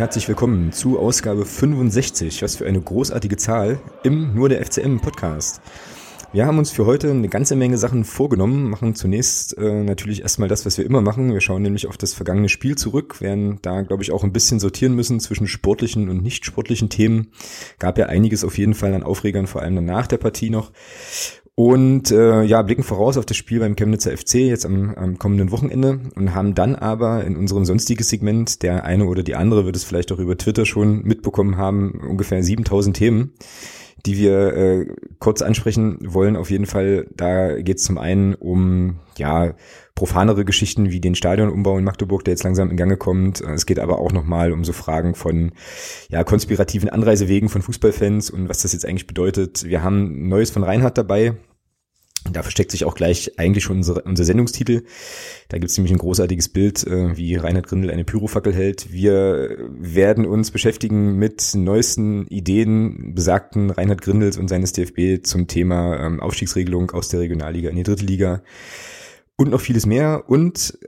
Herzlich willkommen zu Ausgabe 65. Was für eine großartige Zahl im Nur der FCM Podcast. Wir haben uns für heute eine ganze Menge Sachen vorgenommen, machen zunächst äh, natürlich erstmal das, was wir immer machen. Wir schauen nämlich auf das vergangene Spiel zurück, werden da, glaube ich, auch ein bisschen sortieren müssen zwischen sportlichen und nicht sportlichen Themen. Gab ja einiges auf jeden Fall an Aufregern, vor allem dann nach der Partie noch. Und äh, ja, blicken voraus auf das Spiel beim Chemnitzer FC jetzt am, am kommenden Wochenende und haben dann aber in unserem sonstigen Segment, der eine oder die andere wird es vielleicht auch über Twitter schon mitbekommen haben, ungefähr 7000 Themen, die wir äh, kurz ansprechen wollen. Auf jeden Fall, da geht es zum einen um ja profanere Geschichten wie den Stadionumbau in Magdeburg, der jetzt langsam in Gange kommt. Es geht aber auch nochmal um so Fragen von ja konspirativen Anreisewegen von Fußballfans und was das jetzt eigentlich bedeutet. Wir haben Neues von Reinhard dabei, da versteckt sich auch gleich eigentlich schon unser, unser Sendungstitel. Da gibt es nämlich ein großartiges Bild, äh, wie Reinhard Grindel eine Pyrofackel hält. Wir werden uns beschäftigen mit neuesten Ideen besagten Reinhard Grindels und seines DFB zum Thema ähm, Aufstiegsregelung aus der Regionalliga in die dritte Liga und noch vieles mehr. Und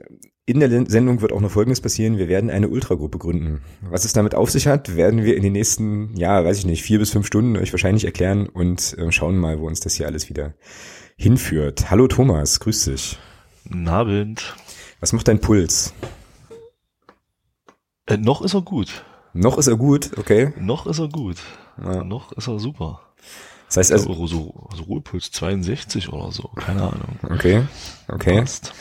in der Sendung wird auch noch Folgendes passieren. Wir werden eine Ultragruppe gründen. Was es damit auf sich hat, werden wir in den nächsten, ja, weiß ich nicht, vier bis fünf Stunden euch wahrscheinlich erklären und äh, schauen mal, wo uns das hier alles wieder hinführt. Hallo Thomas, grüß dich. Guten Abend. Was macht dein Puls? Äh, noch ist er gut. Noch ist er gut, okay. Noch ist er gut. Ja. Noch ist er super. Das heißt also. So, so, so Ruhepuls 62 oder so, keine Ahnung. Okay, okay. Passt.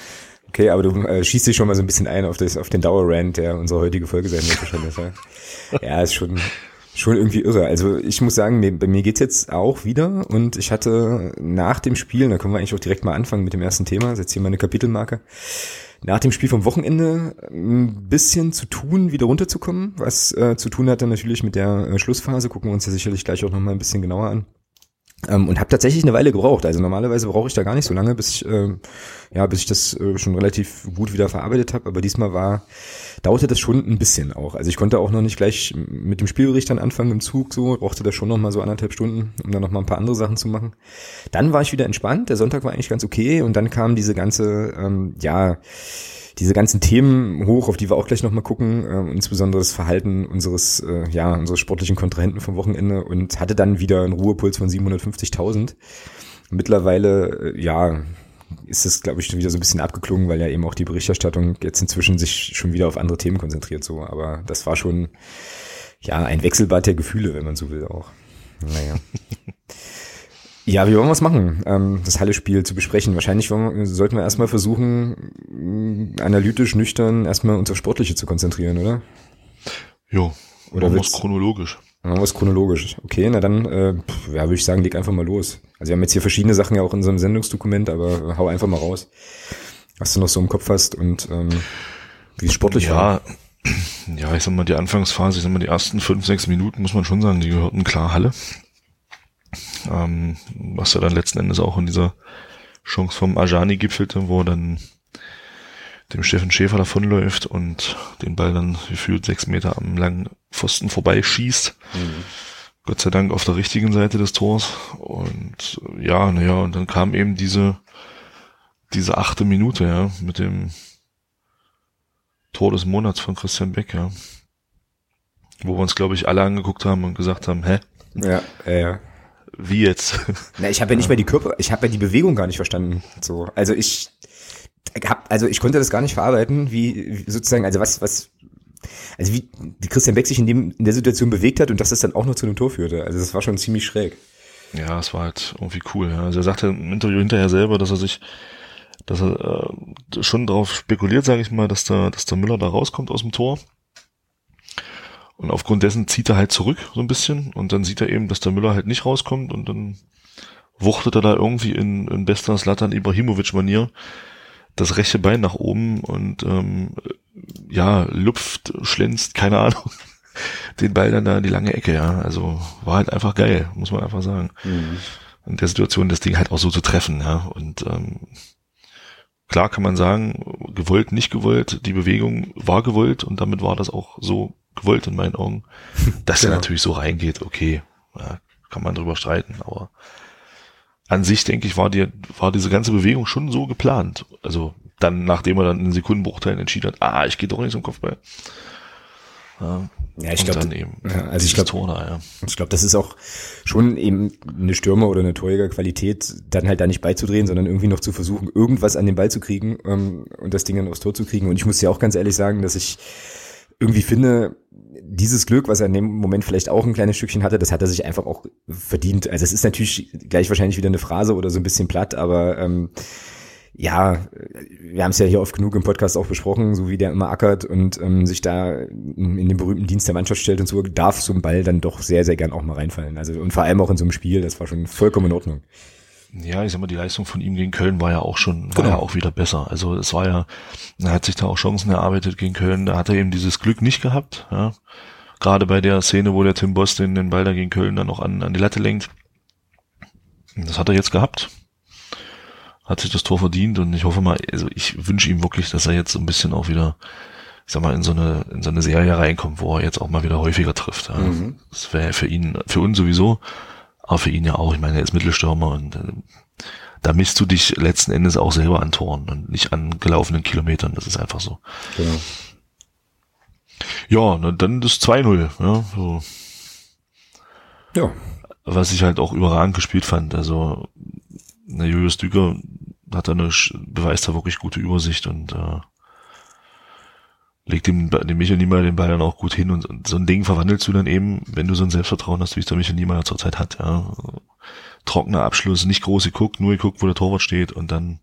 Okay, aber du äh, schießt dich schon mal so ein bisschen ein auf, das, auf den Dauerrand, der unsere heutige Folge sein wird wahrscheinlich. Ja, ja ist schon, schon irgendwie irre. Also ich muss sagen, mir, bei mir geht's jetzt auch wieder und ich hatte nach dem Spiel, da können wir eigentlich auch direkt mal anfangen mit dem ersten Thema, setze hier meine Kapitelmarke, nach dem Spiel vom Wochenende ein bisschen zu tun, wieder runterzukommen, was äh, zu tun hat dann natürlich mit der äh, Schlussphase, gucken wir uns ja sicherlich gleich auch nochmal ein bisschen genauer an. Ähm, und habe tatsächlich eine Weile gebraucht. Also normalerweise brauche ich da gar nicht so lange, bis ich, äh, ja, bis ich das äh, schon relativ gut wieder verarbeitet habe. Aber diesmal war, dauerte das schon ein bisschen auch. Also ich konnte auch noch nicht gleich mit dem Spielbericht dann anfangen im Zug, so brauchte das schon noch mal so anderthalb Stunden, um dann noch mal ein paar andere Sachen zu machen. Dann war ich wieder entspannt. Der Sonntag war eigentlich ganz okay und dann kam diese ganze, ähm, ja diese ganzen Themen hoch, auf die wir auch gleich nochmal gucken, äh, insbesondere das Verhalten unseres, äh, ja, unseres sportlichen Kontrahenten vom Wochenende und hatte dann wieder einen Ruhepuls von 750.000. Mittlerweile, äh, ja, ist es, glaube ich, wieder so ein bisschen abgeklungen, weil ja eben auch die Berichterstattung jetzt inzwischen sich schon wieder auf andere Themen konzentriert, so. Aber das war schon, ja, ein Wechselbad der Gefühle, wenn man so will, auch. Naja. Ja, wie wollen wir es machen, ähm, das Halle-Spiel zu besprechen? Wahrscheinlich wir, sollten wir erstmal versuchen, mm, analytisch, nüchtern erstmal uns auf Sportliche zu konzentrieren, oder? Jo, oder machen wir es chronologisch. Machen wir es chronologisch. Okay, na dann, äh, ja, würde ich sagen, leg einfach mal los. Also wir haben jetzt hier verschiedene Sachen ja auch in unserem Sendungsdokument, aber hau einfach mal raus, was du noch so im Kopf hast und ähm, wie es sportlich ja, war. Ja, ich sag mal, die Anfangsphase, ich sag mal, die ersten fünf, sechs Minuten, muss man schon sagen, die gehörten klar Halle. Ähm, was ja dann letzten Endes auch in dieser Chance vom Ajani gipfelte, wo dann dem Steffen Schäfer davonläuft und den Ball dann gefühlt sechs Meter am langen Pfosten vorbeischießt. Mhm. Gott sei Dank auf der richtigen Seite des Tors. Und ja, naja, und dann kam eben diese, diese achte Minute, ja, mit dem Tor des Monats von Christian Beck, ja. Wo wir uns, glaube ich, alle angeguckt haben und gesagt haben, hä? Ja, ja, ja wie jetzt? Na, ich habe ja nicht mehr die Körper, ich habe ja die Bewegung gar nicht verstanden. So, also ich hab, also ich konnte das gar nicht verarbeiten, wie, wie sozusagen, also was, was, also wie, wie Christian Beck sich in dem in der Situation bewegt hat und dass das dann auch noch zu einem Tor führte. Also das war schon ziemlich schräg. Ja, es war halt irgendwie cool. Ja. Also er sagte im Interview hinterher selber, dass er sich, dass er äh, schon darauf spekuliert, sage ich mal, dass der, dass der Müller da rauskommt aus dem Tor und aufgrund dessen zieht er halt zurück so ein bisschen und dann sieht er eben, dass der Müller halt nicht rauskommt und dann wuchtet er da irgendwie in, in bester Slatan Ibrahimovic-Manier das rechte Bein nach oben und ähm, ja, lupft, schlänzt, keine Ahnung, den Ball dann da in die lange Ecke, ja. Also war halt einfach geil, muss man einfach sagen. Mhm. In der Situation das Ding halt auch so zu treffen, ja. Und ähm, klar kann man sagen, gewollt, nicht gewollt, die Bewegung war gewollt und damit war das auch so gewollt in meinen Augen. Dass ja. er natürlich so reingeht, okay, ja, kann man drüber streiten, aber an sich, denke ich, war, die, war diese ganze Bewegung schon so geplant. Also dann, nachdem er dann in Sekundenbruchteilen entschieden hat, ah, ich gehe doch nicht zum Kopfball. Ja, ja ich glaube, ja, also ich glaube, ja. ich glaube, das ist auch schon eben eine Stürmer oder eine Torjägerqualität, dann halt da nicht beizudrehen, sondern irgendwie noch zu versuchen, irgendwas an den Ball zu kriegen ähm, und das Ding dann aufs Tor zu kriegen. Und ich muss ja auch ganz ehrlich sagen, dass ich irgendwie finde, dieses Glück, was er in dem Moment vielleicht auch ein kleines Stückchen hatte, das hat er sich einfach auch verdient. Also es ist natürlich gleich wahrscheinlich wieder eine Phrase oder so ein bisschen platt, aber ähm, ja, wir haben es ja hier oft genug im Podcast auch besprochen, so wie der immer ackert und ähm, sich da in, den berühmten Dienst der Mannschaft stellt und so, darf so ein Ball dann doch sehr, sehr gern auch mal reinfallen. Also und vor allem auch in so einem Spiel, das war schon vollkommen in Ordnung. Ja, ich sag mal, die Leistung von ihm gegen Köln war ja auch schon, war genau. ja auch wieder besser. Also es war ja, er hat sich da auch Chancen erarbeitet gegen Köln, da hat er eben dieses Glück nicht gehabt, ja. Gerade bei der Szene, wo der Tim Boss den, den Ball da gegen Köln dann noch an, an die Latte lenkt. Das hat er jetzt gehabt. Hat sich das Tor verdient und ich hoffe mal, also ich wünsche ihm wirklich, dass er jetzt so ein bisschen auch wieder, ich sag mal, in so eine, in so eine Serie reinkommt, wo er jetzt auch mal wieder häufiger trifft. Ja. Mhm. Das wäre für ihn, für uns sowieso, aber für ihn ja auch. Ich meine, er ist Mittelstürmer und äh, da misst du dich letzten Endes auch selber an Toren und nicht an gelaufenen Kilometern. Das ist einfach so. Genau. Ja, na, dann das 2-0. Ja, so. ja. Was ich halt auch überragend gespielt fand. Also, na, Julius Düker hat da eine, beweist da wirklich gute Übersicht und äh, legt dem, dem Michael Niemeyer den Ball dann auch gut hin und, und, so ein Ding verwandelst du dann eben, wenn du so ein Selbstvertrauen hast, wie es der Michael Niemeyer zurzeit hat, ja. Trockener Abschluss, nicht groß geguckt, nur geguckt, wo der Torwart steht und dann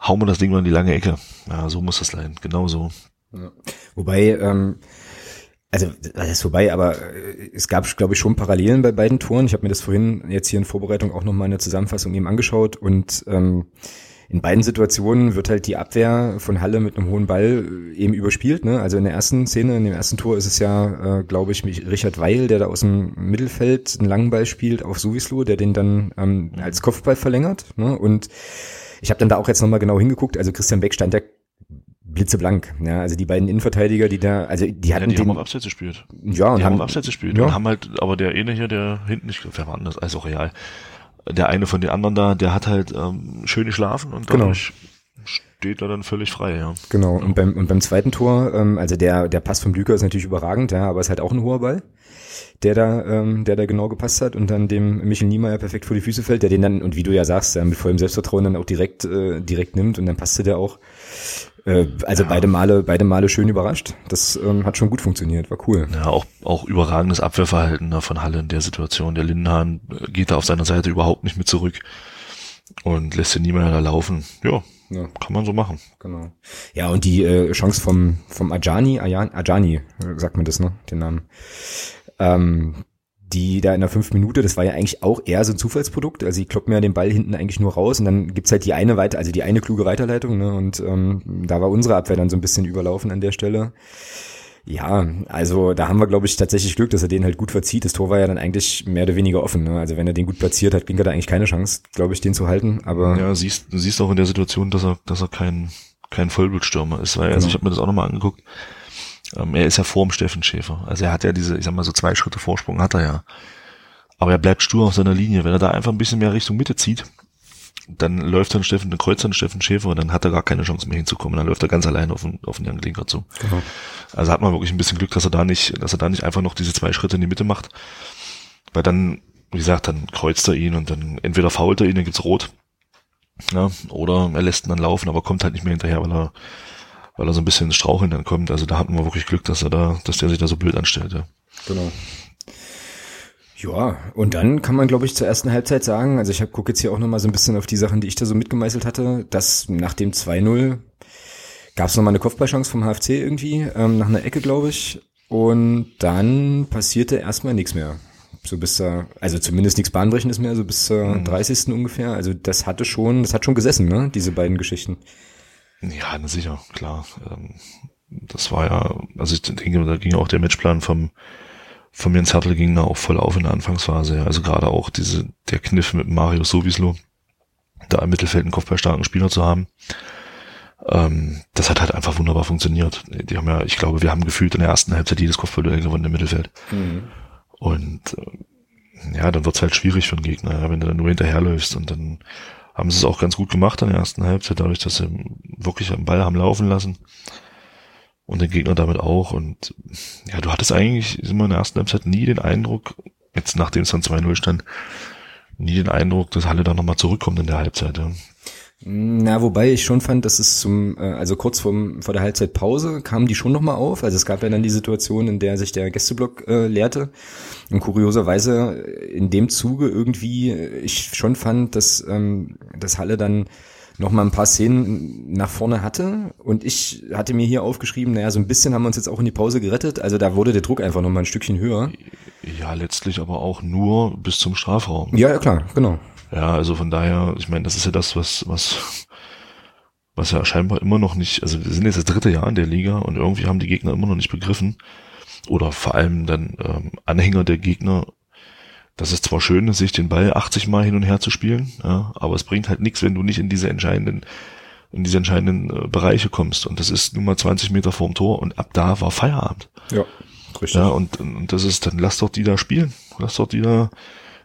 hauen wir das Ding mal in die lange Ecke. Ja, so muss das sein, genau so. Ja. Wobei, ähm, also das ist vorbei, aber äh, es gab, glaube ich, schon Parallelen bei beiden Toren. Ich habe mir das vorhin jetzt hier in Vorbereitung auch nochmal in der Zusammenfassung eben angeschaut und ähm, in beiden Situationen wird halt die Abwehr von Halle mit einem hohen Ball äh, eben überspielt. Ne? Also in der ersten Szene, in dem ersten Tor ist es ja, äh, glaube ich, Richard Weil, der da aus dem Mittelfeld einen langen Ball spielt auf Suvislo, der den dann ähm, als Kopfball verlängert. Ne? Und ich habe dann da auch jetzt nochmal genau hingeguckt. Also Christian Beck stand da blitzeblank. Ja, also die beiden Innenverteidiger, die da, also die hatten ja, die den, haben auf Abseits gespielt. Ja, und die haben, haben auf Abseits gespielt ja. und haben halt, aber der eine hier, der hinten nicht, wer war anders, also real. Der eine von den anderen da, der hat halt ähm, schön geschlafen und genau. dadurch genau. steht er dann völlig frei, ja. Genau. Und beim und beim zweiten Tor, ähm, also der der Pass von Blücher ist natürlich überragend, ja, aber ist halt auch ein hoher Ball der da, ähm, der da genau gepasst hat und dann dem Michel Niemeyer perfekt vor die Füße fällt, der den dann, und wie du ja sagst, ja, mit vollem Selbstvertrauen dann auch direkt, äh, direkt nimmt und dann passte der auch. Äh, also ja. beide Male, beide Male schön überrascht. Das ähm, hat schon gut funktioniert, war cool. Ja, auch, auch überragendes Abwehrverhalten ne, von Halle in der Situation. Der Lindenhahn äh, geht da auf seiner Seite überhaupt nicht mit zurück und lässt den Niemeyer da laufen. Ja, ja. Kann man so machen. Genau. Ja, und die äh, Chance vom, vom Ajani, Ajani, sagt man das, ne? Den Namen. Ähm, die da in der fünf Minute, das war ja eigentlich auch eher so ein Zufallsprodukt. Also ich klopp mir den Ball hinten eigentlich nur raus und dann gibt's halt die eine weiter, also die eine kluge Weiterleitung, ne? Und ähm, da war unsere Abwehr dann so ein bisschen überlaufen an der Stelle. Ja, also da haben wir, glaube ich, tatsächlich Glück, dass er den halt gut verzieht. Das Tor war ja dann eigentlich mehr oder weniger offen. Ne? Also wenn er den gut platziert hat, ging er da eigentlich keine Chance, glaube ich, den zu halten. Aber ja, siehst, du siehst auch in der Situation, dass er, dass er kein kein Vollblutstürmer ist. Weil, also genau. ich habe mir das auch nochmal angeguckt. Ähm, er ist ja vor dem Steffen Schäfer. Also er hat ja diese, ich sag mal so zwei Schritte Vorsprung hat er ja. Aber er bleibt stur auf seiner Linie. Wenn er da einfach ein bisschen mehr Richtung Mitte zieht, dann läuft dann Steffen, dann kreuzt dann Steffen Schäfer und dann hat er gar keine Chance mehr hinzukommen. Dann läuft er ganz allein auf den, auf den Jan Klinker zu. Genau. Also hat man wirklich ein bisschen Glück, dass er da nicht, dass er da nicht einfach noch diese zwei Schritte in die Mitte macht. Weil dann, wie gesagt, dann kreuzt er ihn und dann entweder fault er ihn, dann gibt's rot. Ja, oder er lässt ihn dann laufen, aber kommt halt nicht mehr hinterher, weil er weil er so ein bisschen ins Straucheln dann kommt. Also da hatten wir wirklich Glück, dass er da, dass der sich da so blöd anstellt. Ja. Genau. Ja, und dann kann man, glaube ich, zur ersten Halbzeit sagen, also ich gucke jetzt hier auch nochmal so ein bisschen auf die Sachen, die ich da so mitgemeißelt hatte, dass nach dem 2-0 gab es nochmal eine Kopfballchance vom HFC irgendwie, ähm, nach einer Ecke, glaube ich. Und dann passierte erstmal nichts mehr. So bis zur, also zumindest nichts Bahnbrechendes mehr, so bis zur mhm. 30. ungefähr. Also das hatte schon, das hat schon gesessen, ne, diese beiden Geschichten. Ja, na sicher, klar. Ähm, das war ja, also ich denke, da ging auch der Matchplan vom, vom Jens Hertel ging da auch voll auf in der Anfangsphase. Also gerade auch diese, der Kniff mit Mario Sowislo, da im Mittelfeld einen kopfballstarken Spieler zu haben. Ähm, das hat halt einfach wunderbar funktioniert. Die haben ja, ich glaube, wir haben gefühlt in der ersten Halbzeit jedes Kopfballduell gewonnen im Mittelfeld. Mhm. Und äh, ja, dann wird's halt schwierig für den Gegner, wenn du dann nur hinterherläufst und dann haben sie es auch ganz gut gemacht in der ersten Halbzeit, dadurch, dass sie wirklich am Ball haben laufen lassen. und den Gegner damit auch. Und ja, du hattest eigentlich immer in der ersten Halbzeit nie den Eindruck, jetzt nachdem es dann 2-0 stand, nie den Eindruck, dass Halle da nochmal zurückkommt in der Halbzeit. Na, wobei ich schon fand, dass es zum, äh, also kurz vorm, vor der Halbzeitpause kamen die schon nochmal auf. Also es gab ja dann die Situation, in der sich der Gästeblock äh, leerte. Und kurioserweise in dem Zuge irgendwie, ich schon fand, dass, ähm, dass Halle dann noch mal ein paar Szenen nach vorne hatte und ich hatte mir hier aufgeschrieben, naja, so ein bisschen haben wir uns jetzt auch in die Pause gerettet, also da wurde der Druck einfach noch mal ein Stückchen höher. Ja, letztlich aber auch nur bis zum Strafraum. Ja, ja klar, genau. Ja, also von daher, ich meine, das ist ja das, was, was, was ja scheinbar immer noch nicht, also wir sind jetzt das dritte Jahr in der Liga und irgendwie haben die Gegner immer noch nicht begriffen, oder vor allem dann ähm, Anhänger der Gegner, dass es zwar schön ist, sich den Ball 80 Mal hin und her zu spielen, ja, aber es bringt halt nichts, wenn du nicht in diese entscheidenden, in diese entscheidenden äh, Bereiche kommst. Und das ist nun mal 20 Meter vorm Tor und ab da war Feierabend. Ja, richtig. Ja, und, und das ist, dann lass doch die da spielen. Lass doch die da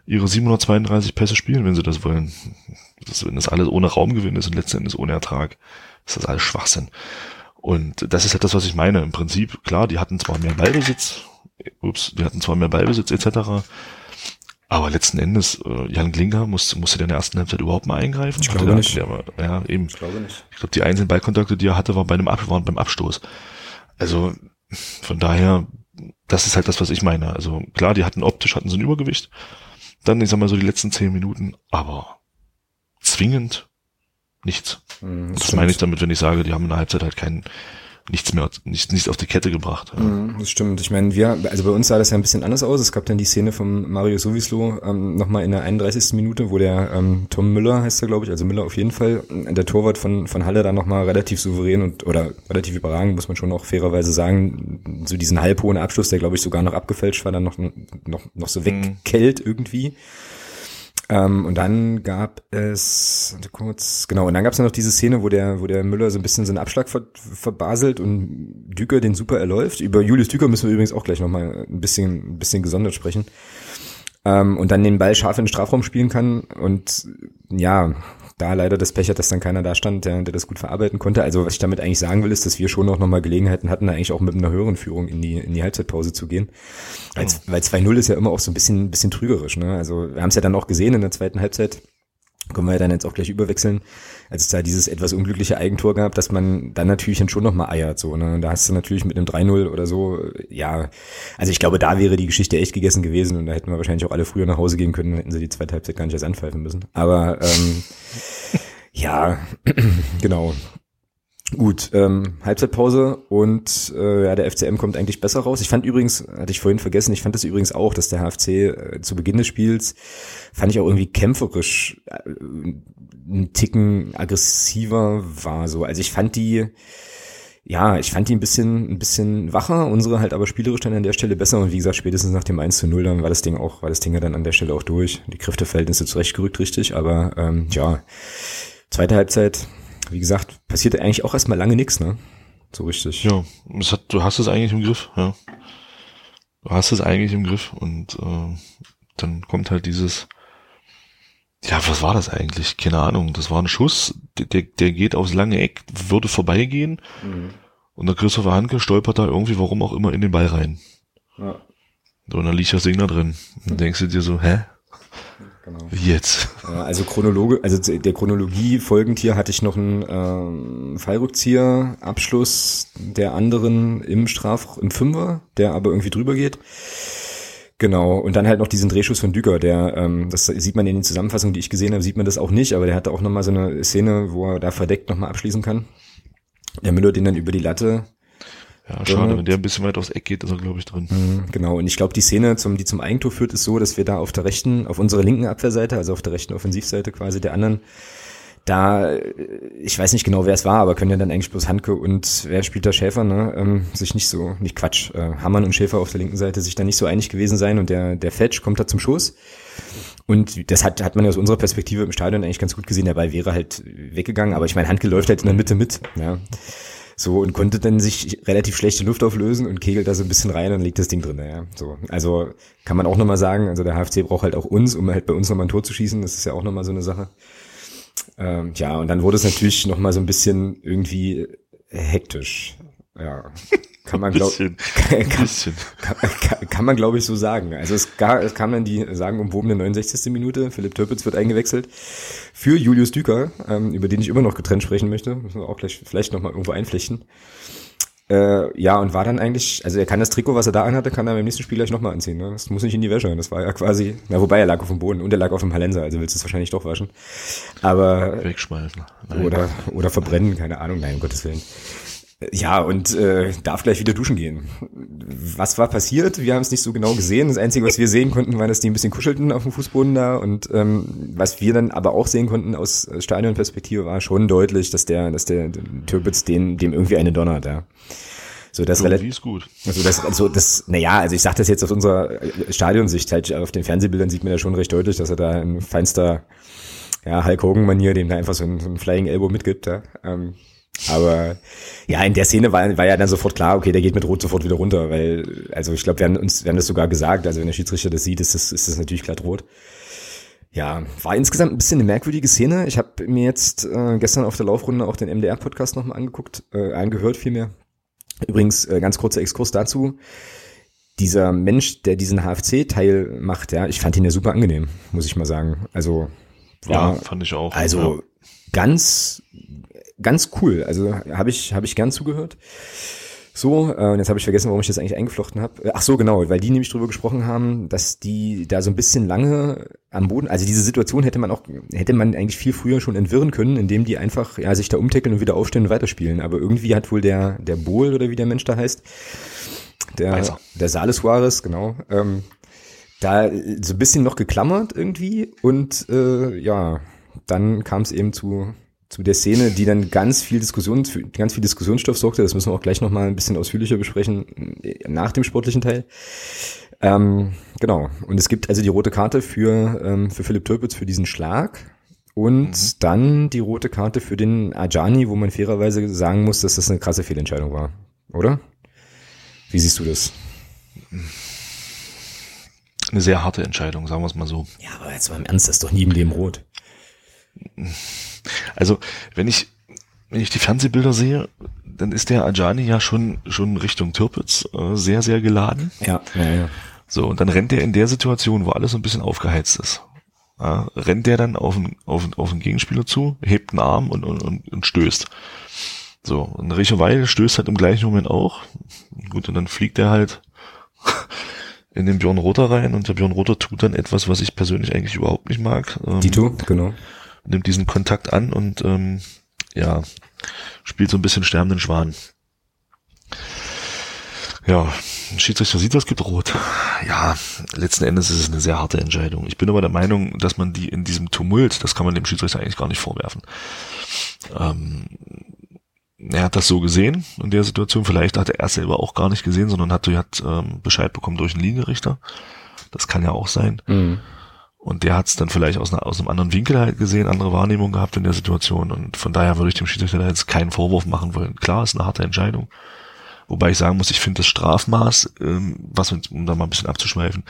ihre 732 Pässe spielen, wenn sie das wollen. Das, wenn das alles ohne Raumgewinn ist und letzten Endes ohne Ertrag, ist das alles Schwachsinn. Und das ist halt das, was ich meine. Im Prinzip, klar, die hatten zwar mehr Ballbesitz, ups, die hatten zwar mehr Ballbesitz etc., aber letzten Endes, äh, Jan Klinker musste, musste der in der ersten Halbzeit überhaupt mal eingreifen. Ich glaube nicht. Der, ja, eben. Ich glaube nicht. Ich glaube, die einzelnen Ballkontakte, die er hatte, waren bei einem Ab waren beim Abstoß. Also von daher, das ist halt das, was ich meine. Also klar, die hatten optisch hatten sie ein Übergewicht, dann, ich sag mal so, die letzten zehn Minuten, aber zwingend nichts. Mhm, das, das meine ich damit, wenn ich sage, die haben in der Halbzeit halt keinen, nichts mehr, nichts, nichts auf die Kette gebracht. Ja. Mhm, das stimmt. Ich meine, wir, also bei uns sah das ja ein bisschen anders aus. Es gab dann die Szene von Mario Sowislo ähm, nochmal in der 31. Minute, wo der ähm, Tom Müller heißt er, glaube ich, also Müller auf jeden Fall, der Torwart von, von Halle da nochmal relativ souverän und oder relativ überragend, muss man schon auch fairerweise sagen, so diesen halbhohen Abschluss, der glaube ich sogar noch abgefälscht war, dann noch, noch, noch so mhm. wegkellt irgendwie. Ähm, und dann gab es, kurz, genau, und dann gab es noch diese Szene, wo der, wo der Müller so ein bisschen so einen Abschlag ver, verbaselt und Düker den super erläuft. Über Julius Düker müssen wir übrigens auch gleich nochmal ein bisschen, ein bisschen gesondert sprechen. Ähm, und dann den Ball scharf in den Strafraum spielen kann und ja, da leider das Pech hat, dass dann keiner da stand, der, der das gut verarbeiten konnte. Also was ich damit eigentlich sagen will, ist, dass wir schon auch nochmal Gelegenheiten hatten, eigentlich auch mit einer höheren Führung in die, in die Halbzeitpause zu gehen. Weil, oh. weil 2-0 ist ja immer auch so ein bisschen, ein bisschen trügerisch. Ne? Also wir haben es ja dann auch gesehen in der zweiten Halbzeit. Können wir dann jetzt auch gleich überwechseln, als es da dieses etwas unglückliche Eigentor gab, dass man dann natürlich schon noch mal eiert. So, ne? Und da hast du natürlich mit einem 3-0 oder so, ja, also ich glaube, da wäre die Geschichte echt gegessen gewesen und da hätten wir wahrscheinlich auch alle früher nach Hause gehen können, hätten sie die zweite Halbzeit gar nicht erst anpfeifen müssen. Aber ähm, ja, genau. Gut, ähm, Halbzeitpause und äh, ja, der FCM kommt eigentlich besser raus. Ich fand übrigens, hatte ich vorhin vergessen, ich fand das übrigens auch, dass der HFC äh, zu Beginn des Spiels fand ich auch irgendwie kämpferisch äh, einen Ticken aggressiver war. So, also ich fand die, ja, ich fand die ein bisschen, ein bisschen wacher, unsere halt aber spielerisch dann an der Stelle besser und wie gesagt, spätestens nach dem 1 zu 0, dann war das Ding auch, war das Ding ja dann an der Stelle auch durch. Die Kräfteverhältnisse zurechtgerückt, richtig, aber ähm, ja, zweite Halbzeit wie gesagt, passiert eigentlich auch erstmal lange nichts, ne? So richtig. Ja, es hat, du hast es eigentlich im Griff, ja. Du hast es eigentlich im Griff und äh, dann kommt halt dieses, ja, was war das eigentlich? Keine Ahnung. Das war ein Schuss, der, der geht aufs lange Eck, würde vorbeigehen mhm. und der Christopher Hanke stolpert da irgendwie, warum auch immer, in den Ball rein. Ja. So, und dann liegt Ding da drin. Und mhm. denkst du dir so, hä? Genau. Wie jetzt? Also Chronologe, also der Chronologie folgend hier hatte ich noch einen ähm, Fallrückzieher, Abschluss der anderen im Straf, im Fünfer, der aber irgendwie drüber geht. Genau, und dann halt noch diesen Drehschuss von Düker, der, ähm, das sieht man in den Zusammenfassungen, die ich gesehen habe, sieht man das auch nicht, aber der hatte auch nochmal so eine Szene, wo er da verdeckt nochmal abschließen kann. Der Müller den dann über die Latte ja, schade, wenn der ein bisschen weit aufs Eck geht, ist er, glaube ich, drin. Mhm, genau, und ich glaube, die Szene, zum, die zum Eigentor führt, ist so, dass wir da auf der rechten, auf unserer linken Abwehrseite, also auf der rechten Offensivseite quasi der anderen, da, ich weiß nicht genau, wer es war, aber können ja dann eigentlich bloß Handke und wer spielt da Schäfer, ne, ähm, sich nicht so, nicht Quatsch, äh, Hammann und Schäfer auf der linken Seite sich da nicht so einig gewesen sein und der, der Fetch kommt da zum Schuss. Und das hat, hat man aus unserer Perspektive im Stadion eigentlich ganz gut gesehen. Der Ball wäre halt weggegangen, aber ich meine, Handke läuft halt in der Mitte mit. Ja. So, und konnte dann sich relativ schlechte Luft auflösen und kegelt da so ein bisschen rein und legt das Ding drin. Ja. So, also kann man auch nochmal sagen, also der HFC braucht halt auch uns, um halt bei uns nochmal ein Tor zu schießen. Das ist ja auch nochmal so eine Sache. Ähm, ja, und dann wurde es natürlich nochmal so ein bisschen irgendwie hektisch. Ja, kann man glaube kann, kann, kann, kann, man glaube ich so sagen. Also es, gar, es kam dann die sagen umwobene 69. Minute. Philipp Türpitz wird eingewechselt für Julius Düker, ähm, über den ich immer noch getrennt sprechen möchte. Müssen wir auch gleich vielleicht nochmal irgendwo einflechten. Äh, ja, und war dann eigentlich, also er kann das Trikot, was er da anhatte, kann er beim nächsten Spiel gleich nochmal anziehen. Ne? Das muss nicht in die Wäsche. Das war ja quasi, na wobei er lag auf dem Boden und er lag auf dem Hallenser, also willst du es wahrscheinlich doch waschen. Aber wegschmeißen. Nein. Oder oder verbrennen, keine Ahnung, nein, um Gottes Willen. Ja, und äh, darf gleich wieder duschen gehen. Was war passiert? Wir haben es nicht so genau gesehen. Das Einzige, was wir sehen konnten, war, dass die ein bisschen kuschelten auf dem Fußboden da. Und ähm, was wir dann aber auch sehen konnten aus Stadionperspektive, war schon deutlich, dass der, dass der Türbitz den, dem irgendwie eine donnert, ja. So das relativ ist gut. Also das also das naja, also ich sage das jetzt aus unserer Stadionsicht halt auf den Fernsehbildern sieht man ja schon recht deutlich, dass er da in feinster ja, Hulk Hogan Manier dem da einfach so ein, so ein Flying Elbow mitgibt, ja. Ähm, aber ja, in der Szene war, war ja dann sofort klar, okay, der geht mit Rot sofort wieder runter, weil, also ich glaube, wir haben uns, wir haben das sogar gesagt, also wenn der Schiedsrichter das sieht, ist das, ist das natürlich glatt rot. Ja, war insgesamt ein bisschen eine merkwürdige Szene. Ich habe mir jetzt äh, gestern auf der Laufrunde auch den MDR-Podcast nochmal angeguckt, äh, angehört vielmehr. Übrigens, äh, ganz kurzer Exkurs dazu. Dieser Mensch, der diesen HFC-Teil macht, ja, ich fand ihn ja super angenehm, muss ich mal sagen. Also war, ja, fand ich auch. Also ja. ganz ganz cool. Also habe ich, hab ich gern zugehört. So, äh, und jetzt habe ich vergessen, warum ich das eigentlich eingeflochten habe. Äh, ach so, genau, weil die nämlich drüber gesprochen haben, dass die da so ein bisschen lange am Boden, also diese Situation hätte man auch, hätte man eigentlich viel früher schon entwirren können, indem die einfach ja, sich da umtackeln und wieder aufstehen und weiterspielen. Aber irgendwie hat wohl der, der Bohl oder wie der Mensch da heißt, der, der Sales Suarez, genau, ähm, da so ein bisschen noch geklammert irgendwie und äh, ja, dann kam es eben zu zu der Szene, die dann ganz viel Diskussion, ganz viel Diskussionsstoff sorgte. Das müssen wir auch gleich nochmal ein bisschen ausführlicher besprechen äh, nach dem sportlichen Teil. Ähm, genau. Und es gibt also die rote Karte für, ähm, für Philipp Türpitz für diesen Schlag. Und mhm. dann die rote Karte für den Ajani, wo man fairerweise sagen muss, dass das eine krasse Fehlentscheidung war. Oder? Wie siehst du das? Eine sehr harte Entscheidung, sagen wir es mal so. Ja, aber jetzt mal im Ernst, das ist doch nie im Leben rot. Also, wenn ich, wenn ich die Fernsehbilder sehe, dann ist der Ajani ja schon, schon Richtung Türpitz äh, sehr, sehr geladen. Ja, ja, ja. So, und dann rennt er in der Situation, wo alles so ein bisschen aufgeheizt ist. Ja, rennt der dann auf den, auf, auf den Gegenspieler zu, hebt einen Arm und, und, und, und stößt. So, und Richo Weil stößt halt im gleichen Moment auch. Gut, und dann fliegt er halt in den Björn Roter rein und der Björn Roter tut dann etwas, was ich persönlich eigentlich überhaupt nicht mag. Ähm, Dito, genau nimmt diesen Kontakt an und ähm, ja, spielt so ein bisschen sterbenden Schwan. Ja, Schiedsrichter sieht das, gibt rot. Ja, letzten Endes ist es eine sehr harte Entscheidung. Ich bin aber der Meinung, dass man die in diesem Tumult, das kann man dem Schiedsrichter eigentlich gar nicht vorwerfen. Ähm, er hat das so gesehen in der Situation. Vielleicht hat er selber auch gar nicht gesehen, sondern hat, hat ähm, Bescheid bekommen durch einen Linienrichter. Das kann ja auch sein. Mhm. Und der hat es dann vielleicht aus, einer, aus einem anderen Winkel halt gesehen, andere Wahrnehmung gehabt in der Situation. Und von daher würde ich dem Schiedsrichter jetzt keinen Vorwurf machen wollen. Klar, ist eine harte Entscheidung. Wobei ich sagen muss, ich finde das Strafmaß, ähm, was um da mal ein bisschen abzuschweifen,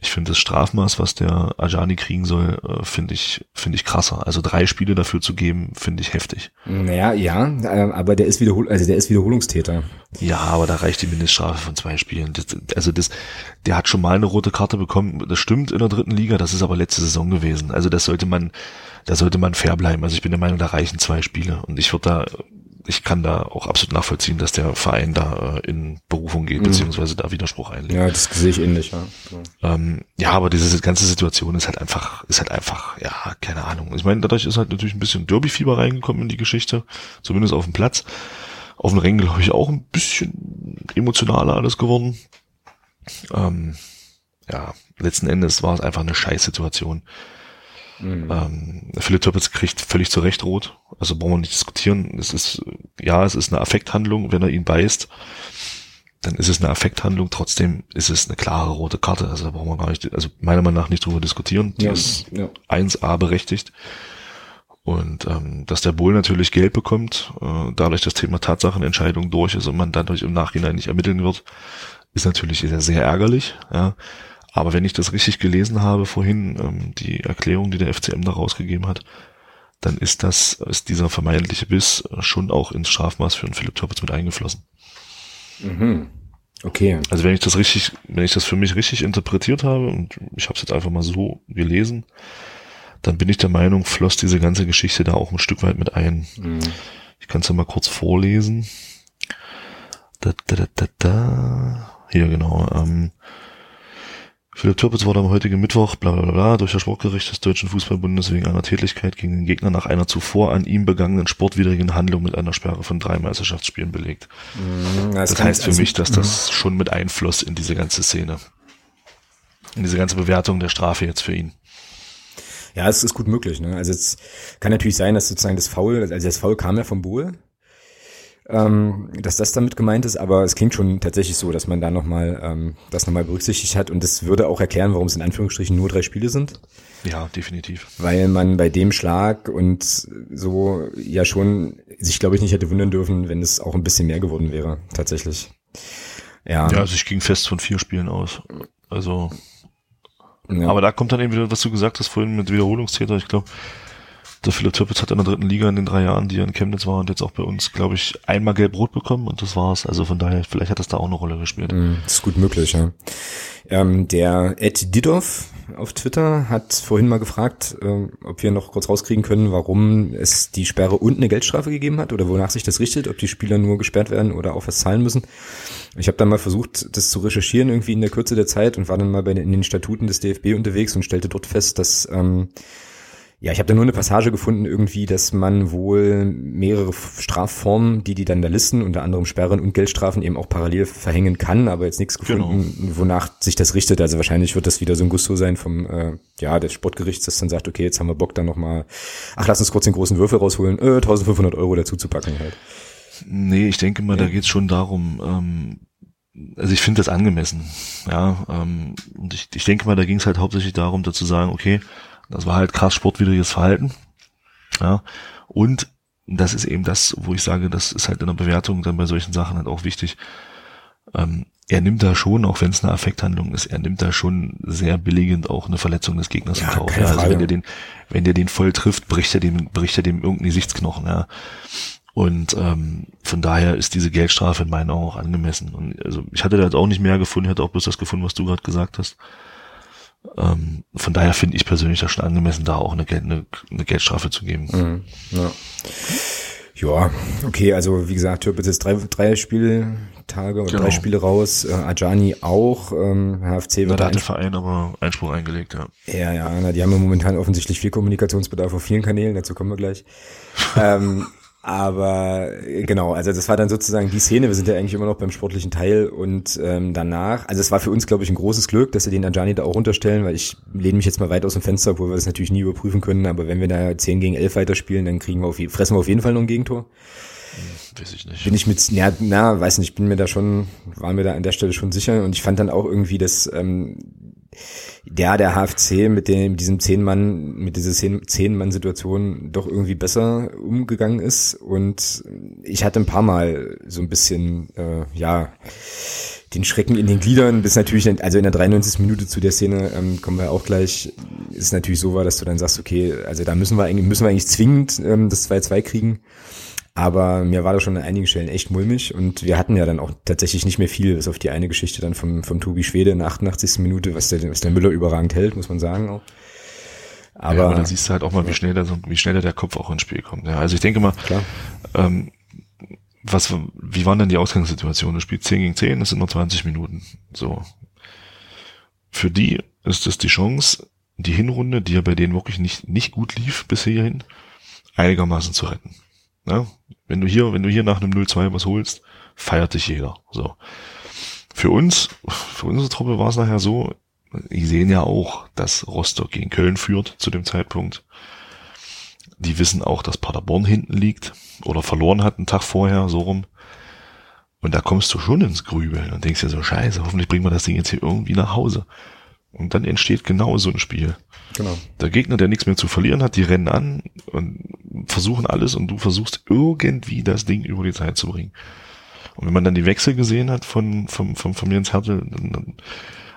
ich finde das Strafmaß, was der Ajani kriegen soll, äh, finde ich, finde ich krasser. Also drei Spiele dafür zu geben, finde ich heftig. Naja, ja, äh, aber der ist Wiederhol also der ist Wiederholungstäter. Ja, aber da reicht die Mindeststrafe von zwei Spielen. Das, also das, der hat schon mal eine rote Karte bekommen. Das stimmt in der dritten Liga. Das ist aber letzte Saison gewesen. Also das sollte man, da sollte man fair bleiben. Also ich bin der Meinung, da reichen zwei Spiele. Und ich würde da ich kann da auch absolut nachvollziehen, dass der Verein da äh, in Berufung geht, mhm. beziehungsweise da Widerspruch einlegt. Ja, das sehe ich ähnlich, ja. Ähm, ja, aber diese ganze Situation ist halt einfach, ist halt einfach, ja, keine Ahnung. Ich meine, dadurch ist halt natürlich ein bisschen Derby-Fieber reingekommen in die Geschichte, zumindest auf dem Platz. Auf dem Ring, glaube ich, auch ein bisschen emotionaler alles geworden. Ähm, ja, letzten Endes war es einfach eine Scheißsituation. Situation Mhm. Ähm, Philipp Töppitz kriegt völlig zu Recht rot. Also brauchen wir nicht diskutieren. Es ist, ja, es ist eine Affekthandlung, wenn er ihn beißt. Dann ist es eine Affekthandlung, trotzdem ist es eine klare rote Karte. Also da brauchen wir gar nicht, also meiner Meinung nach nicht drüber diskutieren. Die ja, ist ja. 1a berechtigt. Und ähm, dass der Bull natürlich Geld bekommt, äh, dadurch das Thema Tatsachenentscheidung durch ist und man dadurch im Nachhinein nicht ermitteln wird, ist natürlich sehr, sehr ärgerlich. Ja. Aber wenn ich das richtig gelesen habe vorhin, ähm, die Erklärung, die der FCM da rausgegeben hat, dann ist das, ist dieser vermeintliche Biss schon auch ins Strafmaß für einen Philipp Türpitz mit eingeflossen. Mhm. Okay. Also wenn ich das richtig, wenn ich das für mich richtig interpretiert habe und ich habe es jetzt einfach mal so gelesen, dann bin ich der Meinung, floss diese ganze Geschichte da auch ein Stück weit mit ein. Mhm. Ich kann es ja mal kurz vorlesen. Da, da, da, da, da. Hier genau. Ähm, Philipp Türpitz wurde am heutigen Mittwoch bla bla bla durch das Sportgericht des Deutschen Fußballbundes wegen einer Tätigkeit gegen den Gegner nach einer zuvor an ihm begangenen sportwidrigen Handlung mit einer Sperre von drei Meisterschaftsspielen belegt. Mhm, das, das heißt für also, mich, dass das mhm. schon mit Einfluss in diese ganze Szene, in diese ganze Bewertung der Strafe jetzt für ihn. Ja, es ist gut möglich. Ne? Also es kann natürlich sein, dass sozusagen das Foul, also das Foul kam ja vom Bohl, ähm, dass das damit gemeint ist, aber es klingt schon tatsächlich so, dass man da nochmal ähm, das nochmal berücksichtigt hat und das würde auch erklären, warum es in Anführungsstrichen nur drei Spiele sind. Ja, definitiv. Weil man bei dem Schlag und so ja schon sich, glaube ich, nicht hätte wundern dürfen, wenn es auch ein bisschen mehr geworden wäre, tatsächlich. Ja. Ja, also ich ging fest von vier Spielen aus. Also ja. Aber da kommt dann eben wieder, was du gesagt hast vorhin mit Wiederholungstäter. Ich glaube, der Philipp Türpitz hat in der dritten Liga in den drei Jahren, die er in Chemnitz war und jetzt auch bei uns, glaube ich, einmal gelb-rot bekommen und das war's. Also von daher, vielleicht hat das da auch eine Rolle gespielt. Mm, ist gut möglich, ja. Ähm, der Ed Didov auf Twitter hat vorhin mal gefragt, äh, ob wir noch kurz rauskriegen können, warum es die Sperre und eine Geldstrafe gegeben hat oder wonach sich das richtet, ob die Spieler nur gesperrt werden oder auch was zahlen müssen. Ich habe dann mal versucht, das zu recherchieren irgendwie in der Kürze der Zeit und war dann mal bei in den Statuten des DFB unterwegs und stellte dort fest, dass ähm, ja, ich habe da nur eine Passage gefunden irgendwie, dass man wohl mehrere Strafformen, die die dann da listen, unter anderem Sperren und Geldstrafen eben auch parallel verhängen kann, aber jetzt nichts gefunden, genau. wonach sich das richtet. Also wahrscheinlich wird das wieder so ein Gusto sein vom äh, ja des Sportgerichts, das dann sagt, okay, jetzt haben wir Bock dann noch mal, ach lass uns kurz den großen Würfel rausholen, äh, 1500 Euro dazu zu packen halt. Nee, ich denke mal, ja. da geht's schon darum, ähm, also ich finde das angemessen, ja, ähm, und ich, ich denke mal, da ging es halt hauptsächlich darum, dazu sagen, okay, das war halt krass sportwidriges Verhalten. Ja. Und das ist eben das, wo ich sage, das ist halt in der Bewertung dann bei solchen Sachen halt auch wichtig. Ähm, er nimmt da schon, auch wenn es eine Affekthandlung ist, er nimmt da schon sehr billigend auch eine Verletzung des Gegners ja, in Kauf. Ja, also wenn der den, wenn der den voll trifft, bricht er dem, bricht er dem irgendeinen Gesichtsknochen, ja. Und ähm, von daher ist diese Geldstrafe in meinen Augen auch angemessen. Und also ich hatte da jetzt auch nicht mehr gefunden, ich hatte auch bloß das gefunden, was du gerade gesagt hast. Ähm, von daher finde ich persönlich das schon angemessen, da auch eine, Geld, eine, eine Geldstrafe zu geben. Mhm, ja. Ja, okay, also wie gesagt, Türpitz ist drei, drei Spieltage oder genau. drei Spiele raus, äh, Ajani auch, ähm, HFC wird. Da hat der Verein aber Einspruch eingelegt, ja. Ja, ja, na, die haben ja momentan offensichtlich viel Kommunikationsbedarf auf vielen Kanälen, dazu kommen wir gleich. ähm, aber äh, genau, also das war dann sozusagen die Szene. Wir sind ja eigentlich immer noch beim sportlichen Teil und ähm, danach, also es war für uns, glaube ich, ein großes Glück, dass sie den Anjani da auch runterstellen, weil ich lehne mich jetzt mal weit aus dem Fenster, obwohl wir das natürlich nie überprüfen können. Aber wenn wir da 10 gegen 11 weiterspielen, dann kriegen wir auf, fressen wir auf jeden Fall noch ein Gegentor. Hm, weiß ich nicht. Bin ich mit, ja, na, weiß nicht, bin mir da schon, war mir da an der Stelle schon sicher und ich fand dann auch irgendwie, dass ähm, der, der HFC mit dem, diesem Zehn-Mann, mit dieser Zehn-Mann-Situation doch irgendwie besser umgegangen ist. Und ich hatte ein paar Mal so ein bisschen, äh, ja, den Schrecken in den Gliedern, bis natürlich, also in der 93. Minute zu der Szene ähm, kommen wir auch gleich, ist natürlich so war, dass du dann sagst, okay, also da müssen wir eigentlich, müssen wir eigentlich zwingend ähm, das 2-2 kriegen. Aber mir war das schon an einigen Stellen echt mulmig und wir hatten ja dann auch tatsächlich nicht mehr viel, bis auf die eine Geschichte dann vom, vom Tobi Schwede in der 88. Minute, was der, was der Müller überragend hält, muss man sagen auch. Aber, ja, aber dann siehst du halt auch mal, wie schnell, der, wie schnell der Kopf auch ins Spiel kommt. Ja, also ich denke mal, Klar. Ähm, was, wie waren denn die Ausgangssituationen? Du spielst 10 gegen 10, das sind nur 20 Minuten. So. Für die ist es die Chance, die Hinrunde, die ja bei denen wirklich nicht, nicht gut lief bis hierhin, einigermaßen zu retten. Ne? Wenn du hier, wenn du hier nach einem 0-2 was holst, feiert dich jeder. So. Für uns, für unsere Truppe war es nachher so, die sehen ja auch, dass Rostock gegen Köln führt zu dem Zeitpunkt. Die wissen auch, dass Paderborn hinten liegt oder verloren hat einen Tag vorher, so rum. Und da kommst du schon ins Grübeln und denkst dir so, scheiße, hoffentlich bringen wir das Ding jetzt hier irgendwie nach Hause. Und dann entsteht genau so ein Spiel. Genau. Der Gegner, der nichts mehr zu verlieren hat, die rennen an und versuchen alles und du versuchst irgendwie das Ding über die Zeit zu bringen. Und wenn man dann die Wechsel gesehen hat von, von, von, von Jens Hertel, dann, dann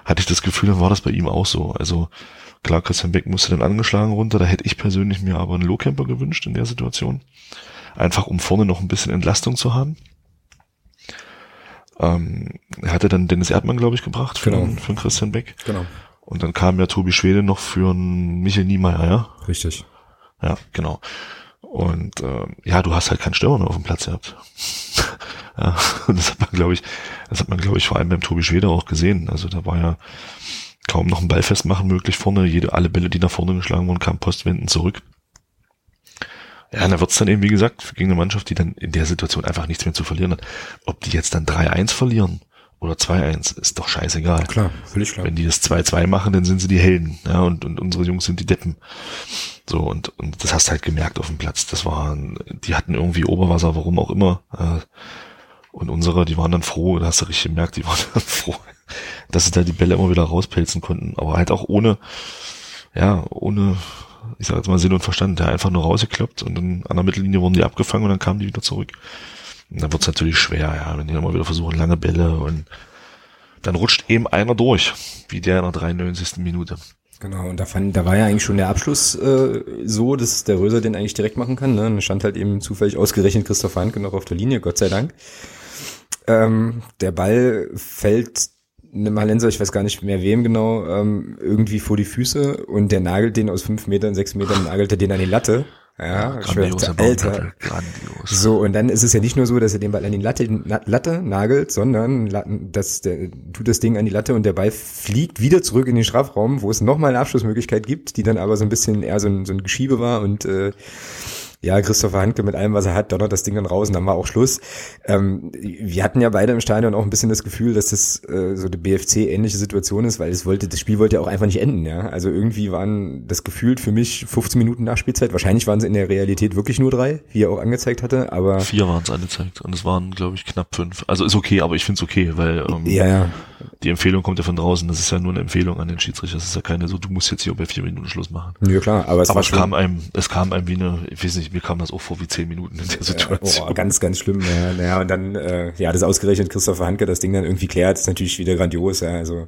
hatte ich das Gefühl, dann war das bei ihm auch so. Also Klar, Christian Beck musste dann angeschlagen runter. Da hätte ich persönlich mir aber einen Low-Camper gewünscht in der Situation. Einfach um vorne noch ein bisschen Entlastung zu haben. Ähm, er hatte dann Dennis Erdmann, glaube ich, gebracht für, Genau. einen, für einen Christian Beck. Genau. Und dann kam ja Tobi Schwede noch für einen Michael Niemeyer, ja? Richtig. Ja, genau. Und äh, ja, du hast halt keinen Stürmer mehr auf dem Platz gehabt. ja, und das hat man, glaube ich, das hat man, glaube ich, vor allem beim Tobi Schwede auch gesehen. Also da war ja kaum noch ein Ball festmachen möglich vorne. Jede, alle Bälle, die nach vorne geschlagen wurden, kamen postwendend zurück. Ja, da wird's dann eben, wie gesagt, gegen eine Mannschaft, die dann in der Situation einfach nichts mehr zu verlieren hat. Ob die jetzt dann 3-1 verlieren oder 2-1, ist doch scheißegal. Klar, völlig klar. Wenn die das 2-2 machen, dann sind sie die Helden, ja, und, und unsere Jungs sind die Deppen. So, und, und das hast du halt gemerkt auf dem Platz. Das waren, die hatten irgendwie Oberwasser, warum auch immer. Äh, und unsere, die waren dann froh, da hast du richtig gemerkt, die waren dann froh, dass sie da die Bälle immer wieder rauspelzen konnten. Aber halt auch ohne, ja, ohne, ich sag jetzt mal Sinn und Verstand, ja, einfach nur rausgekloppt und dann an der Mittellinie wurden die abgefangen und dann kamen die wieder zurück. Und dann wird's natürlich schwer, ja, wenn die dann wieder versuchen, lange Bälle und dann rutscht eben einer durch, wie der in der 93. Minute. Genau, und da fand, da war ja eigentlich schon der Abschluss äh, so, dass der Röser den eigentlich direkt machen kann. Ne? Und stand halt eben zufällig ausgerechnet Christoph Hanke noch auf der Linie, Gott sei Dank. Ähm, der Ball fällt einem Hallenser, ich weiß gar nicht mehr wem genau, ähm, irgendwie vor die Füße und der nagelt den aus fünf Metern, sechs Metern, nagelt er den an die Latte. Ja, dachte, Alter. Grandios. So, und dann ist es ja nicht nur so, dass er den Ball an die Latte, Latte nagelt, sondern dass der, tut das Ding an die Latte und der Ball fliegt wieder zurück in den Strafraum, wo es nochmal eine Abschlussmöglichkeit gibt, die dann aber so ein bisschen eher so ein, so ein Geschiebe war und äh, ja, Christopher Handke mit allem, was er hat, donnert das Ding dann raus und dann war auch Schluss. Ähm, wir hatten ja beide im Stadion auch ein bisschen das Gefühl, dass das äh, so eine BFC-ähnliche Situation ist, weil es wollte, das Spiel wollte ja auch einfach nicht enden, ja. Also irgendwie waren das gefühlt für mich 15 Minuten Nachspielzeit. Wahrscheinlich waren es in der Realität wirklich nur drei, wie er auch angezeigt hatte, aber Vier waren es angezeigt und es waren, glaube ich, knapp fünf. Also ist okay, aber ich finde es okay, weil ähm, ja, ja, die Empfehlung kommt ja von draußen. Das ist ja nur eine Empfehlung an den Schiedsrichter. Das ist ja keine so, du musst jetzt hier bei vier Minuten Schluss machen. ja klar, aber es aber es kam einem, es kam einem wie eine, ich weiß nicht, mir kam das auch vor wie zehn Minuten in der Situation. Oh, ganz, ganz schlimm. Ja, naja, und dann, äh, ja, das ausgerechnet Christopher Handke das Ding dann irgendwie klärt, ist natürlich wieder grandios. Ja, also,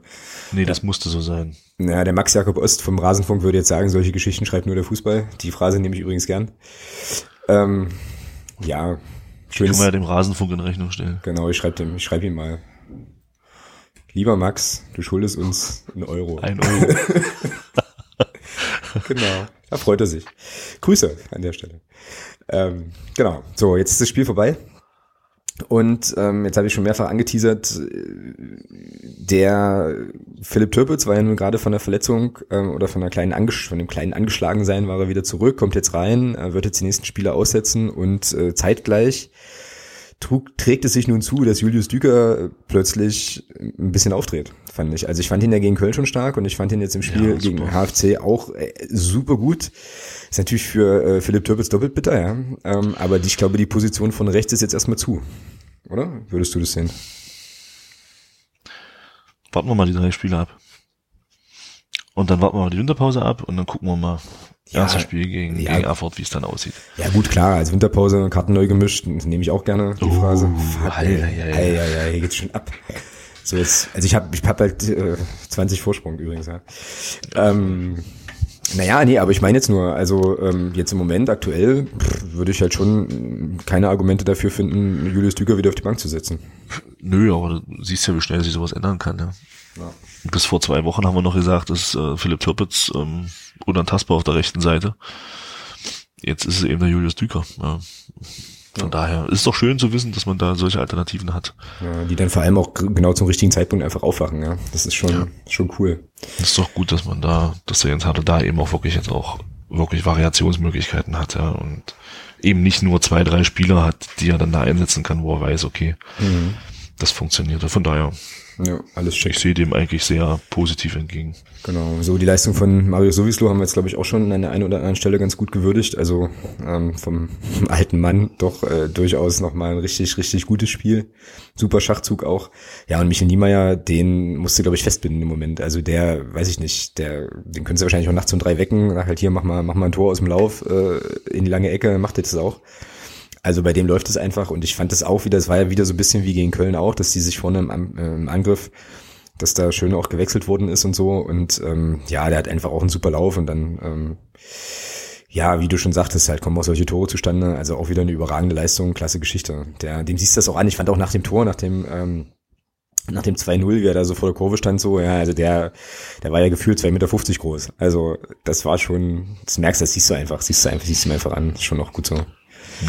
Nee, das musste so sein. naja, der Max Jakob Ost vom Rasenfunk würde jetzt sagen, solche Geschichten schreibt nur der Fußball. Die Phrase nehme ich übrigens gern. Ähm, ja, schönes. man ja dem Rasenfunk in Rechnung stellen. Genau, ich schreibe dem, ich schreibe ihm mal. Lieber Max, du schuldest uns einen Euro. Ein Euro. genau. Da freut er sich. Grüße an der Stelle. Ähm, genau. So, jetzt ist das Spiel vorbei. Und ähm, jetzt habe ich schon mehrfach angeteasert, äh, der Philipp Türpitz war ja nun gerade von der Verletzung ähm, oder von einer kleinen Angesch von dem kleinen Angeschlagensein war er wieder zurück, kommt jetzt rein, wird jetzt die nächsten Spiele aussetzen und äh, zeitgleich trug, trägt es sich nun zu, dass Julius Düker äh, plötzlich ein bisschen aufdreht, fand ich. Also ich fand ihn ja gegen Köln schon stark und ich fand ihn jetzt im Spiel Ja, gegen. HFC auch äh, super gut. Ist natürlich für äh, Philipp Türpitz doppelt bitter, ja. Ähm, aber die, ich glaube, die Position von rechts ist jetzt erstmal zu. Oder? Würdest du das sehen? Warten wir mal die drei Spiele ab. Und dann warten wir mal die Winterpause ab und dann gucken wir mal. Ja, Erstes Spiel gegen, ja. gegen Erfurt, wie es dann aussieht. Ja gut, klar, als Winterpause Karten neu gemischt, nehme ich auch gerne die Oh, Phrase. ei, ei. ei, ei, ei, hier geht's schon ab. So jetzt, also ich habe ich hab halt äh, 20 Vorsprung übrigens, ja. Ähm, naja, nee, aber ich meine jetzt nur, also ähm, jetzt im Moment aktuell pff, würde ich halt schon keine Argumente dafür finden, Julius Düker wieder auf die Bank zu setzen. Nö, aber du siehst ja, wie schnell sich sowas ändern kann. Ja. Ja. Bis vor zwei Wochen haben wir noch gesagt, dass äh, Philipp Türpitz ähm, unantastbar auf der rechten Seite. Jetzt ist es eben der Julius Düker. Ja. Von daher ist doch schön zu wissen, dass man da solche Alternativen hat. Ja, die dann vor allem auch genau zum richtigen Zeitpunkt einfach aufwachen, ja. Das ist schon, Ja. schon cool. Es ist doch gut, dass man da, dass der Jens Harder da eben auch wirklich jetzt auch wirklich Variationsmöglichkeiten hat, ja, und eben nicht nur zwei, drei Spieler hat, die er dann da einsetzen kann, wo er weiß, okay, das funktioniert. Von daher, Ja, alles schick. ich sehe dem eigentlich sehr positiv entgegen. Genau, so die Leistung von Mario Sowislo haben wir jetzt, glaube ich, auch schon an der einen oder anderen Stelle ganz gut gewürdigt. Also ähm, vom alten Mann doch äh, durchaus nochmal ein richtig, richtig gutes Spiel. Super Schachzug auch. Ja, und Michael Niemeyer, den musste, glaube ich, festbinden im Moment. Also der, weiß ich nicht, der, den können sie wahrscheinlich auch nachts um drei wecken. Sag halt hier, mach mal, mach mal ein Tor aus dem Lauf äh, in die lange Ecke, macht jetzt das auch. Also bei dem läuft es einfach und ich fand das auch wieder, es war ja wieder so ein bisschen wie gegen Köln auch, dass die sich vorne im, äh, im Angriff dass da schön auch gewechselt worden ist und so. Und ähm, ja, der hat einfach auch einen super Lauf und dann, ähm, ja, wie du schon sagtest, halt kommen auch solche Tore zustande. Also auch wieder eine überragende Leistung, klasse Geschichte. Der, dem siehst du das auch an. Ich fand auch nach dem Tor, nach dem, ähm, nach dem 2-0, wie er da so vor der Kurve stand, so, ja, also der, der war ja gefühlt 2,50 Meter groß. Also das war schon, das merkst du, das siehst du einfach, siehst du einfach, siehst du einfach an, schon auch gut so.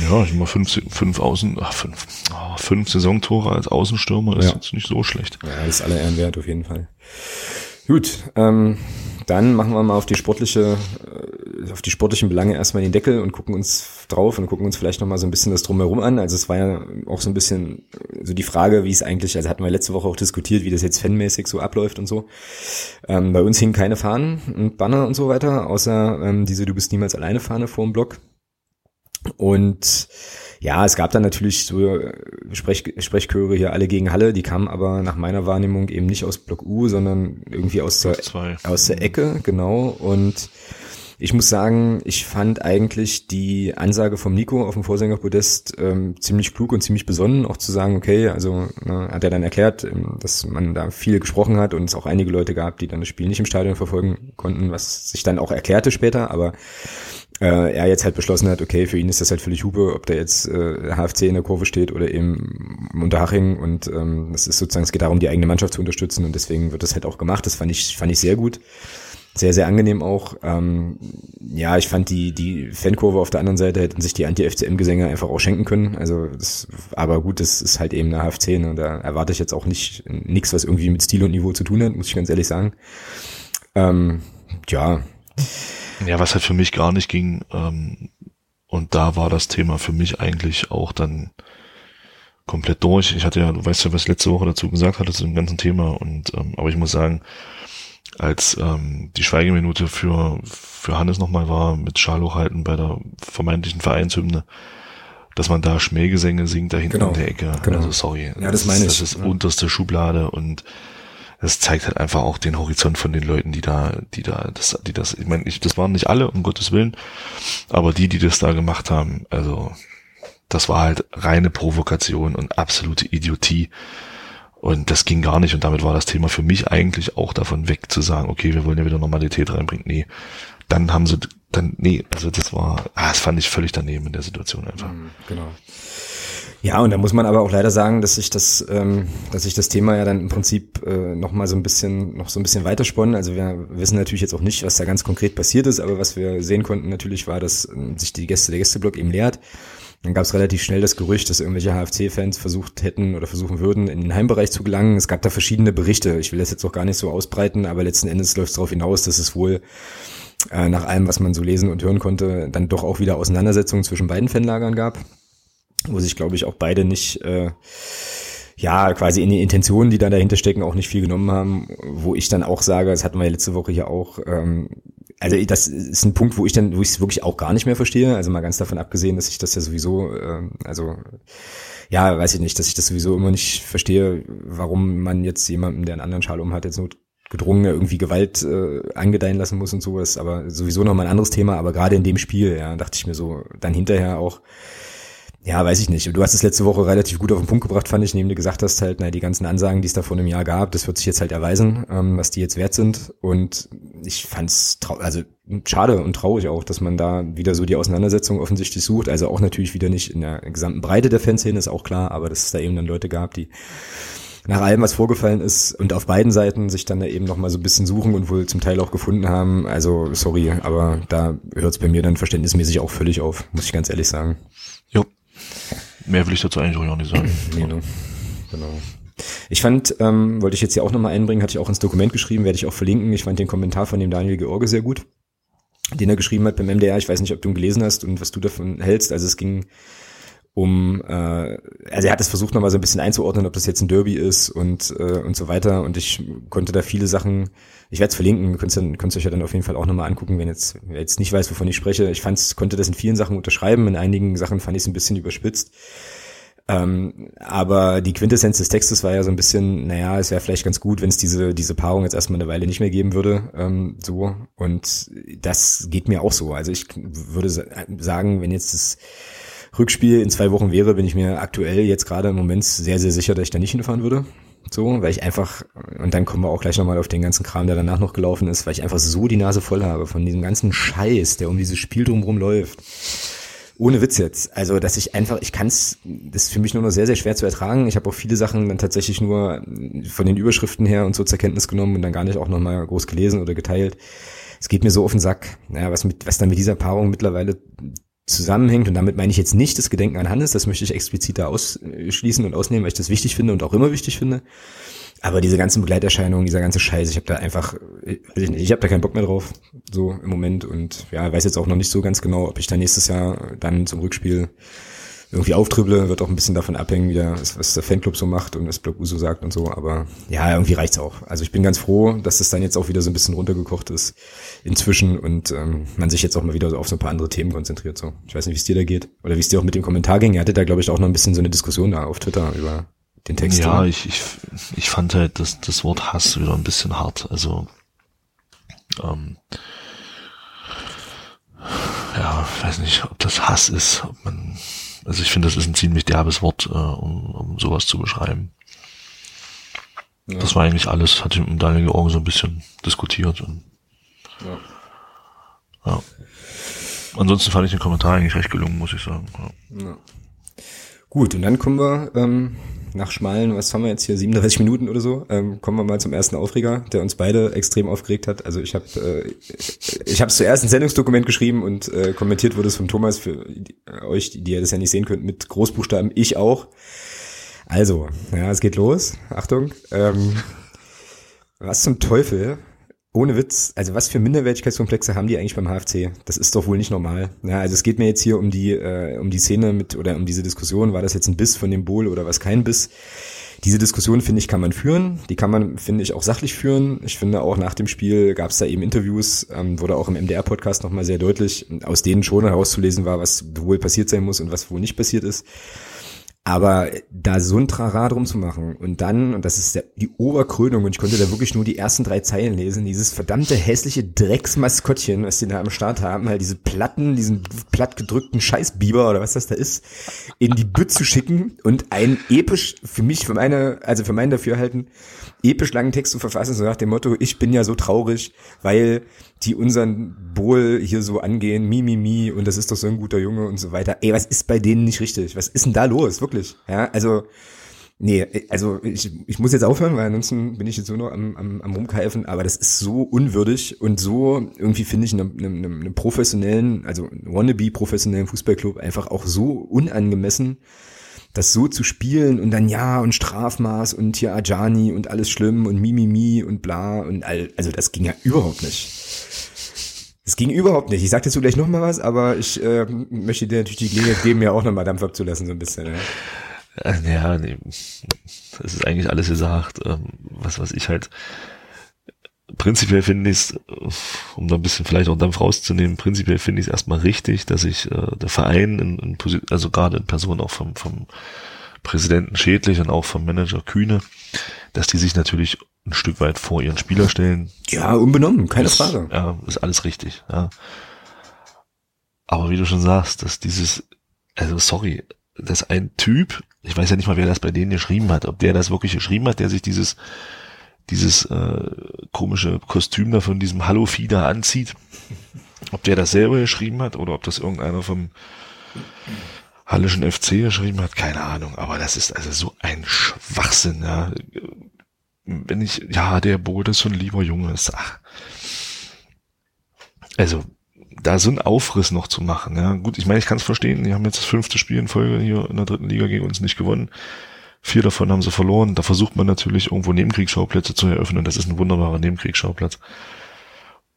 Ja, ich mal fünf, fünf Außen, ach, fünf, oh, fünf Saisontore als Außenstürmer ist Ja. jetzt nicht so schlecht. Ja, das ist aller Ehren wert, auf jeden Fall. Gut, ähm, dann machen wir mal auf die sportliche, äh, auf die sportlichen Belange erstmal den Deckel und gucken uns drauf und gucken uns vielleicht nochmal so ein bisschen das Drumherum an. Also es war ja auch so ein bisschen so die Frage, wie es eigentlich, also hatten wir letzte Woche auch diskutiert, wie das jetzt fanmäßig so abläuft und so. Ähm, bei uns hingen keine Fahnen und Banner und so weiter, außer ähm, diese Du bist niemals alleine Fahne vor dem Block. Und ja, es gab dann natürlich so äh, Sprech, Sprechchöre hier alle gegen Halle, die kamen aber nach meiner Wahrnehmung eben nicht aus Block U, sondern irgendwie aus der, Zwei. aus der Ecke, genau. Und ich muss sagen, ich fand eigentlich die Ansage vom Nico auf dem Vorsängerpodest ähm, ziemlich klug und ziemlich besonnen, auch zu sagen, okay, also ne, hat er dann erklärt, ähm, dass man da viel gesprochen hat und es auch einige Leute gab, die dann das Spiel nicht im Stadion verfolgen konnten, was sich dann auch erklärte später, aber äh, er jetzt halt beschlossen hat, okay, für ihn ist das halt völlig Hupe, ob da jetzt äh, HFC in der Kurve steht oder eben Unterhaching und ähm, das ist sozusagen, es geht darum, die eigene Mannschaft zu unterstützen und deswegen wird das halt auch gemacht. Das fand ich, fand ich sehr gut. Sehr, sehr angenehm auch. Ähm, ja, ich fand die, die Fankurve auf der anderen Seite hätten sich die Anti-FCM-Gesänge einfach auch schenken können. Also, das, aber gut, das ist halt eben eine HFC, ne? da erwarte ich jetzt auch nicht nichts, was irgendwie mit Stil und Niveau zu tun hat, muss ich ganz ehrlich sagen. Ähm, ja, Ja, was halt für mich gar nicht ging, ähm, und da war das Thema für mich eigentlich auch dann komplett durch. Ich hatte ja, du weißt ja, was ich letzte Woche dazu gesagt hatte zu dem ganzen Thema und ähm, aber ich muss sagen, als ähm, die Schweigeminute für für Hannes nochmal war mit Schalo halten bei der vermeintlichen Vereinshymne, dass man da Schmähgesänge singt da hinten Genau, in der Ecke. genau. Also sorry. Ja, das meine ist, ich, Das ist ja. unterste Schublade und das zeigt halt einfach auch den Horizont von den Leuten, die da, die da, das, die das, ich meine, ich, das waren nicht alle, um Gottes Willen, aber die, die das da gemacht haben, also das war halt reine Provokation und absolute Idiotie. Und das ging gar nicht. Und damit war das Thema für mich eigentlich auch davon weg zu sagen, okay, wir wollen ja wieder Normalität reinbringen. Nee. Dann haben sie, dann, nee, also das war, ah, das fand ich völlig daneben in der Situation einfach. Genau. Ja, und da muss man aber auch leider sagen, dass sich das, ähm, dass sich das Thema ja dann im Prinzip äh, noch mal so ein bisschen, noch so ein bisschen weitersponnen. Also wir wissen natürlich jetzt auch nicht, was da ganz konkret passiert ist, aber was wir sehen konnten natürlich war, dass ähm, sich die Gäste, der Gästeblock eben leert. Dann gab es relativ schnell das Gerücht, dass irgendwelche HFC-Fans versucht hätten oder versuchen würden, in den Heimbereich zu gelangen. Es gab da verschiedene Berichte. Ich will das jetzt auch gar nicht so ausbreiten, aber letzten Endes läuft es darauf hinaus, dass es wohl äh, nach allem, was man so lesen und hören konnte, dann doch auch wieder Auseinandersetzungen zwischen beiden Fanlagern gab wo sich, glaube ich, auch beide nicht, äh, ja, quasi in die Intentionen, die da dahinter stecken, auch nicht viel genommen haben, wo ich dann auch sage, das hatten wir ja letzte Woche hier auch, ähm, also das ist ein Punkt, wo ich dann, wo ich es wirklich auch gar nicht mehr verstehe, also mal ganz davon abgesehen, dass ich das ja sowieso, ähm, also ja, weiß ich nicht, dass ich das sowieso immer nicht verstehe, warum man jetzt jemanden, der einen anderen Schal um hat, jetzt not gedrungen irgendwie Gewalt äh, angedeihen lassen muss und sowas, aber sowieso noch mal ein anderes Thema, aber gerade in dem Spiel, ja, dachte ich mir so, dann hinterher auch, ja, weiß ich nicht. Du hast es letzte Woche relativ gut auf den Punkt gebracht, fand ich, neben dir gesagt hast halt, na, die ganzen Ansagen, die es da vor einem Jahr gab, das wird sich jetzt halt erweisen, ähm, was die jetzt wert sind. Und ich fand's also schade und traurig auch, dass man da wieder so die Auseinandersetzung offensichtlich sucht. Also auch natürlich wieder nicht in der gesamten Breite der Fanszene, ist auch klar, aber dass es da eben dann Leute gab, die nach allem, was vorgefallen ist und auf beiden Seiten sich dann da eben noch mal so ein bisschen suchen und wohl zum Teil auch gefunden haben. Also sorry, aber da hört es bei mir dann verständnismäßig auch völlig auf, muss ich ganz ehrlich sagen. Jo. Mehr will ich dazu eigentlich auch nicht sagen. Nee, ne? Genau. Ich fand, ähm, wollte ich jetzt hier auch nochmal einbringen, hatte ich auch ins Dokument geschrieben, werde ich auch verlinken. Ich fand den Kommentar von dem Daniel George sehr gut, den er geschrieben hat beim MDR. Ich weiß nicht, ob du ihn gelesen hast und was du davon hältst. Also es ging um, äh, also er hat es versucht nochmal so ein bisschen einzuordnen, ob das jetzt ein Derby ist und äh, und so weiter. Und ich konnte da viele Sachen, ich werde es verlinken, könnt ihr, könnt euch ja dann auf jeden Fall auch nochmal angucken, wenn jetzt, wer jetzt nicht weiß, wovon ich spreche. Ich fand's, konnte das in vielen Sachen unterschreiben, in einigen Sachen fand ich es ein bisschen überspitzt. Ähm, aber die Quintessenz des Textes war ja so ein bisschen, naja, es wäre vielleicht ganz gut, wenn es diese, diese Paarung jetzt erstmal eine Weile nicht mehr geben würde. Ähm, so. Und das geht mir auch so. Also ich würde sa- sagen, wenn jetzt das Rückspiel in zwei Wochen wäre, bin ich mir aktuell jetzt gerade im Moment sehr, sehr sicher, dass ich da nicht hinfahren würde. So, weil ich einfach, und dann kommen wir auch gleich nochmal auf den ganzen Kram, der danach noch gelaufen ist, weil ich einfach so die Nase voll habe von diesem ganzen Scheiß, der um dieses Spiel drumherum läuft. Ohne Witz jetzt. Also, dass ich einfach, ich kann es, das ist für mich nur noch sehr, sehr schwer zu ertragen. Ich habe auch viele Sachen dann tatsächlich nur von den Überschriften her und so zur Kenntnis genommen und dann gar nicht auch nochmal groß gelesen oder geteilt. Es geht mir so auf den Sack, ja, was, mit, was dann mit dieser Paarung mittlerweile zusammenhängt. Und damit meine ich jetzt nicht das Gedenken an Hannes, das möchte ich explizit da ausschließen und ausnehmen, weil ich das wichtig finde und auch immer wichtig finde. Aber diese ganzen Begleiterscheinungen, dieser ganze Scheiß, ich habe da einfach, ich, ich habe da keinen Bock mehr drauf, so im Moment. Und ja, weiß jetzt auch noch nicht so ganz genau, ob ich da nächstes Jahr dann zum Rückspiel irgendwie auftribble, wird auch ein bisschen davon abhängen, wie der, was der Fanclub so macht und was Block Uso sagt und so. Aber ja, irgendwie reicht's auch. Also ich bin ganz froh, dass das dann jetzt auch wieder so ein bisschen runtergekocht ist inzwischen und ähm, man sich jetzt auch mal wieder so auf so ein paar andere Themen konzentriert. So, ich weiß nicht, wie es dir da geht oder wie es dir auch mit dem Kommentar ging. Ihr hattet da, glaube ich, auch noch ein bisschen so eine Diskussion da auf Twitter über den Text. Ja, ich, ich, ich fand halt das, das Wort Hass wieder ein bisschen hart. Also ähm, ja, weiß nicht, ob das Hass ist, ob man also ich finde, das ist ein ziemlich derbes Wort, äh, um, um sowas zu beschreiben. Ja. Das war eigentlich alles, hatte ich mit Daniel Georgen so ein bisschen diskutiert. Und, ja. ja. Ansonsten fand ich den Kommentar eigentlich recht gelungen, muss ich sagen. Ja. ja. Gut, und dann kommen wir ähm, nach schmalen, was haben wir jetzt hier, 37 Minuten oder so, ähm, kommen wir mal zum ersten Aufreger, der uns beide extrem aufgeregt hat. Also ich habe äh, ich habe zuerst ein Sendungsdokument geschrieben und äh, kommentiert wurde es von Thomas für äh, euch, die, die ihr das ja nicht sehen könnt, mit Großbuchstaben, ich auch. Also, ja, es geht los. Achtung. Ähm, was zum Teufel ohne Witz, also was für Minderwertigkeitskomplexe haben die eigentlich beim HFC? Das ist doch wohl nicht normal. Ja, also es geht mir jetzt hier um die, äh, um die Szene mit oder um diese Diskussion, war das jetzt ein Biss von dem Bohl oder was kein Biss? Diese Diskussion, finde ich, kann man führen. Die kann man, finde ich, auch sachlich führen. Ich finde auch nach dem Spiel gab es da eben Interviews, ähm, wurde auch im MDR-Podcast nochmal sehr deutlich, aus denen schon herauszulesen war, was wohl passiert sein muss und was wohl nicht passiert ist. Aber da so ein Trara drum zu machen und dann, und das ist der, die Oberkrönung, und ich konnte da wirklich nur die ersten drei Zeilen lesen, dieses verdammte hässliche Drecksmaskottchen, was die da am Start haben, halt diese Platten, diesen plattgedrückten Scheißbiber oder was das da ist, in die Bütt zu schicken und ein episch, für mich, für meine, also für mein Dafürhalten, episch langen Text zu verfassen, so nach dem Motto, ich bin ja so traurig, weil die unseren Bohl hier so angehen, mi, mi, mi, und das ist doch so ein guter Junge und so weiter. Ey, was ist bei denen nicht richtig? Was ist denn da los? Wirklich? Ja, also, nee, also ich, ich muss jetzt aufhören, weil ansonsten bin ich jetzt so noch am, am, am rumkeifen, aber das ist so unwürdig und so irgendwie finde ich einem, einem, einem professionellen, also wannabe professionellen Fußballclub einfach auch so unangemessen, das so zu spielen und dann ja und Strafmaß und hier Ajani und alles schlimm und Mimimi und bla und all, also das ging ja überhaupt nicht. Es ging überhaupt nicht. Ich sag dazu gleich nochmal was, aber ich äh, möchte dir natürlich die Gelegenheit geben, mir auch nochmal Dampf abzulassen, so ein bisschen. Ja, ja nee, das ist eigentlich alles gesagt. Ähm, was, was ich halt prinzipiell finde ich um da ein bisschen vielleicht auch Dampf rauszunehmen, prinzipiell finde ich es erstmal richtig, dass sich äh, der Verein, in, in, also gerade in Person auch vom, vom Präsidenten Schädlich und auch vom Manager Kühne, dass die sich natürlich ein Stück weit vor ihren Spieler stellen. Ja, unbenommen, keine ist, Frage. Ja, ist alles richtig, ja. Aber wie du schon sagst, dass dieses, also sorry, dass ein Typ, ich weiß ja nicht mal, wer das bei denen geschrieben hat, ob der das wirklich geschrieben hat, der sich dieses, dieses äh, komische Kostüm da von diesem Hallo Fieder anzieht, ob der das selber geschrieben hat oder ob das irgendeiner vom Hallischen FC geschrieben hat, keine Ahnung, aber das ist also so ein Schwachsinn, ja wenn ich, ja, der Boot ist so ein lieber Junge ist, ach. Also, da so ein Aufriss noch zu machen, ja. Gut, ich meine, ich kann es verstehen, die haben jetzt das fünfte Spiel in Folge hier in der dritten Liga gegen uns nicht gewonnen. Vier davon haben sie verloren. Da versucht man natürlich irgendwo Nebenkriegsschauplätze zu eröffnen. Das ist ein wunderbarer Nebenkriegsschauplatz.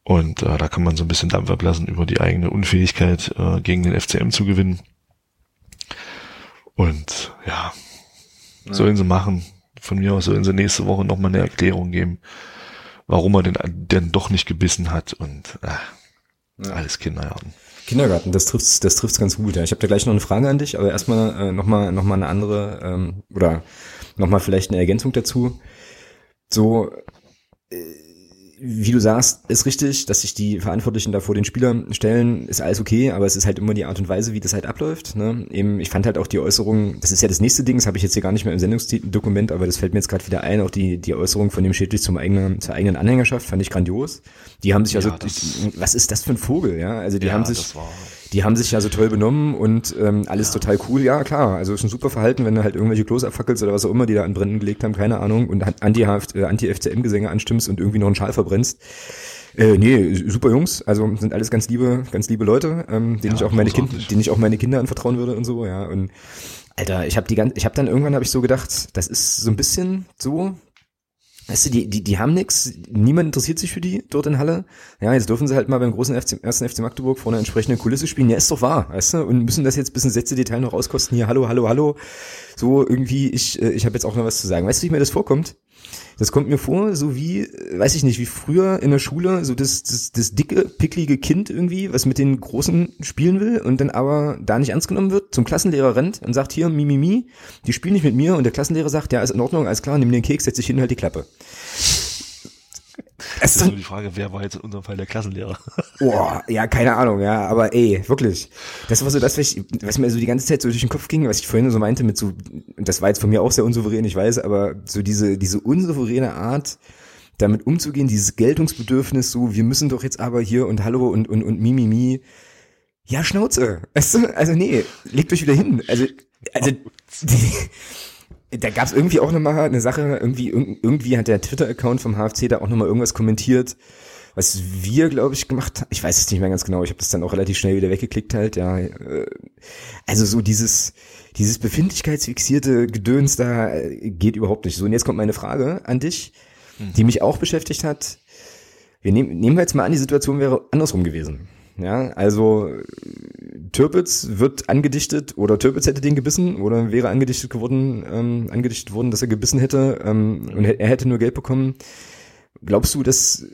Und äh, da kann man so ein bisschen Dampf ablassen über die eigene Unfähigkeit, äh, gegen den FCM zu gewinnen. Und ja, ja. sollen sie machen von mir aus sollen sie nächste Woche nochmal eine Erklärung geben, warum er denn, denn doch nicht gebissen hat und äh, ja. alles Kindergarten. Kindergarten, das trifft's, das trifft's ganz gut. Ja. Ich habe da gleich noch eine Frage an dich, aber erstmal äh, nochmal noch mal eine andere ähm, oder nochmal vielleicht eine Ergänzung dazu. So, äh, wie du sagst, ist richtig, dass sich die Verantwortlichen da vor den Spielern stellen, ist alles okay, aber es ist halt immer die Art und Weise, wie das halt abläuft. Ne? Eben, ich fand halt auch die Äußerung, das ist ja das nächste Ding, das habe ich jetzt hier gar nicht mehr im Sendungsdokument, aber das fällt mir jetzt gerade wieder ein, auch die, die Äußerung von dem Schädlich zum eigenen, zur eigenen Anhängerschaft, fand ich grandios. Die haben sich ja, also, was ist das für ein Vogel, ja? Also die ja, haben sich die haben sich ja so toll benommen und ähm, alles ja. total cool. Ja, klar, also ist ein super Verhalten, wenn du halt irgendwelche Klos abfackelst oder was auch immer, die da an Bränden gelegt haben, keine Ahnung, und äh, Anti-FCM-Gesänge anstimmst und irgendwie noch einen Schal verbrennst. Äh, nee, super Jungs, also sind alles ganz liebe, ganz liebe Leute, ähm, denen ja, ich auch meine Kinder, denen ich auch meine Kinder anvertrauen würde und so, ja. Und Alter, ich habe die ganz, ich habe dann irgendwann habe ich so gedacht, das ist so ein bisschen so, Weißt du, die, die, die haben nix, niemand interessiert sich für die dort in Halle. Ja, jetzt dürfen sie halt mal beim großen FC, ersten FC Magdeburg vor einer entsprechenden Kulisse spielen. Ja, ist doch wahr, weißt du? Und müssen das jetzt bis ins letzte Detail noch rauskosten. Hier, hallo, hallo, hallo. So irgendwie, ich, äh, ich habe jetzt auch noch was zu sagen. Weißt du, wie mir das vorkommt? Das kommt mir vor, so wie, weiß ich nicht, wie früher in der Schule, so das, das, das dicke, picklige Kind irgendwie, was mit den Großen spielen will und dann aber da nicht ernst genommen wird, zum Klassenlehrer rennt und sagt, hier, mi, mi, mi, die spielen nicht mit mir und der Klassenlehrer sagt, ja, ist in Ordnung, alles klar, nimm den Keks, setz dich hin, halt die Klappe. Es ist nur die Frage, wer war jetzt in unserem Fall der Klassenlehrer? Boah, ja, keine Ahnung, ja, aber ey, wirklich. Das war so das, was, ich, was mir so die ganze Zeit so durch den Kopf ging, was ich vorhin so meinte mit so, das war jetzt von mir auch sehr unsouverän, ich weiß, aber so diese, diese unsouveräne Art, damit umzugehen, dieses Geltungsbedürfnis, so, wir müssen doch jetzt aber hier und Hallo und, und, und Mimimi. Mi, mi. Ja, Schnauze. Du? Also nee, legt euch wieder hin. Also, also, die, da gab es irgendwie auch nochmal eine Sache, irgendwie, irgendwie hat der Twitter-Account vom HFC da auch nochmal irgendwas kommentiert, was wir, glaube ich, gemacht haben. Ich weiß es nicht mehr ganz genau, ich habe das dann auch relativ schnell wieder weggeklickt halt, ja. Äh, also so dieses, dieses befindlichkeitsfixierte Gedöns da äh, geht überhaupt nicht. So, und jetzt kommt meine Frage an dich, mhm. die mich auch beschäftigt hat. Wir nehmen, nehmen wir jetzt mal an, die Situation wäre andersrum gewesen. Ja, also Türpitz wird angedichtet oder Türpitz hätte den gebissen oder wäre angedichtet geworden, ähm, angedichtet worden, dass er gebissen hätte ähm, und er hätte nur Geld bekommen. Glaubst du, dass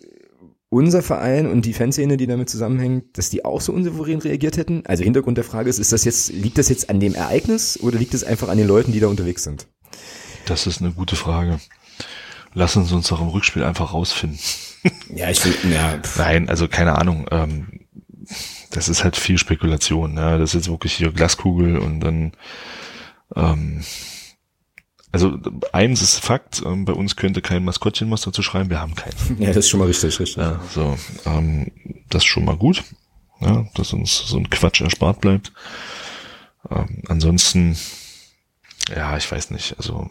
unser Verein und die Fanszene, die damit zusammenhängt, dass die auch so unsouverän reagiert hätten? Also Hintergrund der Frage ist, ist das jetzt, liegt das jetzt an dem Ereignis oder liegt es einfach an den Leuten, die da unterwegs sind? Das ist eine gute Frage. Lassen Sie uns doch im Rückspiel einfach rausfinden. Ja, ich will, ja. Nein, also keine Ahnung. Ähm, das ist halt viel Spekulation. Ne? Das ist jetzt wirklich hier Glaskugel und dann ähm, also eins ist Fakt, ähm, bei uns könnte kein Maskottchen was dazu schreiben, wir haben keinen. Ja, das ist schon mal richtig, richtig. Ja, so, ähm, das ist schon mal gut, ja, dass uns so ein Quatsch erspart bleibt. Ähm, ansonsten, ja, ich weiß nicht, also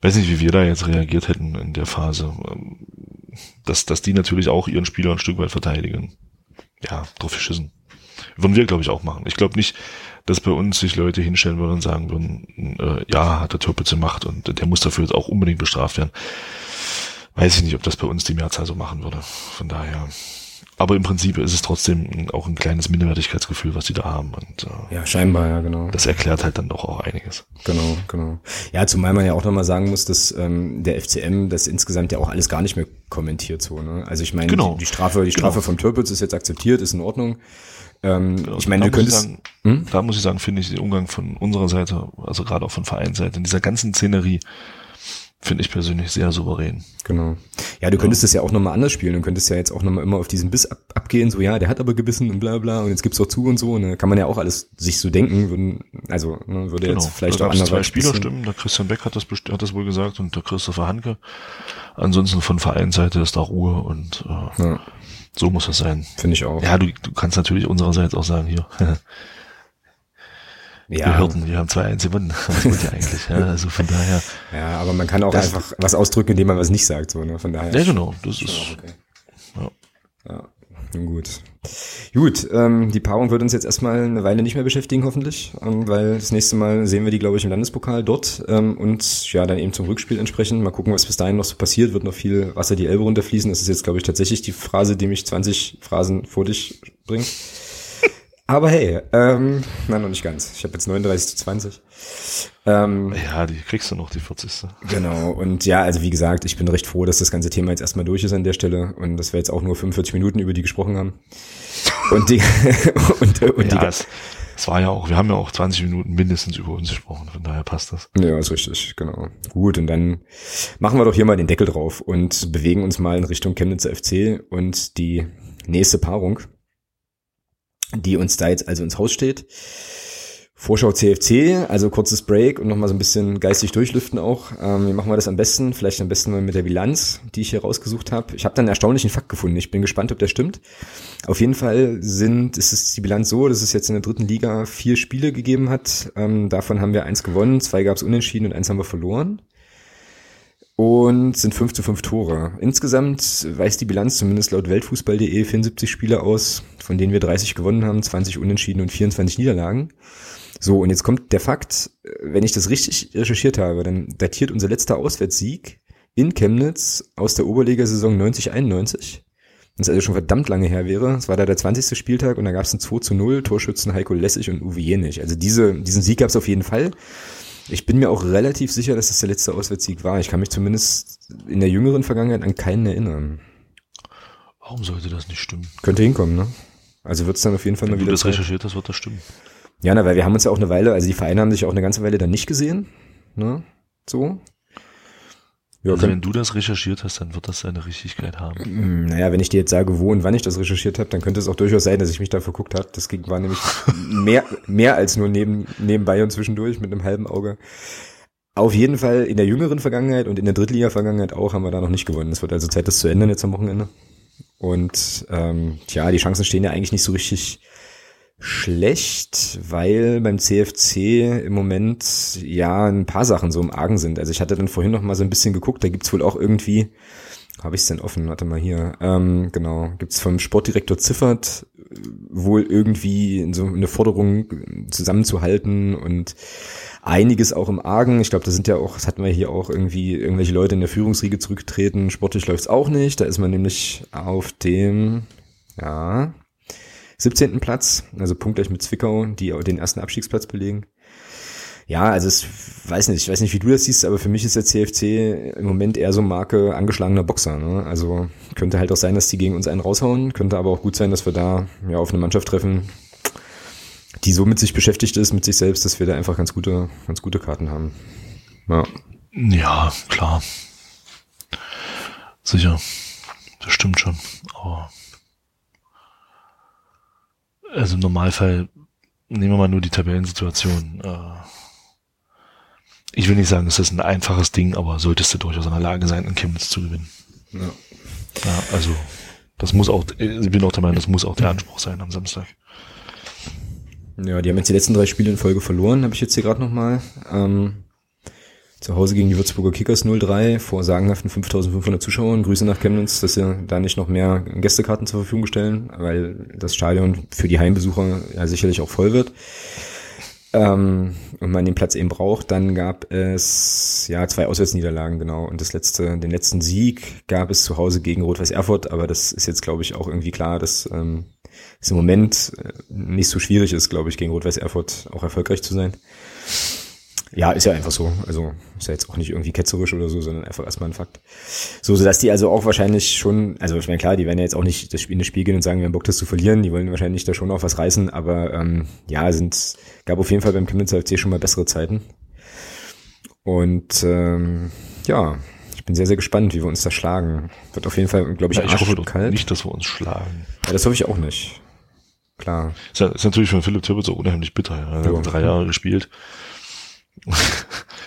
weiß nicht, wie wir da jetzt reagiert hätten in der Phase. Ähm, dass, dass die natürlich auch ihren Spieler ein Stück weit verteidigen. Ja, drauf geschissen. Würden wir, glaube ich, auch machen. Ich glaube nicht, dass bei uns sich Leute hinstellen würden und sagen würden, äh, ja, hat der Türpitz gemacht und der muss dafür jetzt auch unbedingt bestraft werden. Weiß ich nicht, ob das bei uns die Mehrzahl so machen würde. Von daher, aber im Prinzip ist es trotzdem auch ein kleines Minderwertigkeitsgefühl, was die da haben. Und, äh, ja, scheinbar, ja, genau. Das erklärt halt dann doch auch einiges. Genau, genau. Ja, zumal man ja auch nochmal sagen muss, dass ähm, der FCM das insgesamt ja auch alles gar nicht mehr kommentiert so. Ne? Also ich meine, genau. die, die, Strafe, die Strafe genau. vom Türpitz ist jetzt akzeptiert, ist in Ordnung. Ähm, genau. Ich meine, du könntest. Sagen, hm? Da muss ich sagen, finde ich den Umgang von unserer Seite, also gerade auch von Vereinsseite, in dieser ganzen Szenerie, finde ich persönlich sehr souverän. Genau. Ja, du könntest es ja. ja auch nochmal anders spielen. Du könntest ja jetzt auch nochmal immer auf diesen Biss ab, abgehen, so ja, der hat aber gebissen und bla bla und jetzt gibt's auch zu und so. Ne? Kann man ja auch alles sich so denken, würden, also ne, würde genau. jetzt vielleicht da auch anders zwei Spieler stimmen. Der Christian Beck hat das, hat das wohl gesagt und der Christopher Hanke. Ansonsten von Vereinsseite ist da Ruhe und äh, ja. so muss das sein. Finde ich auch. Ja, du, du kannst natürlich unsererseits auch sagen, hier, ja. Wir haben zwei 1 gewonnen. Was gut ja eigentlich. Ja, also von daher. Ja, aber man kann auch einfach was ausdrücken, indem man was nicht sagt. So, ne? Von daher. Ja, genau. Das ist. Okay. Ja. ja. Gut. Gut, ähm, die Paarung wird uns jetzt erstmal eine Weile nicht mehr beschäftigen, hoffentlich, ähm, weil das nächste Mal sehen wir die, glaube ich, im Landespokal dort ähm, und ja, dann eben zum Rückspiel entsprechend. Mal gucken, was bis dahin noch so passiert. Wird noch viel Wasser die Elbe runterfließen. Das ist jetzt, glaube ich, tatsächlich die Phrase, die mich 20 Phrasen vor dich bringt. Aber hey, ähm, nein, noch nicht ganz. Ich habe jetzt 39 zu 20. Ähm, ja, die kriegst du noch, die 40. Genau, und ja, also wie gesagt, ich bin recht froh, dass das ganze Thema jetzt erstmal durch ist an der Stelle und dass wir jetzt auch nur 45 Minuten über die gesprochen haben. Und die, und, und ja, die, es, Es war ja auch, wir haben ja auch 20 Minuten mindestens über uns gesprochen, von daher passt das. Ja, ist richtig, genau. Gut, und dann machen wir doch hier mal den Deckel drauf und bewegen uns mal in Richtung Chemnitzer FC und die nächste Paarung, die uns da jetzt also ins Haus steht. Vorschau CFC, also kurzes Break und nochmal so ein bisschen geistig durchlüften auch. Ähm, wie machen wir das am besten? Vielleicht am besten mal mit der Bilanz, die ich hier rausgesucht habe. Ich habe da einen erstaunlichen Fakt gefunden. Ich bin gespannt, ob der stimmt. Auf jeden Fall sind, ist es die Bilanz so, dass es jetzt in der dritten Liga vier Spiele gegeben hat. Ähm, davon haben wir eins gewonnen, zwei gab es unentschieden und eins haben wir verloren. Und sind fünf zu fünf Tore. Insgesamt weist die Bilanz zumindest laut Weltfußball.de 74 Spiele aus, von denen wir 30 gewonnen haben, 20 unentschieden und 24 Niederlagen. So, und jetzt kommt der Fakt, wenn ich das richtig recherchiert habe, dann datiert unser letzter Auswärtssieg in Chemnitz aus der Oberligasaison 90-91. Das also schon verdammt lange her wäre. Es war da der 20. Spieltag und da gab es ein 2 zu 0, Torschützen Heiko Lessig und Uwe Jenich. Also diese, diesen Sieg gab es auf jeden Fall. Ich bin mir auch relativ sicher, dass das der letzte Auswärtssieg war. Ich kann mich zumindest in der jüngeren Vergangenheit an keinen erinnern. Warum sollte das nicht stimmen? Könnte hinkommen, ne? Also wird es dann auf jeden Fall Wenn mal du wieder. das Zeit. recherchiert hast, wird das stimmen. Ja, na, weil wir haben uns ja auch eine Weile, also die Vereine haben sich auch eine ganze Weile dann nicht gesehen. Ne? So. Ja, also wenn du das recherchiert hast, dann wird das seine Richtigkeit haben. Hm, naja, wenn ich dir jetzt sage, wo und wann ich das recherchiert habe, dann könnte es auch durchaus sein, dass ich mich da verguckt habe. Das ging, war nämlich mehr, mehr als nur neben, nebenbei und zwischendurch mit einem halben Auge. Auf jeden Fall in der jüngeren Vergangenheit und in der Drittliga-Vergangenheit auch haben wir da noch nicht gewonnen. Es wird also Zeit, das zu ändern jetzt am Wochenende. Und ähm, tja, die Chancen stehen ja eigentlich nicht so richtig schlecht, weil beim CFC im Moment ja ein paar Sachen so im Argen sind. Also ich hatte dann vorhin noch mal so ein bisschen geguckt, da gibt's wohl auch irgendwie, habe ich es denn offen, warte mal hier, ähm, genau, gibt's vom Sportdirektor Ziffert äh, wohl irgendwie so eine Forderung zusammenzuhalten und einiges auch im Argen. Ich glaube, da sind ja auch, das hatten wir hier auch irgendwie irgendwelche Leute in der Führungsriege zurückgetreten. Sportlich läuft's auch nicht. Da ist man nämlich auf dem, ja, 17. Platz, also punktgleich mit Zwickau, die den ersten Abstiegsplatz belegen. Ja, also es weiß nicht, ich weiß nicht, wie du das siehst, aber für mich ist der CFC im Moment eher so Marke angeschlagener Boxer. Ne? Also könnte halt auch sein, dass die gegen uns einen raushauen, könnte aber auch gut sein, dass wir da ja auf eine Mannschaft treffen, die so mit sich beschäftigt ist, mit sich selbst, dass wir da einfach ganz gute, ganz gute Karten haben. Ja. Ja, klar. Sicher. Das stimmt schon. Aber also im Normalfall nehmen wir mal nur die Tabellensituation. Äh, ich will nicht sagen, es ist ein einfaches Ding, aber solltest du durchaus in der Lage sein, in Chemnitz zu gewinnen. ja. Ja, also das muss auch, ich bin auch der Meinung, das muss auch der Anspruch sein am Samstag. Ja, die haben jetzt die letzten drei Spiele in Folge verloren, habe ich jetzt hier gerade nochmal. Ähm, zu Hause gegen die Würzburger Kickers 0-3 vor sagenhaften 5500 Zuschauern. Grüße nach Chemnitz, dass sie da nicht noch mehr Gästekarten zur Verfügung stellen, weil das Stadion für die Heimbesucher ja sicherlich auch voll wird. Ähm, und man den Platz eben braucht, dann gab es ja zwei Auswärtsniederlagen, genau. Und das letzte, den letzten Sieg gab es zu Hause gegen Rot-Weiß Erfurt, aber das ist jetzt, glaube ich, auch irgendwie klar, dass ähm, es im Moment äh, nicht so schwierig ist, glaube ich, gegen Rot-Weiß Erfurt auch erfolgreich zu sein. Ja, ist ja einfach so. Also ist ja jetzt auch nicht irgendwie ketzerisch oder so, sondern einfach erstmal ein Fakt. So, sodass die also auch wahrscheinlich schon, also ich meine, klar, die werden ja jetzt auch nicht das Spiel in das Spiel gehen und sagen, wir haben Bock, das zu verlieren. Die wollen wahrscheinlich da schon auch was reißen, aber ähm, ja, sind, gab auf jeden Fall beim Chemnitzer FC schon mal bessere Zeiten. Und ähm, ja, ich bin sehr, sehr gespannt, wie wir uns da schlagen. Wird auf jeden Fall, glaube ich, Ja, ich hoffe doch nicht, dass wir uns schlagen. Ja, das hoffe ich auch nicht. Klar. Ist, ja, ist natürlich für Philipp Tippett so unheimlich bitter. Ja. Er Ja. hat drei Jahre gespielt.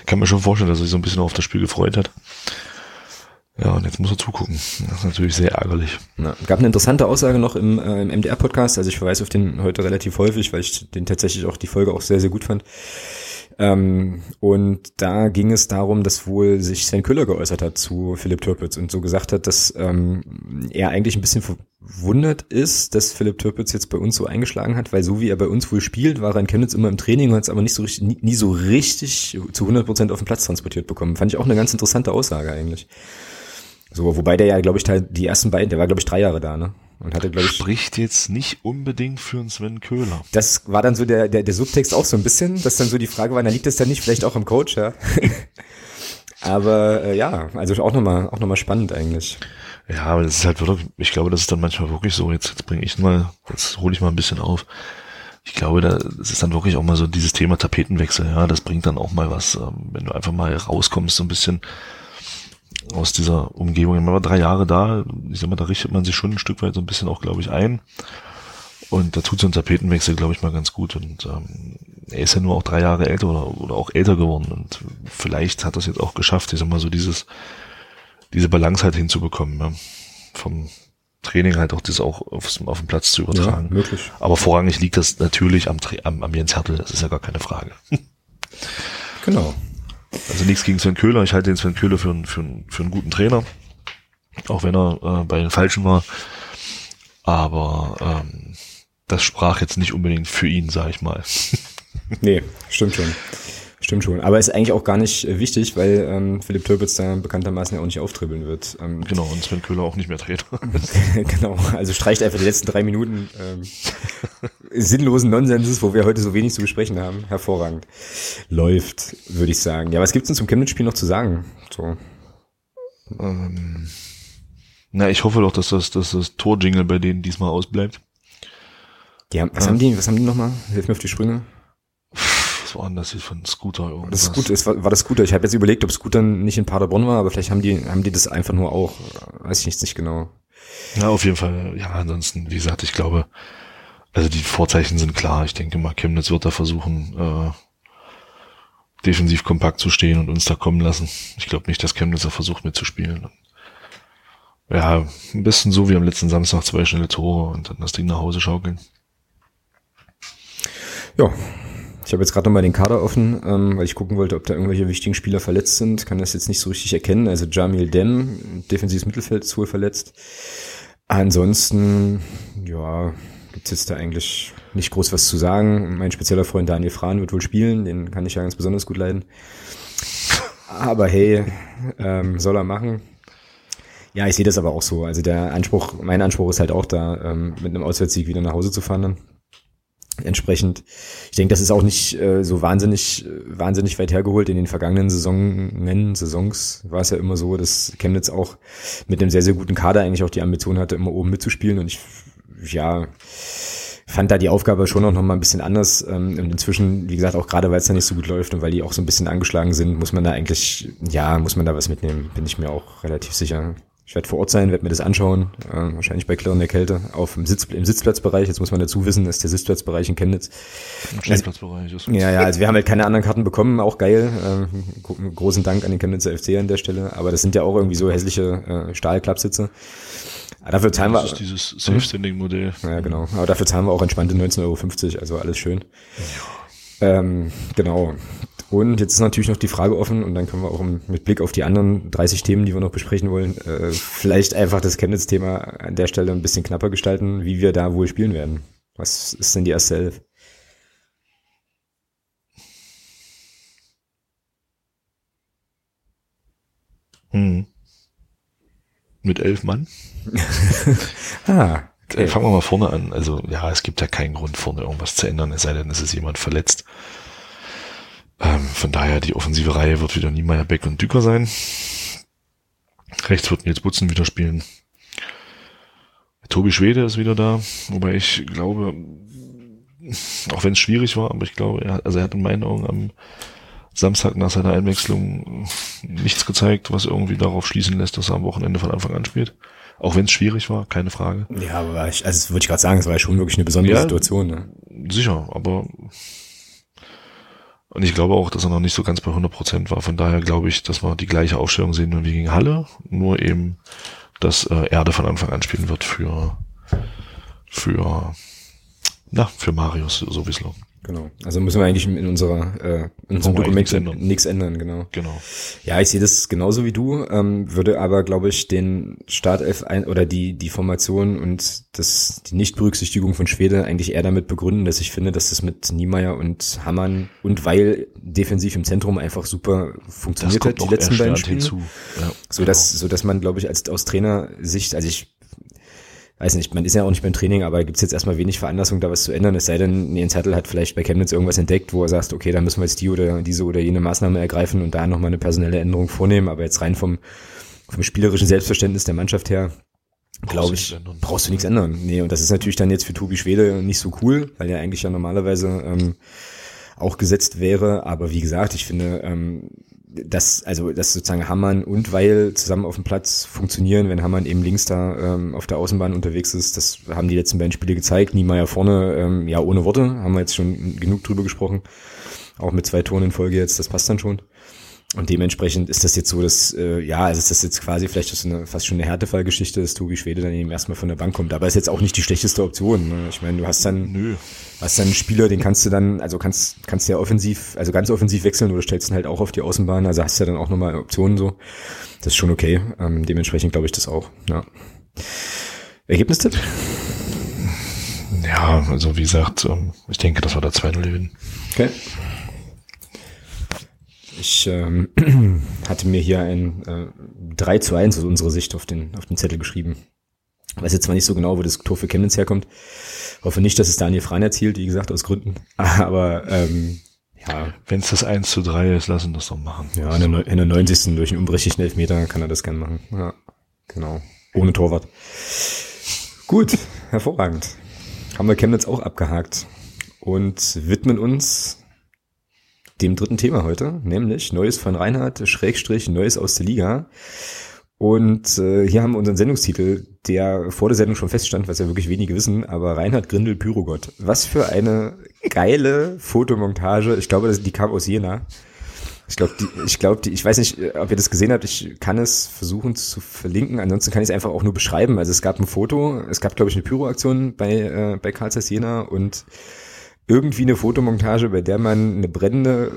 Kann mir schon vorstellen, dass er sich so ein bisschen auf das Spiel gefreut hat. Ja, und jetzt muss er zugucken. Das ist natürlich sehr ärgerlich. Na, gab eine interessante Aussage noch im, äh, im MDR-Podcast, also ich verweise auf den heute relativ häufig, weil ich den tatsächlich auch die Folge auch sehr, sehr gut fand. Ähm, und da ging es darum, dass wohl sich Sven Köhler geäußert hat zu Philipp Türpitz und so gesagt hat, dass ähm, er eigentlich ein bisschen verwundert ist, dass Philipp Türpitz jetzt bei uns so eingeschlagen hat, weil so wie er bei uns wohl spielt, war er in Chemnitz immer im Training und hat es aber nicht so richtig, nie, nie so richtig zu 100 Prozent auf den Platz transportiert bekommen. Fand ich auch eine ganz interessante Aussage eigentlich. So, wobei der ja, glaube ich, die ersten beiden, der war, glaube ich, drei Jahre da, ne? Und hatte, glaube ich, Spricht jetzt nicht unbedingt für einen Sven Köhler. das war dann so der, der, der Subtext auch so ein bisschen, dass dann so die Frage war, na liegt das dann nicht vielleicht auch am Coach, ja? Aber äh, ja, also auch nochmal auch noch mal spannend eigentlich. Ja, aber das ist halt wirklich, ich glaube, das ist dann manchmal wirklich so, jetzt, jetzt bringe ich mal, jetzt hole ich mal ein bisschen auf. ich glaube, da das ist dann wirklich auch mal so dieses Thema Tapetenwechsel, ja, das bringt dann auch mal was, ähm, wenn du einfach mal rauskommst, so ein bisschen aus dieser Umgebung. Man war drei Jahre da, ich sag mal, da richtet man sich schon ein Stück weit so ein bisschen auch, glaube ich, ein. Und da tut so ein Tapetenwechsel, glaube ich, mal ganz gut. Und ähm, er ist ja nur auch drei Jahre älter oder, oder auch älter geworden. Und vielleicht hat das jetzt auch geschafft, ich sag mal, so dieses, diese Balance halt hinzubekommen. Ja. Vom Training halt auch das auch aufs, auf den Platz zu übertragen. Ja, möglich. Aber vorrangig liegt das natürlich am, am, am Jens Hertel, das ist ja gar keine Frage. Genau. Also nichts gegen Sven Köhler. Ich halte den Sven Köhler für, einen für, für einen guten Trainer. Auch wenn er äh, bei den Falschen war. Aber ähm, das sprach jetzt nicht unbedingt für ihn, sag ich mal. Nee, stimmt schon. Stimmt schon. Aber ist eigentlich auch gar nicht äh, wichtig, weil ähm, Philipp Türpitz da bekanntermaßen ja auch nicht auftribbeln wird. Ähm, Genau, und Sven Köhler auch nicht mehr Trainer. genau, also streicht einfach die letzten drei Minuten ähm, sinnlosen Nonsenses, wo wir heute so wenig zu besprechen haben. Hervorragend. Läuft, würde ich sagen. Ja, was gibt's denn zum Chemnitz-Spiel noch zu sagen? So. ähm, na, ich hoffe doch, dass das, dass das Torjingle bei denen diesmal ausbleibt. Die haben, was Ja. haben die, was haben die nochmal? Hilf mir auf die Sprünge. Das jetzt von Scooter irgendwas? Das ist gut, es war, war das Scooter. Ich habe jetzt überlegt, ob Scooter nicht in Paderborn war, aber vielleicht haben die, haben die das einfach nur auch. Weiß ich jetzt nicht genau. Ja, auf jeden Fall. Ja, ansonsten, wie gesagt, ich glaube, also die Vorzeichen sind klar. Ich denke mal, Chemnitz wird da versuchen, äh, defensiv kompakt zu stehen und uns da kommen lassen. Ich glaube nicht, dass Chemnitz da versucht mitzuspielen. Ja, ein bisschen so wie am letzten Samstag, zwei schnelle Tore und dann das Ding nach Hause schaukeln. Ja. Ich habe jetzt gerade nochmal den Kader offen, ähm, weil ich gucken wollte, ob da irgendwelche wichtigen Spieler verletzt sind. Kann das jetzt nicht so richtig erkennen. Also Jamil Dem, defensives Mittelfeld, ist wohl verletzt. Ansonsten, ja, gibt's jetzt da eigentlich nicht groß was zu sagen. Mein spezieller Freund Daniel Frahn wird wohl spielen, den kann ich ja ganz besonders gut leiden. Aber hey, ähm, soll er machen. Ja, ich sehe das aber auch so. Also der Anspruch, mein Anspruch ist halt auch da, ähm, mit einem Auswärtssieg wieder nach Hause zu fahren dann. Entsprechend, ich denke, das ist auch nicht äh, so wahnsinnig, wahnsinnig weit hergeholt. In den vergangenen Saisonen, Saisons war es ja immer so, dass Chemnitz auch mit einem sehr, sehr guten Kader eigentlich auch die Ambition hatte, immer oben mitzuspielen. Und ich, ja, fand da die Aufgabe schon auch noch mal ein bisschen anders. Ähm, inzwischen, wie gesagt, auch gerade weil es da nicht so gut läuft und weil die auch so ein bisschen angeschlagen sind, muss man da eigentlich, ja, muss man da was mitnehmen, bin ich mir auch relativ sicher. Ich werde vor Ort sein, werde mir das anschauen, äh, wahrscheinlich bei klirrender Kälte auf dem, Sitz, im Sitzplatzbereich. Jetzt muss man dazu wissen, dass der Sitzplatzbereich in Chemnitz. Im Stehplatzbereich ist. Ja, ja, also wir haben halt keine anderen Karten bekommen, auch geil. Äh, gro- großen Dank an den Chemnitzer FC an der Stelle. Aber das sind ja auch irgendwie so hässliche äh, Stahlklappsitze. Aber dafür zahlen wir. Das ist dieses Safe-Standing-Modell. Ja, genau. Aber dafür zahlen wir auch entspannte 19,50 Euro, also alles schön. Ähm, genau. Und jetzt ist natürlich noch die Frage offen, und dann können wir auch mit Blick auf die anderen 30 Themen, die wir noch besprechen wollen, äh, vielleicht einfach das Chemnitz-Thema an der Stelle ein bisschen knapper gestalten, wie wir da wohl spielen werden. Was ist denn die erste Elf? Hm. Mit elf Mann. Ah, Äh, Fangen wir mal vorne an. Also ja, es gibt ja keinen Grund, vorne irgendwas zu ändern, es sei denn, es ist jemand verletzt. Ähm, von daher, die offensive Reihe wird wieder Niemeyer, Beck und Düker sein. Rechts wird Nils Butzen wieder spielen. Tobi Schwede ist wieder da, wobei ich glaube, auch wenn es schwierig war, aber ich glaube, er, also er hat in meinen Augen am Samstag nach seiner Einwechslung nichts gezeigt, was irgendwie darauf schließen lässt, dass er am Wochenende von Anfang an spielt. Auch wenn es schwierig war, keine Frage. Ja, aber ich, also würde ich gerade sagen, es war ja schon wirklich eine besondere Ja. Situation. Ne? Sicher, aber und ich glaube auch, dass er noch nicht so ganz bei 100 Prozent war. Von daher glaube ich, dass wir die gleiche Aufstellung sehen wie gegen Halle, nur eben, dass äh, Erde von Anfang an spielen wird für für na für Marius sowieso. Genau. Also müssen wir eigentlich in unserer äh, in unserem Dokument nichts ändern. genau. Genau. Ja, ich sehe das genauso wie du, ähm, würde aber, glaube ich, den Startelf ein oder die die Formation und das die Nichtberücksichtigung von Schwede eigentlich eher damit begründen, dass ich finde, dass das mit Niemeyer und Hammann und weil defensiv im Zentrum einfach super funktioniert hat die letzten beiden Spiele. hinzu. Ja, So dass, so dass man, glaube ich, als aus Trainersicht, also ich weiß nicht, man ist ja auch nicht beim Training, aber gibt's jetzt erstmal wenig Veranlassung, da was zu ändern, es sei denn, Jens Hertel hat vielleicht bei Chemnitz irgendwas entdeckt, wo er sagt, okay, da müssen wir jetzt die oder diese oder jene Maßnahme ergreifen und da nochmal eine personelle Änderung vornehmen, aber jetzt rein vom, vom spielerischen Selbstverständnis der Mannschaft her, glaube ich, brauchst du nichts ändern. Nee, und das ist natürlich dann jetzt für Tobi Schwede nicht so cool, weil er eigentlich ja normalerweise ähm, auch gesetzt wäre. Aber wie gesagt, ich finde, ähm, dass, also, dass sozusagen Hammann und Weil zusammen auf dem Platz funktionieren, wenn Hammann eben links da ähm, auf der Außenbahn unterwegs ist, das haben die letzten beiden Spiele gezeigt. Niemeyer vorne, ähm, ja, ohne Worte, haben wir jetzt schon genug drüber gesprochen. Auch mit zwei Toren in Folge jetzt, das passt dann schon. Und dementsprechend ist das jetzt so, dass, äh, ja, also ist das jetzt quasi vielleicht so eine, fast schon eine Härtefallgeschichte, dass Tobi Schwede dann eben erstmal von der Bank kommt. Aber ist jetzt auch nicht die schlechteste Option. Ne? Ich meine, du hast dann, Nö. hast dann einen Spieler, den kannst du dann, also kannst, kannst ja offensiv, also ganz offensiv wechseln oder stellst ihn halt auch auf die Außenbahn. Also hast du ja dann auch nochmal Optionen so. Das ist schon okay. Ähm, dementsprechend glaube ich das auch. Ja. Ergebnistipp? Ja, also wie gesagt, ähm, ich denke, dass wir da 2-0 gewinnen. Okay. Ich ähm, hatte mir hier ein äh, 3 zu 1 aus unserer Sicht auf den, auf den Zettel geschrieben. Weiß jetzt zwar nicht so genau, wo das Tor für Chemnitz herkommt. Hoffe nicht, dass es Daniel Frein erzielt, wie gesagt, aus Gründen. Aber ähm, ja. Wenn es das 1 zu 3 ist, lassen das doch machen. Ja, in der, in der 90. durch einen unberechtigten Elfmeter kann er das gern machen. Ja, genau. Ohne Torwart. Gut, hervorragend. Haben wir Chemnitz auch abgehakt und widmen uns dem dritten Thema heute, nämlich Neues von Reinhard, Schrägstrich, Neues aus der Liga. Und äh, hier haben wir unseren Sendungstitel, der vor der Sendung schon feststand, was ja wirklich wenige wissen, aber Reinhard Grindel Pyrogott. Was für eine geile Fotomontage. Ich glaube, die kam aus Jena. Ich glaube, ich glaube, ich weiß nicht, ob ihr das gesehen habt. Ich kann es versuchen zu verlinken. Ansonsten kann ich es einfach auch nur beschreiben. Also es gab ein Foto, es gab glaube ich eine Pyroaktion bei äh, bei Karl Jena und irgendwie eine Fotomontage, bei der man eine brennende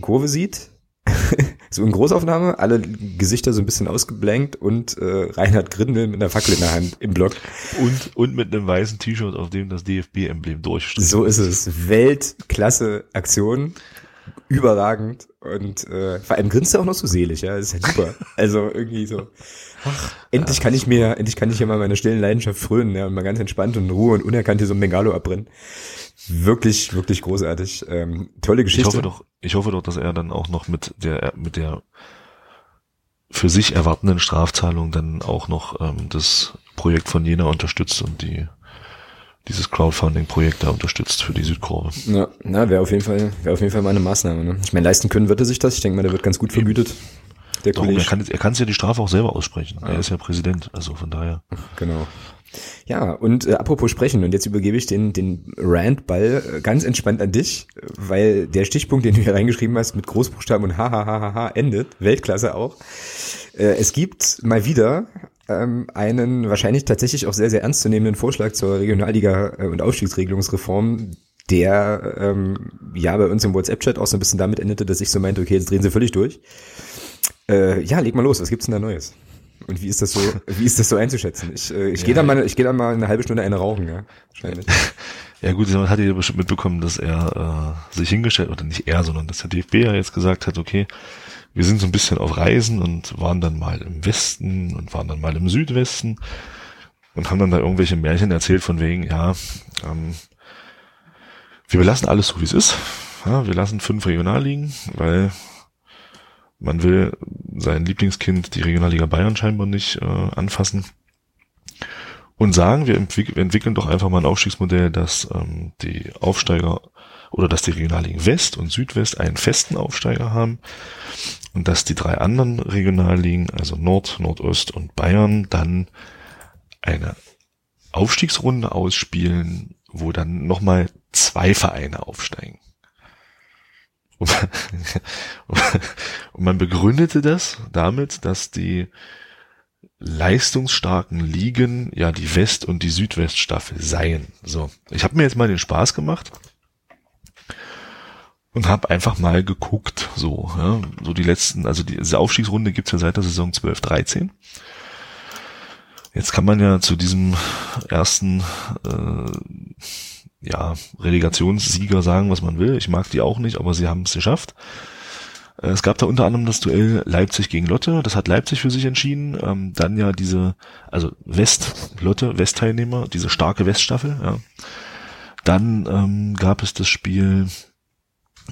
Kurve sieht. so in Großaufnahme, alle Gesichter so ein bisschen ausgeblankt und äh, Reinhard Grindel mit einer Fackel in der Hand im Block. Und, und mit einem weißen T-Shirt, auf dem das DFB-Emblem durchsteht. So ist es. Weltklasse Aktion. Überragend. Und äh, vor allem grinst er auch noch so selig, ja. Das ist ja super. Also irgendwie so. Ach, endlich kann ich mir, endlich kann ich hier mal meine stillen Leidenschaft frönen, ja, und mal ganz entspannt und in Ruhe und unerkannt hier so ein Bengalo abbrennen. Wirklich, wirklich großartig. Ähm, tolle Geschichte. Ich hoffe doch, ich hoffe doch, dass er dann auch noch mit der, mit der für sich erwartenden Strafzahlung dann auch noch ähm, das Projekt von Jena unterstützt und die dieses Crowdfunding-Projekt da unterstützt für die Südkurve. Ja, na, wäre auf jeden Fall, wäre auf jeden Fall mal eine Maßnahme. Ne? Ich meine, leisten können wird er sich das. Ich denke mal, der wird ganz gut vergütet. Der Darum, Kollege. Er kann, er kann ja die Strafe auch selber aussprechen. Ja. Er ist ja Präsident, also von daher. Genau. Ja, und äh, apropos sprechen, und jetzt übergebe ich den, den Rant-Ball äh, ganz entspannt an dich, weil der Stichpunkt, den du hier reingeschrieben hast, mit Großbuchstaben und hahaha endet, Weltklasse auch. Äh, es gibt mal wieder ähm, einen wahrscheinlich tatsächlich auch sehr, sehr ernstzunehmenden Vorschlag zur Regionalliga- äh, und Aufstiegsregelungsreform, der ähm, ja bei uns im WhatsApp-Chat auch so ein bisschen damit endete, dass ich so meinte, okay, jetzt drehen sie völlig durch. Äh, ja, leg mal los, was gibt's denn da Neues? Und wie ist das so, wie ist das so einzuschätzen? Ich, äh, ich ja. gehe dann mal, ich gehe dann mal eine halbe Stunde eine rauchen, ja, wahrscheinlich. Ja gut, man hat ja bestimmt mitbekommen, dass er äh, sich hingestellt, oder nicht er, sondern dass der DFB ja jetzt gesagt hat, okay, wir sind so ein bisschen auf Reisen und waren dann mal im Westen und waren dann mal im Südwesten und haben dann da irgendwelche Märchen erzählt von wegen, ja, ähm, wir belassen alles so, wie es ist. Ja, wir lassen fünf Regionalligen, weil man will sein Lieblingskind, die Regionalliga Bayern, scheinbar nicht äh, anfassen. Und sagen, wir, entwick entwickeln doch einfach mal ein Aufstiegsmodell, dass ähm, die Aufsteiger oder dass die Regionalligen West und Südwest einen festen Aufsteiger haben und dass die drei anderen Regionalligen, also Nord, Nordost und Bayern, dann eine Aufstiegsrunde ausspielen, wo dann nochmal zwei Vereine aufsteigen. Und man begründete das damit, dass die leistungsstarken Ligen ja die West- und die Südweststaffel seien. So, ich habe mir jetzt mal den Spaß gemacht und habe einfach mal geguckt, so, ja, so die letzten, also die, diese Aufstiegsrunde gibt's ja seit der Saison 12, 13. Jetzt kann man ja zu diesem ersten äh, ja, Relegationssieger sagen, was man will. Ich mag die auch nicht, aber sie haben es geschafft. Äh, es gab da unter anderem das Duell Leipzig gegen Lotte. Das hat Leipzig für sich entschieden. Ähm, dann ja diese, also West, Lotte, Westteilnehmer, diese starke Weststaffel. Ja. Dann ähm, gab es das Spiel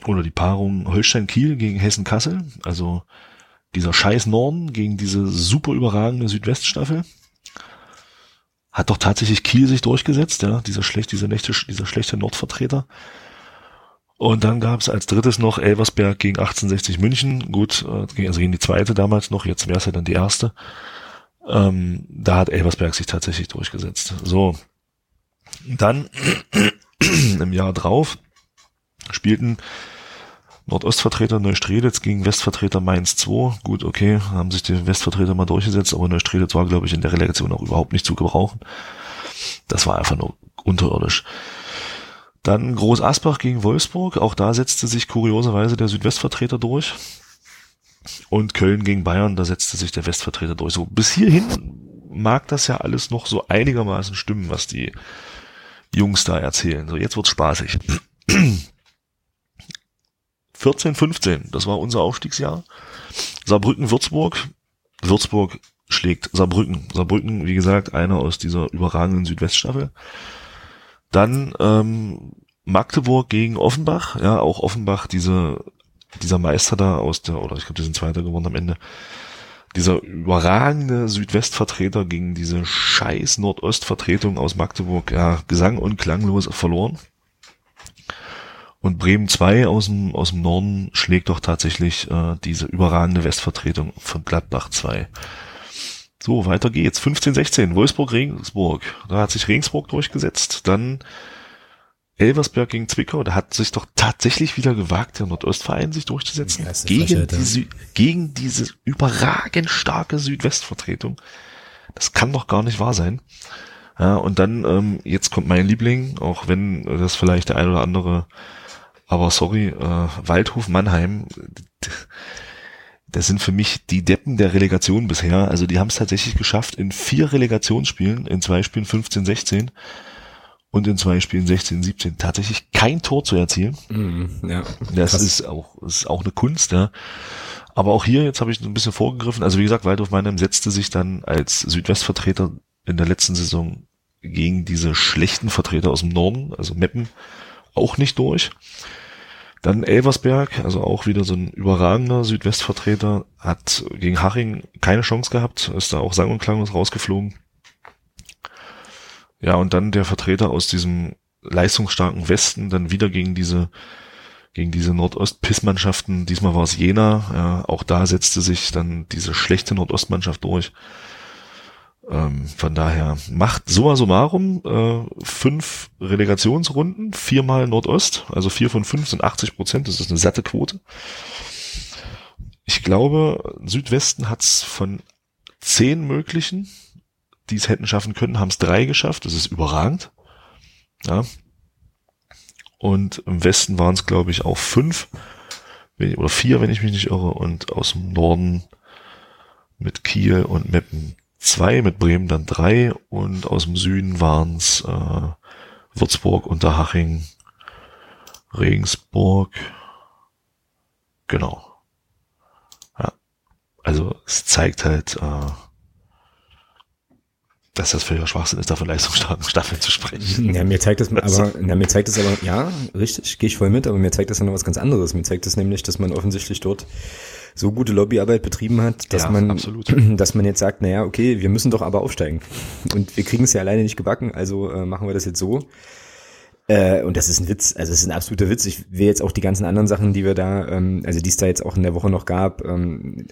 oder die Paarung Holstein-Kiel gegen Hessen-Kassel. Also dieser scheiß Norden gegen diese super überragende Südweststaffel. Hat doch tatsächlich Kiel sich durchgesetzt, ja, dieser schlecht, dieser schlechte, dieser schlechte Nordvertreter. Und dann gab es als drittes noch Elversberg gegen 1860 München. Gut, äh, also gegen die zweite damals noch, jetzt wäre es ja dann die erste. Ähm, da hat Elversberg sich tatsächlich durchgesetzt. So. Dann im Jahr drauf spielten Nordostvertreter Neustrelitz gegen Westvertreter Mainz 2. Gut, okay, haben sich die Westvertreter mal durchgesetzt, aber Neustrelitz war, glaube ich, in der Relegation auch überhaupt nicht zu gebrauchen. Das war einfach nur unterirdisch. Dann Groß Asbach gegen Wolfsburg. Auch da setzte sich kurioserweise der Südwestvertreter durch. Und Köln gegen Bayern, da setzte sich der Westvertreter durch. So bis hierhin mag das ja alles noch so einigermaßen stimmen, was die Jungs da erzählen. So, jetzt wird's spaßig. 14, 15, das war unser Aufstiegsjahr. Saarbrücken, Würzburg. Würzburg schlägt Saarbrücken. Saarbrücken, wie gesagt, einer aus dieser überragenden Südweststaffel. Dann ähm, Magdeburg gegen Offenbach. Ja, auch Offenbach, diese, dieser Meister da aus der, oder ich glaube, die sind Zweiter geworden am Ende. Dieser überragende Südwestvertreter gegen diese scheiß Nordostvertretung aus Magdeburg, ja, Gesang und klanglos verloren. Und Bremen 2 aus dem, aus dem Norden schlägt doch tatsächlich äh, diese überragende Westvertretung von Gladbach 2. So, weiter geht's. 15, 16, Wolfsburg-Regensburg. Da hat sich Regensburg durchgesetzt. Dann Elversberg gegen Zwickau. Da hat sich doch tatsächlich wieder gewagt, der Nordostverein sich durchzusetzen. Gegen, die gegen diese überragend starke Südwestvertretung. Das kann doch gar nicht wahr sein. Ja, und dann, ähm, jetzt kommt mein Liebling, auch wenn das vielleicht der ein oder andere aber sorry, äh, Waldhof Mannheim, das sind für mich die Deppen der Relegation bisher. Also die haben es tatsächlich geschafft, in vier Relegationsspielen, in zwei Spielen 15, 16 und in zwei Spielen 16, 17 tatsächlich kein Tor zu erzielen. Mm, ja, das ist auch, ist auch eine Kunst, ja. Aber auch hier, jetzt habe ich ein bisschen vorgegriffen. Also wie gesagt, Waldhof Mannheim setzte sich dann als Südwestvertreter in der letzten Saison gegen diese schlechten Vertreter aus dem Norden, also Meppen, auch nicht durch. Dann Elversberg, also auch wieder so ein überragender Südwestvertreter, hat gegen Haching keine Chance gehabt, ist da auch sang- und klanglos rausgeflogen. Ja, und dann der Vertreter aus diesem leistungsstarken Westen, dann wieder gegen diese gegen diese Nordost-Pissmannschaften, diesmal war es Jena, ja, auch da setzte sich dann diese schlechte Nordostmannschaft durch. Ähm, von daher macht summa summarum äh, fünf Relegationsrunden, viermal Nordost, also vier von fünf sind 80 Prozent, das ist eine satte Quote. Ich glaube, Südwesten hat's von zehn möglichen, die es hätten schaffen können, haben es drei geschafft, das ist überragend. Ja. Und im Westen waren es, glaube ich, auch fünf oder vier, wenn ich mich nicht irre, und aus dem Norden mit Kiel und Meppen zwei, mit Bremen dann drei und aus dem Süden waren es äh, Würzburg, Unterhaching, Regensburg. Genau. Ja. Also es zeigt halt, äh, dass das völliger Schwachsinn ist, da von leistungsstarken Staffeln zu sprechen. Ja, mir zeigt das aber, ja, mir zeigt das aber, ja, richtig, gehe ich voll mit, aber mir zeigt das ja noch was ganz anderes. Mir zeigt das nämlich, dass man offensichtlich dort so gute Lobbyarbeit betrieben hat, dass ja, man, absolut. dass man jetzt sagt, naja, okay, wir müssen doch aber aufsteigen. Und wir kriegen es ja alleine nicht gebacken, also äh, machen wir das jetzt so. Äh, und das ist ein Witz, also es ist ein absoluter Witz. Ich will jetzt auch die ganzen anderen Sachen, die wir da, ähm, also die es da jetzt auch in der Woche noch gab, ähm,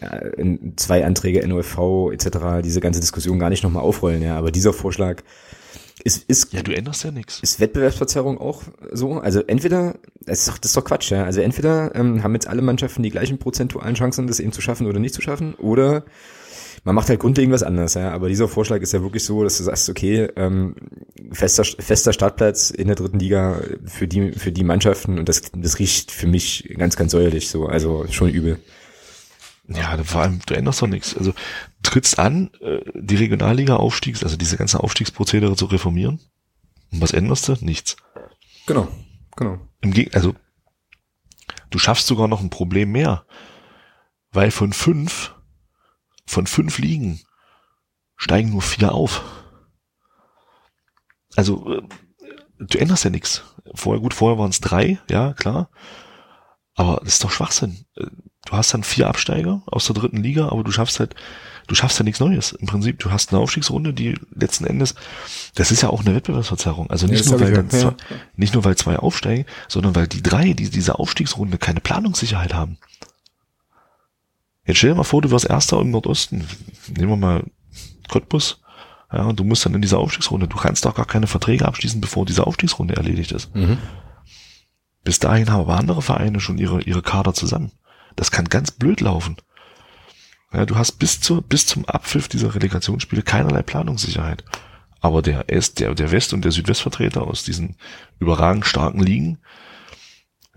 zwei Anträge NOFV etc., diese ganze Diskussion gar nicht nochmal aufrollen, ja. Aber dieser Vorschlag ist, ist, ja, du änderst ja nichts. Ist Wettbewerbsverzerrung auch so? Also entweder, das ist doch, das ist doch Quatsch, ja. Also entweder ähm, haben jetzt alle Mannschaften die gleichen prozentualen Chancen, das eben zu schaffen oder nicht zu schaffen, oder man macht halt grundlegend was anderes, ja. Aber dieser Vorschlag ist ja wirklich so, dass du sagst, okay, ähm, fester, fester Startplatz in der dritten Liga für die, für die Mannschaften und das, das riecht für mich ganz, ganz säuerlich so, also schon übel. Ja, vor allem, du änderst doch nichts. Also trittst an, äh, die Regionalliga-Aufstiegs, also diese ganze Aufstiegsprozedere zu reformieren. Und was änderst du? Nichts. Genau, genau. Im Geg also du schaffst sogar noch ein Problem mehr. Weil von fünf, von fünf Ligen steigen nur vier auf. Also äh, du änderst ja nichts. Vorher, gut, vorher waren es drei, ja, klar. Aber das ist doch Schwachsinn. Du hast dann vier Absteiger aus der dritten Liga, aber du schaffst halt, du schaffst ja nichts Neues. Im Prinzip, du hast eine Aufstiegsrunde, die letzten Endes, das ist ja auch eine Wettbewerbsverzerrung. Also nicht Ja, nur, weil dann zwei, nicht nur, weil zwei aufsteigen, sondern weil die drei, die diese Aufstiegsrunde keine Planungssicherheit haben. Jetzt stell dir mal vor, du wirst Erster im Nordosten. Nehmen wir mal Cottbus. Ja, und du musst dann in dieser Aufstiegsrunde, du kannst doch gar keine Verträge abschließen, bevor diese Aufstiegsrunde erledigt ist. Mhm. Bis dahin haben aber andere Vereine schon ihre, ihre Kader zusammen. Das kann ganz blöd laufen. Ja, du hast bis zur, bis zum Abpfiff dieser Relegationsspiele keinerlei Planungssicherheit. Aber der Est, der, der West- und der Südwestvertreter aus diesen überragend starken Ligen,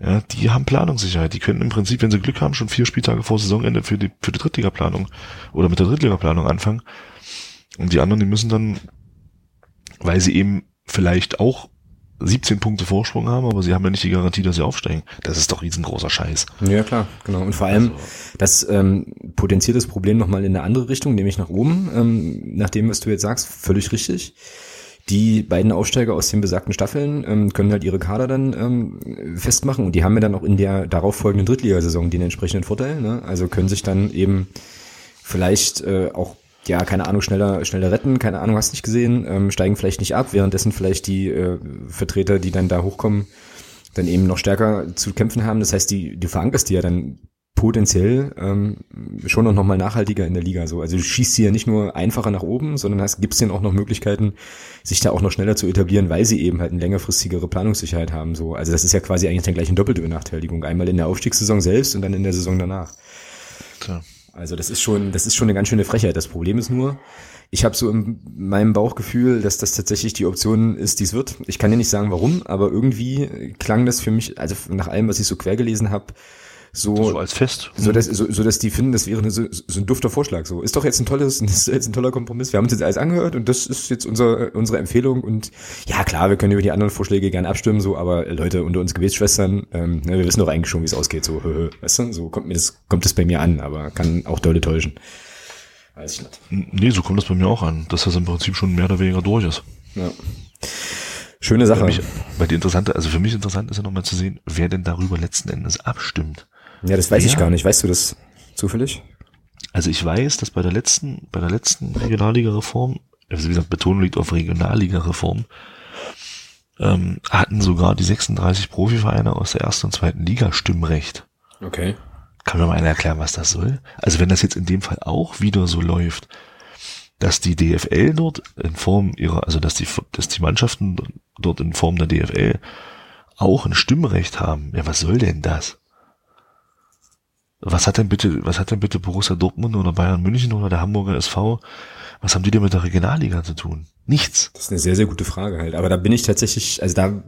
ja, die haben Planungssicherheit. Die können im Prinzip, wenn sie Glück haben, schon vier Spieltage vor Saisonende für die, für die Drittligaplanung oder mit der Drittligaplanung anfangen. Und die anderen, die müssen dann, weil sie eben vielleicht auch 17 Punkte Vorsprung haben, aber sie haben ja nicht die Garantie, dass sie aufsteigen. Das ist doch riesengroßer Scheiß. Ja, klar, genau. Und vor allem, Also- das ähm, potenziert das Problem nochmal in eine andere Richtung, nämlich nach oben. Ähm, nach dem, was du jetzt sagst, völlig richtig. Die beiden Aufsteiger aus den besagten Staffeln ähm, können halt ihre Kader dann ähm, festmachen und die haben ja dann auch in der darauffolgenden Drittligasaison den entsprechenden Vorteil. Ne? Also können sich dann eben vielleicht äh, auch ja, keine Ahnung, schneller, schneller retten, keine Ahnung, hast nicht gesehen, ähm, steigen vielleicht nicht ab, währenddessen vielleicht die äh, Vertreter, die dann da hochkommen, dann eben noch stärker zu kämpfen haben. Das heißt, die, du verankerst die ja dann potenziell ähm, schon noch mal nachhaltiger in der Liga. So, also du schießt sie ja nicht nur einfacher nach oben, sondern hast, gibst denen auch noch Möglichkeiten, sich da auch noch schneller zu etablieren, weil sie eben halt eine längerfristigere Planungssicherheit haben. So, also das ist ja quasi eigentlich dann gleich eine doppelte Benachteiligung. Einmal in der Aufstiegssaison selbst und dann in der Saison danach. Tja. Also das ist schon, das ist schon eine ganz schöne Frechheit. Das Problem ist nur, ich habe so in meinem Bauchgefühl, dass das tatsächlich die Option ist, die es wird. Ich kann dir nicht sagen, warum, aber irgendwie klang das für mich, also nach allem, was ich so quer gelesen habe, so, So als Fest. so, dass, so, so dass die finden, das wäre eine, so, so ein dufter Vorschlag. So ist doch jetzt ein tolles, ist jetzt ein toller Kompromiss. Wir haben uns jetzt alles angehört und das ist jetzt unser, unsere Empfehlung. Und ja klar, wir können über die anderen Vorschläge gerne abstimmen, so, aber Leute unter uns Gebetsschwestern, ähm, ne, wir wissen doch eigentlich schon, wie es ausgeht. So, hö, hö, weißt du, so kommt mir das, kommt das bei mir an, aber kann auch dolle täuschen. Weiß ich nicht. Nee, so kommt das bei mir auch an, dass das im Prinzip schon mehr oder weniger durch ist. Ja. Schöne Sache. Für mich, weil die interessante, also für mich interessant ist ja nochmal zu sehen, wer denn darüber letzten Endes abstimmt. Ja, das weiß ich Ja. gar nicht. Weißt du das zufällig? Also ich weiß, dass bei der letzten, bei der letzten Regionalliga-Reform, also wie gesagt, Betonung liegt auf Regionalliga-Reform, ähm, hatten sogar die 36 Profivereine aus der ersten und zweiten Liga Stimmrecht. Okay. Kann mir mal einer erklären, was das soll? Also wenn das jetzt in dem Fall auch wieder so läuft, dass die DFL dort in Form ihrer, also dass die, dass die Mannschaften dort in Form der DFL auch ein Stimmrecht haben. Ja, was soll denn das? Was hat denn bitte, was hat denn bitte Borussia Dortmund oder Bayern München oder der Hamburger SV, was haben die denn mit der Regionalliga zu tun? Nichts. Das ist eine sehr, sehr gute Frage halt. Aber da bin ich tatsächlich, also da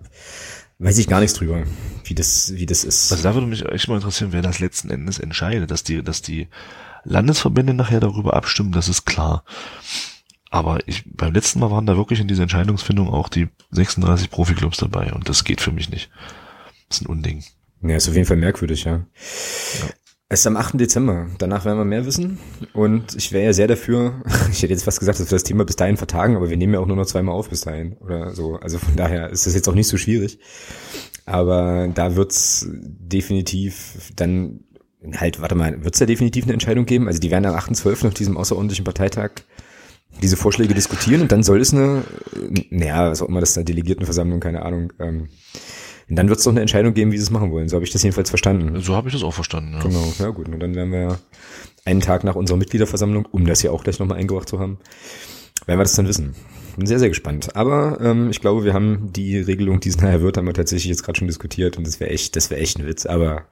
weiß ich gar nichts drüber, wie das, wie das ist. Also da würde mich echt mal interessieren, wer das letzten Endes entscheidet, dass die, dass die Landesverbände nachher darüber abstimmen, das ist klar. Aber ich, beim letzten Mal waren da wirklich in dieser Entscheidungsfindung auch die 36 Profiklubs dabei und das geht für mich nicht. Das ist ein Unding. Ja, ist auf jeden Fall merkwürdig, ja. Es ist am 8. Dezember. Danach werden wir mehr wissen. Und ich wäre ja sehr dafür, ich hätte jetzt fast gesagt, dass wir das Thema bis dahin vertagen, aber wir nehmen ja auch nur noch zweimal auf bis dahin oder so. Also von daher ist das jetzt auch nicht so schwierig. Aber da wird's definitiv dann halt, warte mal, wird's da definitiv eine Entscheidung geben? Also die werden am 8.12. auf diesem außerordentlichen Parteitag diese Vorschläge diskutieren und dann soll es eine, naja, was auch immer das da Delegiertenversammlung, keine Ahnung, ähm, und dann wird es doch eine Entscheidung geben, wie sie es machen wollen. So habe ich das jedenfalls verstanden. So habe ich das auch verstanden. Ja. Genau, ja gut. Und dann werden wir einen Tag nach unserer Mitgliederversammlung, um das ja auch gleich nochmal eingebracht zu haben, werden wir das dann wissen. Bin sehr, sehr gespannt. Aber ähm, ich glaube, wir haben die Regelung, die es nachher wird, haben wir tatsächlich jetzt gerade schon diskutiert und das wäre echt, das wäre echt ein Witz. Aber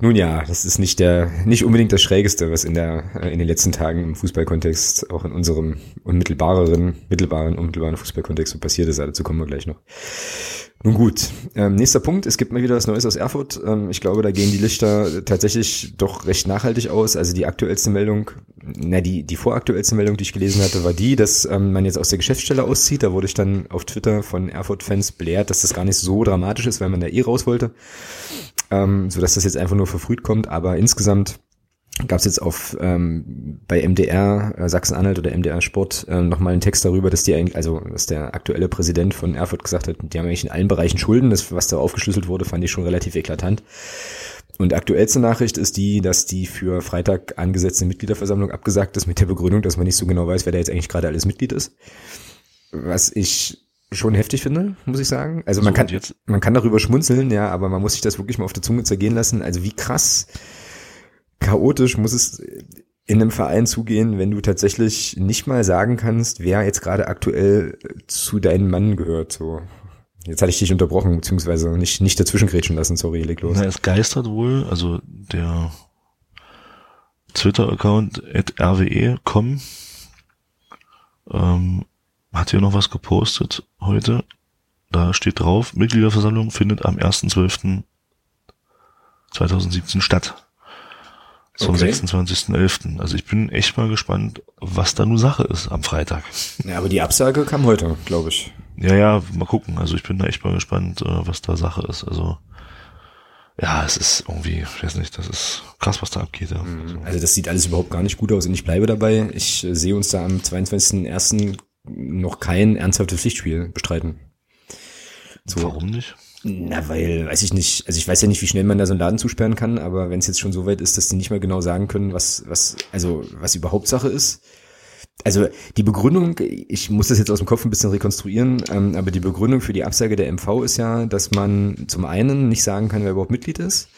nun ja, das ist nicht der, nicht unbedingt das Schrägeste, was in der, äh, in den letzten Tagen im Fußballkontext, auch in unserem unmittelbareren, mittelbaren, unmittelbaren Fußballkontext so passiert ist. Dazu kommen wir gleich noch. Nun gut, ähm, nächster Punkt. Es gibt mal wieder was Neues aus Erfurt. Ähm, ich glaube, da gehen die Lichter tatsächlich doch recht nachhaltig aus. Also die aktuellste Meldung, na die die voraktuellste Meldung, die ich gelesen hatte, war die, dass ähm, man jetzt aus der Geschäftsstelle auszieht. Da wurde ich dann auf Twitter von Erfurt-Fans belehrt, dass das gar nicht so dramatisch ist, weil man da eh raus wollte, ähm, so dass das jetzt einfach nur verfrüht kommt. Aber insgesamt gab es jetzt auf ähm, bei MDR äh, Sachsen-Anhalt oder MDR Sport äh, nochmal einen Text darüber, dass die eigentlich, also dass der aktuelle Präsident von Erfurt gesagt hat, die haben eigentlich in allen Bereichen Schulden. Das, was da aufgeschlüsselt wurde, fand ich schon relativ eklatant. Und aktuellste Nachricht ist die, dass die für Freitag angesetzte Mitgliederversammlung abgesagt ist mit der Begründung, dass man nicht so genau weiß, wer da jetzt eigentlich gerade alles Mitglied ist. Was ich schon heftig finde, muss ich sagen. Also man So, kann man kann darüber schmunzeln, ja, aber man muss sich das wirklich mal auf der Zunge zergehen lassen. Also wie krass chaotisch muss es in einem Verein zugehen, wenn du tatsächlich nicht mal sagen kannst, wer jetzt gerade aktuell zu deinem Mann gehört. So, jetzt hatte ich dich unterbrochen, beziehungsweise nicht nicht dazwischen grätschen lassen. Sorry, leg los. Na, es geistert wohl, also der Twitter-Account rwe.com ähm, hat hier noch was gepostet heute. Da steht drauf, Mitgliederversammlung findet am 1.12.2017 statt. Zum Okay. 26.11. Also ich bin echt mal gespannt, was da nun Sache ist am Freitag. Ja, aber die Absage kam heute, glaube ich. Ja, ja, mal gucken. Also ich bin da echt mal gespannt, äh, was da Sache ist. Also ja, es ist irgendwie, ich weiß nicht, das ist krass, was da abgeht. Ja. Also, Also das sieht alles überhaupt gar nicht gut aus und ich bleibe dabei. Ich äh, sehe uns da am 22.01. noch kein ernsthaftes Pflichtspiel bestreiten. So. Warum nicht? Na, weil, weiß ich nicht, also ich weiß ja nicht, wie schnell man da so einen Laden zusperren kann, aber wenn es jetzt schon so weit ist, dass die nicht mehr genau sagen können, was, was, also was überhaupt Sache ist. Also die Begründung, ich muss das jetzt aus dem Kopf ein bisschen rekonstruieren, ähm, aber die Begründung für die Absage der MV ist ja, dass man zum einen nicht sagen kann, wer überhaupt Mitglied ist,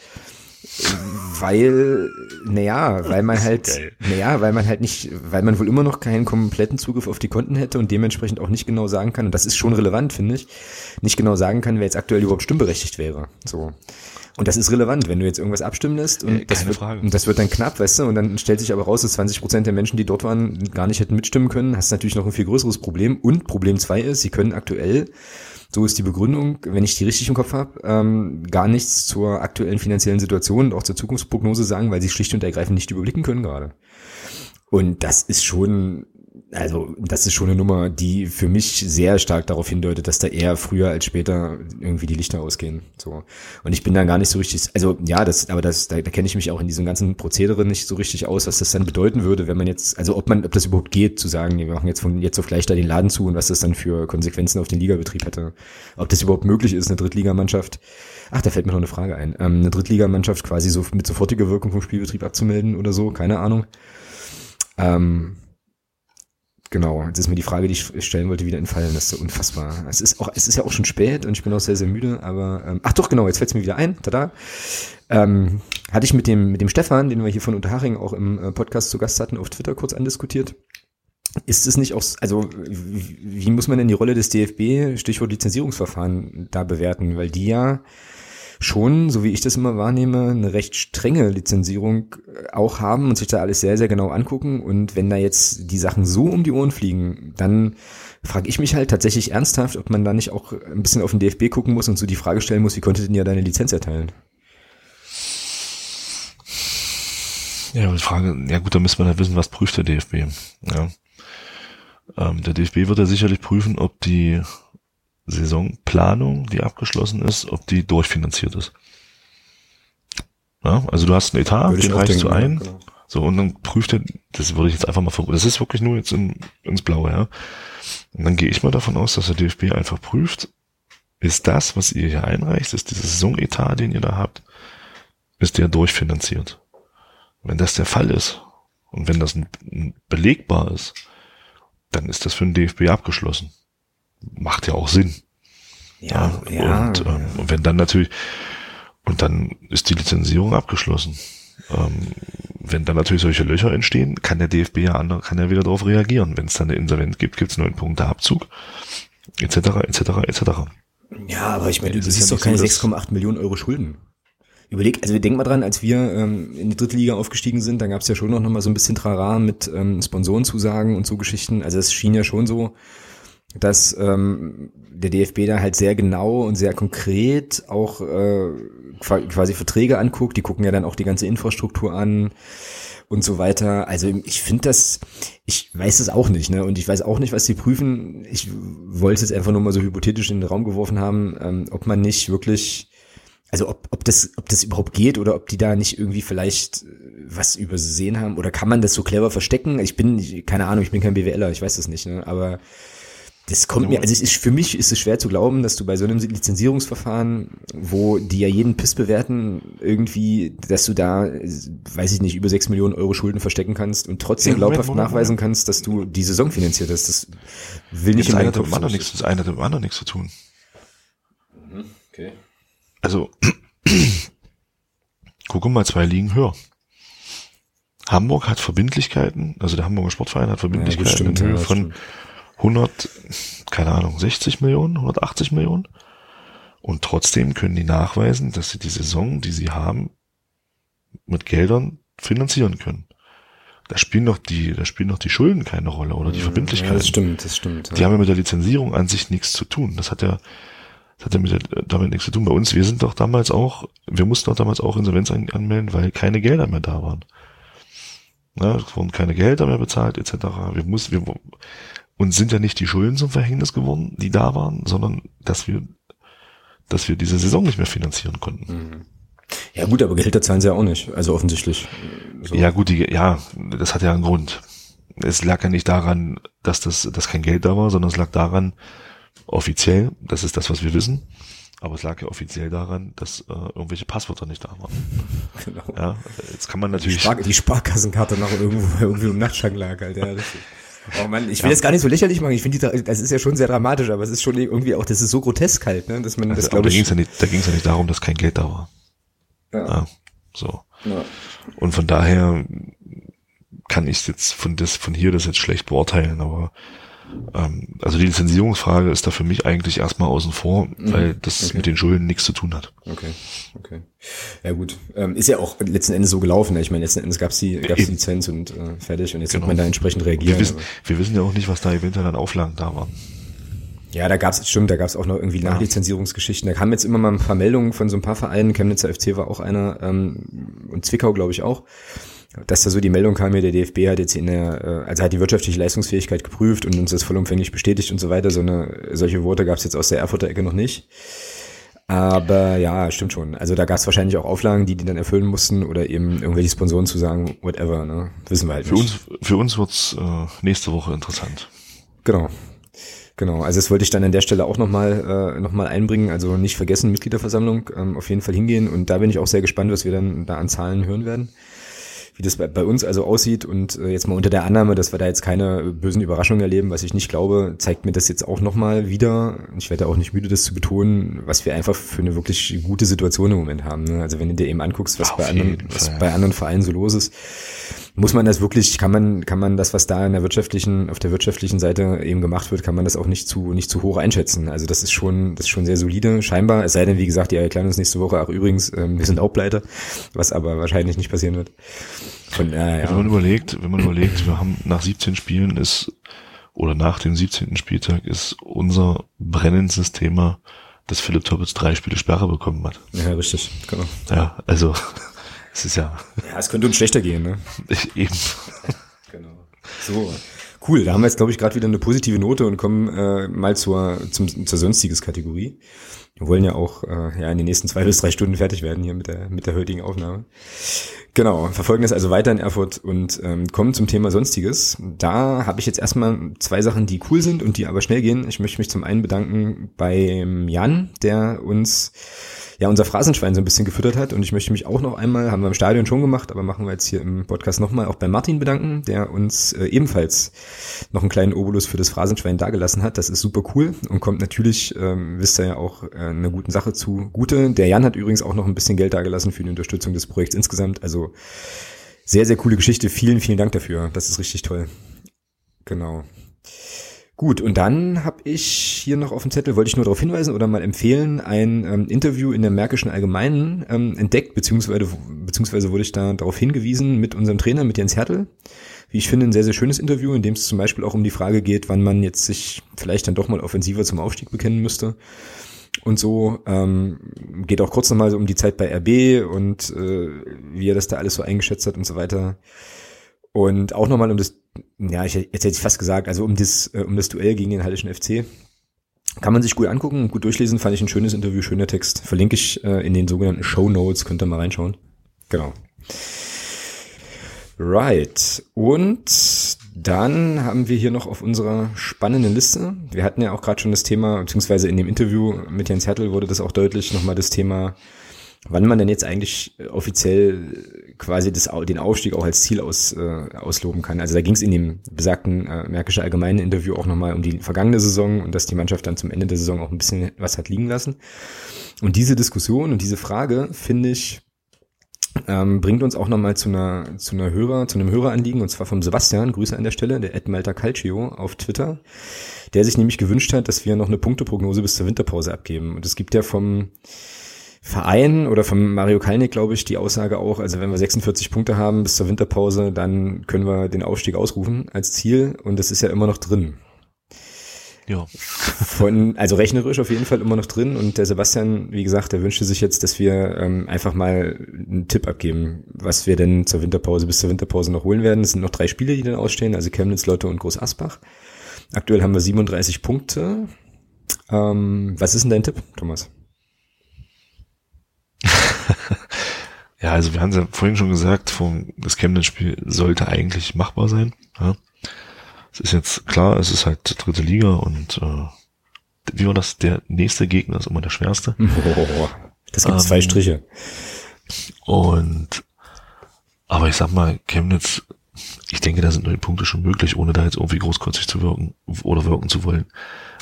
weil, naja, weil man halt, naja, weil man halt nicht, weil man wohl immer noch keinen kompletten Zugriff auf die Konten hätte und dementsprechend auch nicht genau sagen kann, und das ist schon relevant, finde ich, nicht genau sagen kann, wer jetzt aktuell überhaupt stimmberechtigt wäre. So. Und das ist relevant, wenn du jetzt irgendwas abstimmen lässt und, Ja, das, wird, Frage. und das wird dann knapp, weißt du, und dann stellt sich aber raus, dass 20 Prozent der Menschen, die dort waren, gar nicht hätten mitstimmen können, hast natürlich noch ein viel größeres Problem. Und Problem zwei ist, sie können aktuell, so ist die Begründung, wenn ich die richtig im Kopf habe, ähm, gar nichts zur aktuellen finanziellen Situation und auch zur Zukunftsprognose sagen, weil sie schlicht und ergreifend nicht überblicken können gerade. Und das ist schon, also das ist schon eine Nummer, die für mich sehr stark darauf hindeutet, dass da eher früher als später irgendwie die Lichter ausgehen. So. Und ich bin da gar nicht so richtig, also ja, das, aber das, da, da kenne ich mich auch in diesem ganzen Prozedere nicht so richtig aus, was das dann bedeuten würde, wenn man jetzt, also ob man, ob das überhaupt geht, zu sagen, wir machen jetzt von jetzt auf gleich da den Laden zu und was das dann für Konsequenzen auf den Ligabetrieb hätte. Ob das überhaupt möglich ist, eine Drittligamannschaft, ach, da fällt mir noch eine Frage ein, ähm, eine Drittligamannschaft quasi so mit sofortiger Wirkung vom Spielbetrieb abzumelden oder so, keine Ahnung. Ähm, genau, jetzt ist mir die Frage, die ich stellen wollte, wieder entfallen. Das ist so unfassbar. Es ist auch, es ist ja auch schon spät und ich bin auch sehr, sehr müde, aber ähm, ach doch, genau, jetzt fällt es mir wieder ein. Tada. Ähm, hatte ich mit dem, mit dem Stefan, den wir hier von Unterhaching auch im äh, Podcast zu Gast hatten, auf Twitter kurz andiskutiert. Ist es nicht auch, also wie, wie muss man denn die Rolle des DFB, Stichwort Lizenzierungsverfahren, da bewerten? Weil die ja schon, so wie ich das immer wahrnehme, eine recht strenge Lizenzierung äh, auch haben und sich da alles sehr, sehr genau angucken. Und wenn da jetzt die Sachen so um die Ohren fliegen, dann frage ich mich halt tatsächlich ernsthaft, ob man da nicht auch ein bisschen auf den DFB gucken muss und so die Frage stellen muss, wie konnte denn ja deine Lizenz erteilen? Ja, die Frage, ja gut, da müssen wir ja wissen, was prüft der DFB. Ja. Ähm, der DFB wird ja sicherlich prüfen, ob die Saisonplanung, die abgeschlossen ist, ob die durchfinanziert ist. Ja, also du hast einen Etat, Würde den reichst du ein, genau. so und dann prüft er, das würde ich jetzt einfach mal das ist wirklich nur jetzt in, ins Blaue, ja. Und dann gehe ich mal davon aus, dass der DFB einfach prüft, ist das, was ihr hier einreicht, ist dieser Saisonetat, den ihr da habt, ist der durchfinanziert. Wenn das der Fall ist und wenn das belegbar ist, dann ist das für den DFB abgeschlossen. Macht ja auch Sinn. Ja, ja. Und, ähm, wenn dann natürlich, und dann ist die Lizenzierung abgeschlossen. Ähm, wenn dann natürlich solche Löcher entstehen, kann der DFB ja andere, kann er wieder darauf reagieren. Wenn es dann eine Insolvenz gibt, gibt es neun Punkte Abzug, etc., etc., etc. Ja, aber ich meine, du siehst ja doch keine so, dass- 6,8 Millionen Euro Schulden. Überleg, also denk mal dran, als wir ähm, in die dritte Liga aufgestiegen sind, da gab es ja schon noch mal so ein bisschen Trara mit ähm, Sponsorenzusagen und so Geschichten. Also es schien ja schon so, dass ähm, der DFB da halt sehr genau und sehr konkret auch äh, qua- quasi Verträge anguckt. Die gucken ja dann auch die ganze Infrastruktur an und so weiter. Also ich finde das, ich weiß es auch nicht, ne? Und ich weiß auch nicht, was sie prüfen. Ich wollte es einfach nur mal so hypothetisch in den Raum geworfen haben, ähm, ob man nicht wirklich also ob, ob das, ob das überhaupt geht oder ob die da nicht irgendwie vielleicht äh, was übersehen haben oder kann man das so clever verstecken? Ich bin, keine Ahnung, ich bin kein BWLer, ich weiß das nicht, ne? aber das kommt mir, also es ist, für mich ist es schwer zu glauben, dass du bei so einem Lizenzierungsverfahren, wo die ja jeden Piss bewerten, irgendwie, dass du da, weiß ich nicht, über sechs Millionen Euro Schulden verstecken kannst und trotzdem ja, glaubhaft Moment, Moment, nachweisen kannst, dass du die Saison finanziert hast. Das will nicht das in meinen Kopf. Nichts, das eine hat mit dem anderen nichts zu tun. Mhm, okay. Also, guck mal, zwei liegen höher. Hamburg hat Verbindlichkeiten, also der Hamburger Sportverein hat Verbindlichkeiten ja, stimmt, in Höhe ja, von stimmt. 100, keine Ahnung, 60 Millionen, 180 Millionen. Und trotzdem können die nachweisen, dass sie die Saison, die sie haben, mit Geldern finanzieren können. Da spielen noch die, da spielen noch die Schulden keine Rolle oder die Verbindlichkeiten. Ja, das stimmt, das stimmt. Ja. Die haben ja mit der Lizenzierung an sich nichts zu tun. Das hat ja, das hat ja mit der, damit nichts zu tun. Bei uns, wir sind doch damals auch, wir mussten doch damals auch Insolvenz anmelden, weil keine Gelder mehr da waren. Ja, es wurden keine Gelder mehr bezahlt, etc. Wir mussten, wir, und sind ja nicht die Schulden zum Verhängnis geworden, die da waren, sondern dass wir, dass wir diese Saison nicht mehr finanzieren konnten. Mhm. Ja gut, aber Gehälter zahlen sie ja auch nicht, also offensichtlich. So. Ja gut, die, ja, das hat ja einen Grund. Es lag ja nicht daran, dass das, dass kein Geld da war, sondern es lag daran, offiziell, das ist das, was wir wissen, aber es lag ja offiziell daran, dass äh, irgendwelche Passwörter nicht da waren. Genau. Ja, jetzt kann man natürlich. Die, Spar die Sparkassenkarte noch irgendwo irgendwie im Nachtschrank lag halt, ja, richtig. Oh Mann, ich will ja. das gar nicht so lächerlich machen. Ich finde, das ist ja schon sehr dramatisch, aber es ist schon irgendwie auch, das ist so grotesk halt, ne, dass man also, das glaube ich. Da ging es ja, nicht, ja nicht darum, dass kein Geld da war. Ja. ja so. Ja. Und von daher kann ich jetzt von das von hier das jetzt schlecht beurteilen, aber ähm, also die Lizenzierungsfrage ist da für mich eigentlich erstmal außen vor, mhm. weil das okay. mit den Schulden nichts zu tun hat. Okay, okay. Ja gut, ähm, ist ja auch letzten Endes so gelaufen. Ne? Ich meine, letzten Endes gab's die, gab's die Lizenz und äh, fertig und jetzt genau. wird man da entsprechend reagieren. Wir wissen, wir wissen ja auch nicht, was da eventuell an Auflagen da waren. Ja, da gab's stimmt, da gab's auch noch irgendwie Nachlizenzierungsgeschichten. Da kamen jetzt immer mal ein paar Meldungen von so ein paar Vereinen. Chemnitzer FC war auch einer ähm, und Zwickau, glaube ich, auch dass da so die Meldung kam, ja, der DFB hat jetzt in der, äh, also hat die wirtschaftliche Leistungsfähigkeit geprüft und uns das vollumfänglich bestätigt und so weiter. So eine, solche Worte gab es jetzt aus der Erfurter Ecke noch nicht. Aber ja, stimmt schon. Also da gab es wahrscheinlich auch Auflagen, die die dann erfüllen mussten oder eben irgendwelche Sponsoren zu sagen, whatever, ne? Wissen wir halt für nicht. Uns, für uns wird's äh, nächste Woche interessant. Genau. Genau, also das wollte ich dann an der Stelle auch nochmal äh, noch einbringen. Also nicht vergessen, Mitgliederversammlung, ähm, auf jeden Fall hingehen. Und da bin ich auch sehr gespannt, was wir dann da an Zahlen hören werden wie das bei, bei uns also aussieht und äh, jetzt mal unter der Annahme, dass wir da jetzt keine bösen Überraschungen erleben, was ich nicht glaube, zeigt mir das jetzt auch nochmal wieder. Ich werde auch nicht müde, das zu betonen, was wir einfach für eine wirklich gute Situation im Moment haben. Ne? Also wenn du dir eben anguckst, was, bei anderen, was bei anderen Vereinen so los ist, muss man das wirklich, kann man, kann man das, was da in der wirtschaftlichen, auf der wirtschaftlichen Seite eben gemacht wird, kann man das auch nicht zu, nicht zu hoch einschätzen. Also das ist schon, das ist schon sehr solide, scheinbar. Es sei denn, wie gesagt, die erklären uns nächste Woche, ach übrigens, ähm, wir sind auch pleite, was aber wahrscheinlich nicht passieren wird. Von, äh, ja. Wenn man überlegt, wenn man überlegt, wir haben nach 17 Spielen ist, oder nach dem 17. Spieltag ist unser brennendes Thema, dass Philipp Toppitz drei Spiele Sperre bekommen hat. Ja, richtig, genau. Ja, also es ist ja. Ja, es könnte uns schlechter gehen, ne? Eben. genau. So. Cool, da haben wir jetzt, glaube ich, gerade wieder eine positive Note und kommen äh, mal zur, zum, zur sonstiges Kategorie. Wir wollen ja auch äh, ja, in den nächsten zwei bis drei Stunden fertig werden hier mit der, mit der heutigen Aufnahme. Genau, verfolgen das also weiter in Erfurt und ähm, kommen zum Thema Sonstiges. Da habe ich jetzt erstmal zwei Sachen, die cool sind und die aber schnell gehen. Ich möchte mich zum einen bedanken beim Jan, der uns ja unser Phrasenschwein so ein bisschen gefüttert hat. Und ich möchte mich auch noch einmal, haben wir im Stadion schon gemacht, aber machen wir jetzt hier im Podcast nochmal auch bei Martin bedanken, der uns äh, ebenfalls noch einen kleinen Obolus für das Phrasenschwein dagelassen hat. Das ist super cool und kommt natürlich, ähm, wisst ihr ja auch, äh, einer guten Sache zu Gute. Der Jan hat übrigens auch noch ein bisschen Geld dagelassen für die Unterstützung des Projekts insgesamt. Also sehr, sehr coole Geschichte. Vielen, vielen Dank dafür. Das ist richtig toll. Genau. Gut, und dann habe ich hier noch auf dem Zettel, wollte ich nur darauf hinweisen oder mal empfehlen, ein ähm, Interview in der Märkischen Allgemeinen ähm, entdeckt, beziehungsweise, beziehungsweise wurde ich da darauf hingewiesen mit unserem Trainer, mit Jens Hertel. Wie ich finde, ein sehr, sehr schönes Interview, in dem es zum Beispiel auch um die Frage geht, wann man jetzt sich vielleicht dann doch mal offensiver zum Aufstieg bekennen müsste. Und so ähm, geht auch kurz nochmal so um die Zeit bei RB und äh, wie er das da alles so eingeschätzt hat und so weiter. Und auch nochmal um das, ja, ich, jetzt hätte ich fast gesagt, also um das, äh, um das Duell gegen den Hallischen FC. Kann man sich gut angucken, gut durchlesen, fand ich ein schönes Interview, schöner Text. Verlinke ich äh, in den sogenannten Show Notes, könnt ihr mal reinschauen. Genau. Right. Und dann haben wir hier noch auf unserer spannenden Liste, wir hatten ja auch gerade schon das Thema, beziehungsweise in dem Interview mit Jens Hertel wurde das auch deutlich, nochmal das Thema, wann man denn jetzt eigentlich offiziell quasi das, den Aufstieg auch als Ziel aus, äh, ausloben kann. Also da ging es in dem besagten äh, Märkische Allgemeine Interview auch nochmal um die vergangene Saison und dass die Mannschaft dann zum Ende der Saison auch ein bisschen was hat liegen lassen. Und diese Diskussion und diese Frage finde ich ähm, bringt uns auch nochmal zu einer, zu einer Hörer, zu einem Höreranliegen, und zwar vom Sebastian, Grüße an der Stelle, der Ed Malta Calcio auf Twitter, der sich nämlich gewünscht hat, dass wir noch eine Punkteprognose bis zur Winterpause abgeben. Und es gibt ja vom Verein oder vom Mario Kalnick, glaube ich, die Aussage auch, also wenn wir 46 Punkte haben bis zur Winterpause, dann können wir den Aufstieg ausrufen als Ziel und das ist ja immer noch drin. Ja. Von, also rechnerisch auf jeden Fall immer noch drin. Und der Sebastian, wie gesagt, der wünschte sich jetzt, dass wir ähm, einfach mal einen Tipp abgeben, was wir denn zur Winterpause bis zur Winterpause noch holen werden. Es sind noch drei Spiele, die dann ausstehen, also Chemnitz, Lotte und Groß Asbach. Aktuell haben wir 37 Punkte. Ähm, was ist denn dein Tipp, Thomas? ja, also wir haben es ja vorhin schon gesagt, das Chemnitz-Spiel sollte eigentlich machbar sein. Ja. Es ist jetzt klar, es ist halt dritte Liga und äh, wie war das? Der nächste Gegner ist immer der schwerste. Oh, das gibt ähm, zwei Striche. Und aber ich sag mal, Chemnitz, ich denke, da sind neun Punkte schon möglich, ohne da jetzt irgendwie großkotzig zu wirken oder wirken zu wollen.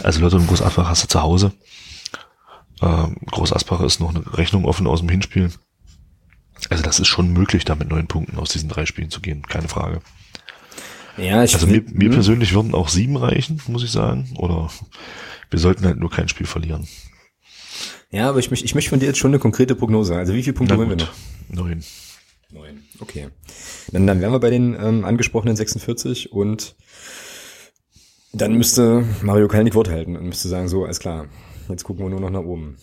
Also Leute, im Groß Asbach hast du zu Hause. Ähm, Groß Asbach ist noch eine Rechnung offen aus dem Hinspiel. Also das ist schon möglich, da mit neun Punkten aus diesen drei Spielen zu gehen, keine Frage. Ja, ich also mir, mir hm? persönlich würden auch sieben reichen, muss ich sagen. Oder wir sollten halt nur kein Spiel verlieren. Ja, aber ich möchte, ich möchte von dir jetzt schon eine konkrete Prognose. Also wie viele Punkte wollen wir noch? Neun. Neun, okay. Dann, dann wären wir bei den ähm, angesprochenen 46 und dann müsste Mario Kalnick Wort halten und müsste sagen, so, alles klar, jetzt gucken wir nur noch nach oben.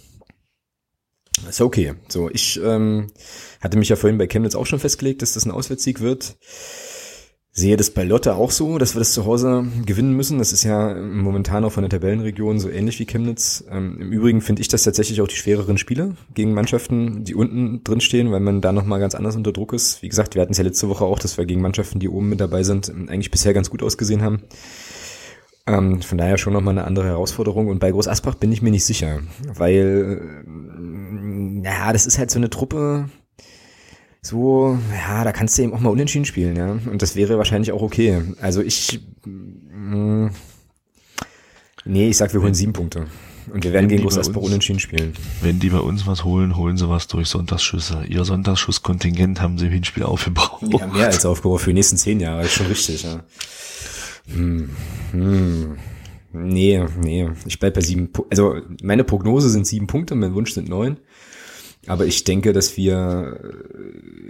Ist okay. So, ich ähm, hatte mich ja vorhin bei Chemnitz auch schon festgelegt, dass das ein Auswärtssieg wird sehe das bei Lotte auch so, dass wir das zu Hause gewinnen müssen. Das ist ja momentan auch von der Tabellenregion so ähnlich wie Chemnitz. Ähm, Im Übrigen finde ich das tatsächlich auch die schwereren Spiele gegen Mannschaften, die unten drin stehen, weil man da nochmal ganz anders unter Druck ist. Wie gesagt, wir hatten es ja letzte Woche auch, dass wir gegen Mannschaften, die oben mit dabei sind, eigentlich bisher ganz gut ausgesehen haben. Ähm, von daher schon nochmal eine andere Herausforderung. Und bei Groß Asbach bin ich mir nicht sicher, weil, äh, naja, das ist halt so eine Truppe, so, ja, da kannst du eben auch mal unentschieden spielen, ja. Und das wäre wahrscheinlich auch okay. Also ich, mh, mm, nee, ich sag, wir holen sieben Punkte. Und wir werden wenn gegen Asper unentschieden spielen. Wenn die bei uns was holen, holen sie was durch Sonntagsschüsse. Ihr Sonntagsschusskontingent haben sie im Hinspiel aufgebraucht. Ja, mehr als aufgebraucht für die nächsten zehn Jahre, ist schon richtig, ja. Hm, hm. Nee, nee, ich bleib bei sieben, also meine Prognose sind sieben Punkte, mein Wunsch sind neun. Aber ich denke, dass wir,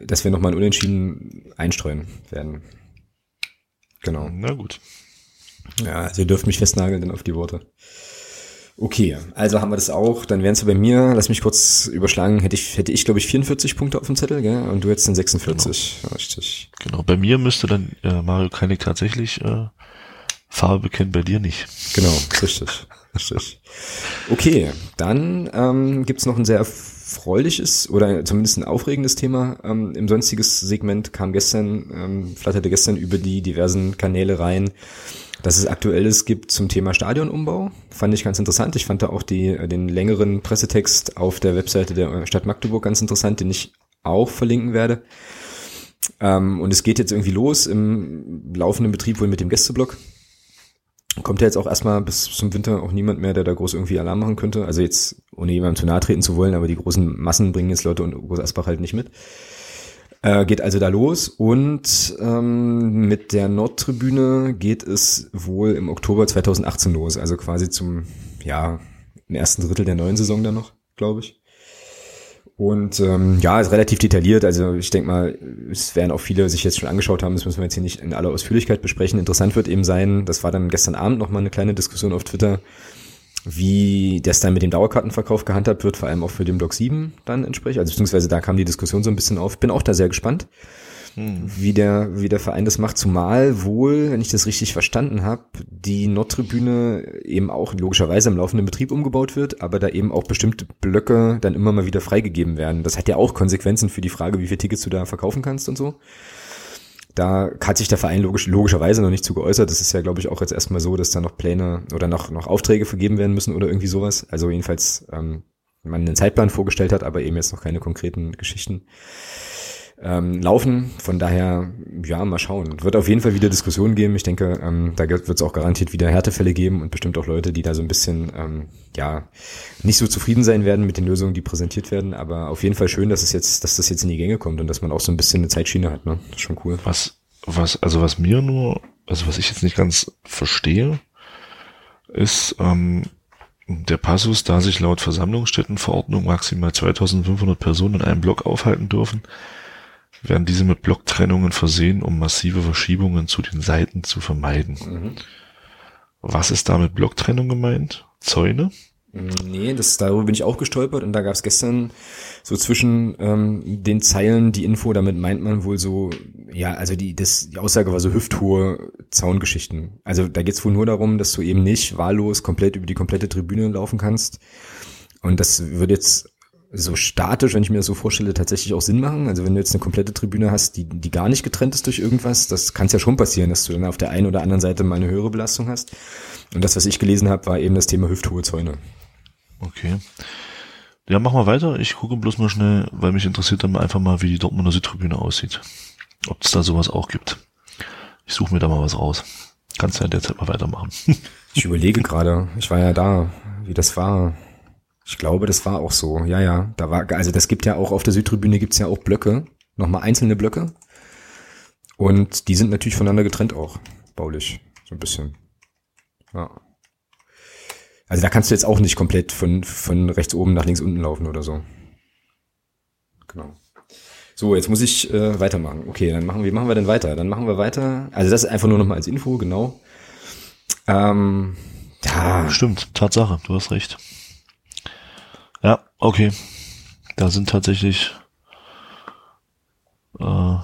dass wir nochmal ein Unentschieden einstreuen werden. Genau. Na gut. Ja, also ihr dürft mich festnageln dann auf die Worte. Okay, also haben wir das auch. Dann wären es bei mir, lass mich kurz überschlagen, hätte ich, hätte ich glaube ich 44 Punkte auf dem Zettel, gell? Und du hättest dann 46. Genau. Richtig. Genau, bei mir müsste dann äh, Mario Keinig tatsächlich äh, Farbe bekennen, bei dir nicht. Genau, richtig. richtig. Okay, dann ähm, gibt noch ein sehr erfreuliches oder zumindest ein aufregendes Thema ähm, im sonstiges Segment kam gestern, ähm, flatterte gestern über die diversen Kanäle rein, dass es Aktuelles gibt zum Thema Stadionumbau. Fand ich ganz interessant. Ich fand da auch die, den längeren Pressetext auf der Webseite der Stadt Magdeburg ganz interessant, den ich auch verlinken werde. Ähm, und es geht jetzt irgendwie los im laufenden Betrieb wohl mit dem Gästeblock kommt ja jetzt auch erstmal bis zum Winter auch niemand mehr, der da groß irgendwie Alarm machen könnte. Also jetzt, ohne jemandem zu nahe treten zu wollen, aber die großen Massen bringen jetzt Leute und Groß Asbach halt nicht mit. Äh, geht also da los und ähm, mit der Nordtribüne geht es wohl im Oktober 2018 los, also quasi zum, ja, im ersten Drittel der neuen Saison dann noch, glaube ich. Und ähm, ja, ist relativ detailliert. Also ich denke mal, es werden auch viele sich jetzt schon angeschaut haben. Das müssen wir jetzt hier nicht in aller Ausführlichkeit besprechen. Interessant wird eben sein, das war dann gestern Abend nochmal eine kleine Diskussion auf Twitter, wie das dann mit dem Dauerkartenverkauf gehandhabt wird, vor allem auch für den Block 7 dann entsprechend. Also beziehungsweise da kam die Diskussion so ein bisschen auf. Bin auch da sehr gespannt. Hm. wie der wie der Verein das macht, zumal wohl, wenn ich das richtig verstanden habe, die Nordtribüne eben auch logischerweise im laufenden Betrieb umgebaut wird, aber da eben auch bestimmte Blöcke dann immer mal wieder freigegeben werden. Das hat ja auch Konsequenzen für die Frage, wie viele Tickets du da verkaufen kannst und so. Da hat sich der Verein logisch, logischerweise noch nicht zu geäußert. Das ist ja, glaube ich, auch jetzt erstmal so, dass da noch Pläne oder noch, noch Aufträge vergeben werden müssen oder irgendwie sowas. Also jedenfalls ähm, man einen Zeitplan vorgestellt hat, aber eben jetzt noch keine konkreten Geschichten ähm, laufen. Von daher, ja, mal schauen. Wird auf jeden Fall wieder Diskussionen geben. Ich denke, ähm, da wird es auch garantiert wieder Härtefälle geben und bestimmt auch Leute, die da so ein bisschen, ähm, ja, nicht so zufrieden sein werden mit den Lösungen, die präsentiert werden. Aber auf jeden Fall schön, dass es jetzt, dass das jetzt in die Gänge kommt und dass man auch so ein bisschen eine Zeitschiene hat. Ne? Das ist schon cool. Was, was, also was mir nur, also was ich jetzt nicht ganz verstehe, ist, ähm, der Passus, da sich laut Versammlungsstättenverordnung maximal 2500 Personen in einem Block aufhalten dürfen, werden diese mit Blocktrennungen versehen, um massive Verschiebungen zu den Seiten zu vermeiden. Mhm. Was ist da mit Blocktrennung gemeint? Zäune? Nee, das, darüber bin ich auch gestolpert und da gab es gestern so zwischen ähm, den Zeilen die Info, damit meint man wohl so, ja, also die, das, die Aussage war so hüfthohe Zaungeschichten. Also da geht's wohl nur darum, dass du eben nicht wahllos komplett über die komplette Tribüne laufen kannst. Und das würde jetzt so statisch, wenn ich mir das so vorstelle, tatsächlich auch Sinn machen. Also wenn du jetzt eine komplette Tribüne hast, die, die gar nicht getrennt ist durch irgendwas, das kann es ja schon passieren, dass du dann auf der einen oder anderen Seite mal eine höhere Belastung hast. Und das, was ich gelesen habe, war eben das Thema hüfthohe Zäune. Okay. Ja, mach mal weiter. Ich gucke bloß mal schnell, weil mich interessiert dann einfach mal, wie die Dortmunder Südtribüne aussieht. Ob es da sowas auch gibt. Ich suche mir da mal was raus. Kannst ja derzeit mal weitermachen. ich überlege gerade, ich war ja da, wie das war. Ich glaube, das war auch so. Ja, ja. Da war, also das gibt ja auch auf der Südtribüne gibt's ja auch Blöcke. Nochmal einzelne Blöcke. Und die sind natürlich voneinander getrennt auch, baulich. So ein bisschen. Ja. Also da kannst du jetzt auch nicht komplett von, von rechts oben nach links unten laufen oder so. Genau. So, jetzt muss ich äh, weitermachen. Okay, dann machen wir, machen wir denn weiter? Dann machen wir weiter. Also das ist einfach nur nochmal als Info, genau. Ähm, ja. Stimmt, Tatsache, du hast recht. Okay. Da sind tatsächlich äh,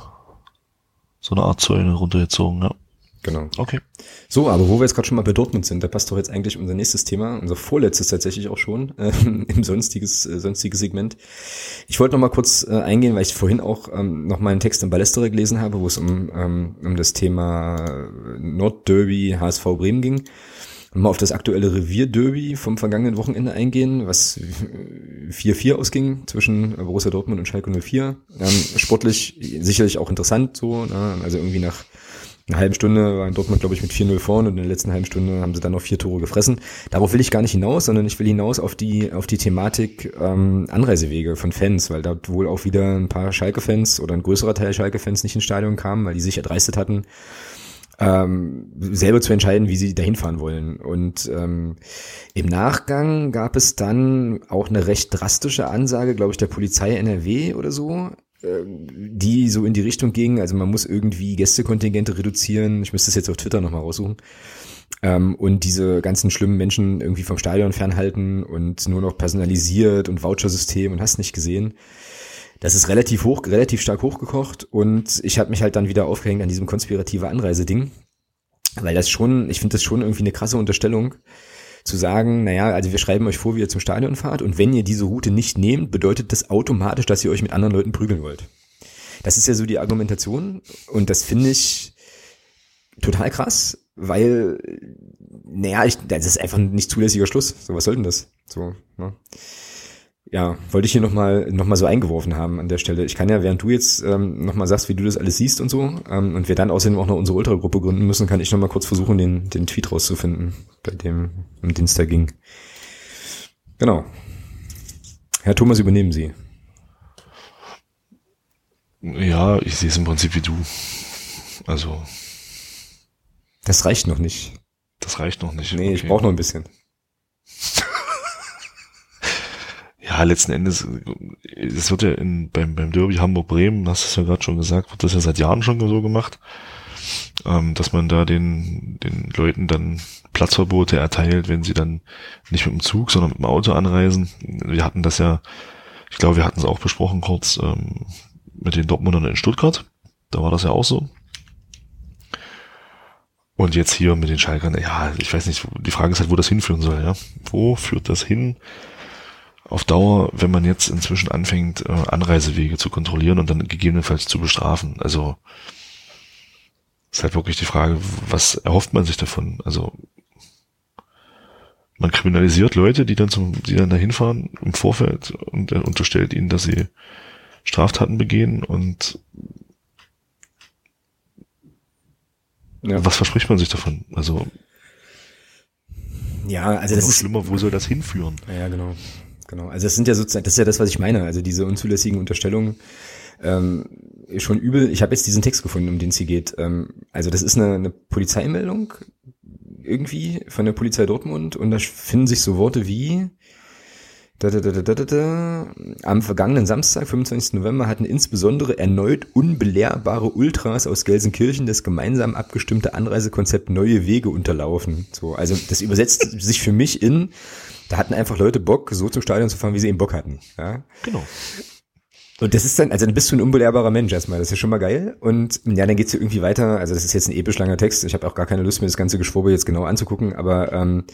so eine Art Zäune runtergezogen, ja. Genau. Okay. So, aber wo wir jetzt gerade schon mal bei Dortmund sind, da passt doch jetzt eigentlich unser nächstes Thema, unser vorletztes tatsächlich auch schon, äh, im sonstiges, äh, sonstige Segment. Ich wollte noch mal kurz äh, eingehen, weil ich vorhin auch ähm, noch mal einen Text im Ballesterer gelesen habe, wo es um, ähm, um das Thema Nordderby HSV Bremen ging mal auf das aktuelle Revierderby vom vergangenen Wochenende eingehen, was 4-4 ausging zwischen Borussia Dortmund und Schalke 04. Ähm, sportlich sicherlich auch interessant so, ne? also irgendwie nach einer halben Stunde war in Dortmund, glaube ich, mit 4-0 vorne und in der letzten halben Stunde haben sie dann noch vier Tore gefressen. Darauf will ich gar nicht hinaus, sondern ich will hinaus auf die, auf die Thematik ähm, Anreisewege von Fans, weil dort wohl auch wieder ein paar Schalke-Fans oder ein größerer Teil Schalke-Fans nicht ins Stadion kamen, weil die sich erdreistet hatten, ähm, selber zu entscheiden, wie sie dahin fahren wollen. Und ähm, im Nachgang gab es dann auch eine recht drastische Ansage, glaube ich, der Polizei NRW oder so, äh, die so in die Richtung ging, also man muss irgendwie Gästekontingente reduzieren. Ich müsste es jetzt auf Twitter nochmal raussuchen. Ähm, und diese ganzen schlimmen Menschen irgendwie vom Stadion fernhalten und nur noch personalisiert und Vouchersystem und hast nicht gesehen. Das ist relativ hoch, relativ stark hochgekocht und ich habe mich halt dann wieder aufgehängt an diesem konspirative Anreise-Ding, weil das schon, ich finde das schon irgendwie eine krasse Unterstellung, zu sagen, naja, also wir schreiben euch vor, wie ihr zum Stadion fahrt und wenn ihr diese Route nicht nehmt, bedeutet das automatisch, dass ihr euch mit anderen Leuten prügeln wollt. Das ist ja so die Argumentation und das finde ich total krass, weil, naja, ich, das ist einfach nicht zulässiger Schluss. So, was soll denn das? So, ne? Ja, wollte ich hier nochmal noch mal so eingeworfen haben an der Stelle. Ich kann ja, während du jetzt ähm, nochmal sagst, wie du das alles siehst und so, ähm, und wir dann außerdem auch noch unsere Ultragruppe gründen müssen, kann ich nochmal kurz versuchen, den, den Tweet rauszufinden, bei dem um den es da ging. Genau. Herr Thomas, übernehmen Sie. Ja, ich sehe es im Prinzip wie du. Also. Das reicht noch nicht. Das reicht noch nicht. Nee, okay. ich brauche noch ein bisschen. Ja, letzten Endes, es wird ja in, beim, beim Derby Hamburg-Bremen, hast du es ja gerade schon gesagt, wird das ja seit Jahren schon so gemacht, ähm, dass man da den, den Leuten dann Platzverbote erteilt, wenn sie dann nicht mit dem Zug, sondern mit dem Auto anreisen. Wir hatten das ja, ich glaube, wir hatten es auch besprochen kurz ähm, mit den Dortmundern in Stuttgart. Da war das ja auch so. Und jetzt hier mit den Schalkern, ja, ich weiß nicht, die Frage ist halt, wo das hinführen soll, ja. Wo führt das hin? Auf Dauer, wenn man jetzt inzwischen anfängt, äh, Anreisewege zu kontrollieren und dann gegebenenfalls zu bestrafen. Also ist halt wirklich die Frage, was erhofft man sich davon? Also man kriminalisiert Leute, die dann zum, die dann dahin fahren im Vorfeld und er unterstellt ihnen, dass sie Straftaten begehen und ja. was verspricht man sich davon? Also ja, also das ist schlimmer. Wo soll das hinführen? Ja, genau, genau. Also das sind ja sozusagen, das ist ja das, was ich meine. Also diese unzulässigen Unterstellungen ähm, schon übel. Ich habe jetzt diesen Text gefunden, um den es hier geht. Ähm, also das ist eine, eine Polizeimeldung irgendwie von der Polizei Dortmund und da finden sich so Worte wie da, da, da, da, da, da. Am vergangenen Samstag, 25. November, hatten insbesondere erneut unbelehrbare Ultras aus Gelsenkirchen das gemeinsam abgestimmte Anreisekonzept Neue Wege unterlaufen. So, also das übersetzt sich für mich in, da hatten einfach Leute Bock, so zum Stadion zu fahren, wie sie eben Bock hatten. Ja? Genau. Und das ist dann, also dann bist du ein unbelehrbarer Mensch erstmal, das ist ja schon mal geil. Und ja, dann geht's hier irgendwie weiter. Also das ist jetzt ein episch langer Text. Ich habe auch gar keine Lust, mir das ganze Geschwurbel jetzt genau anzugucken, aber ähm,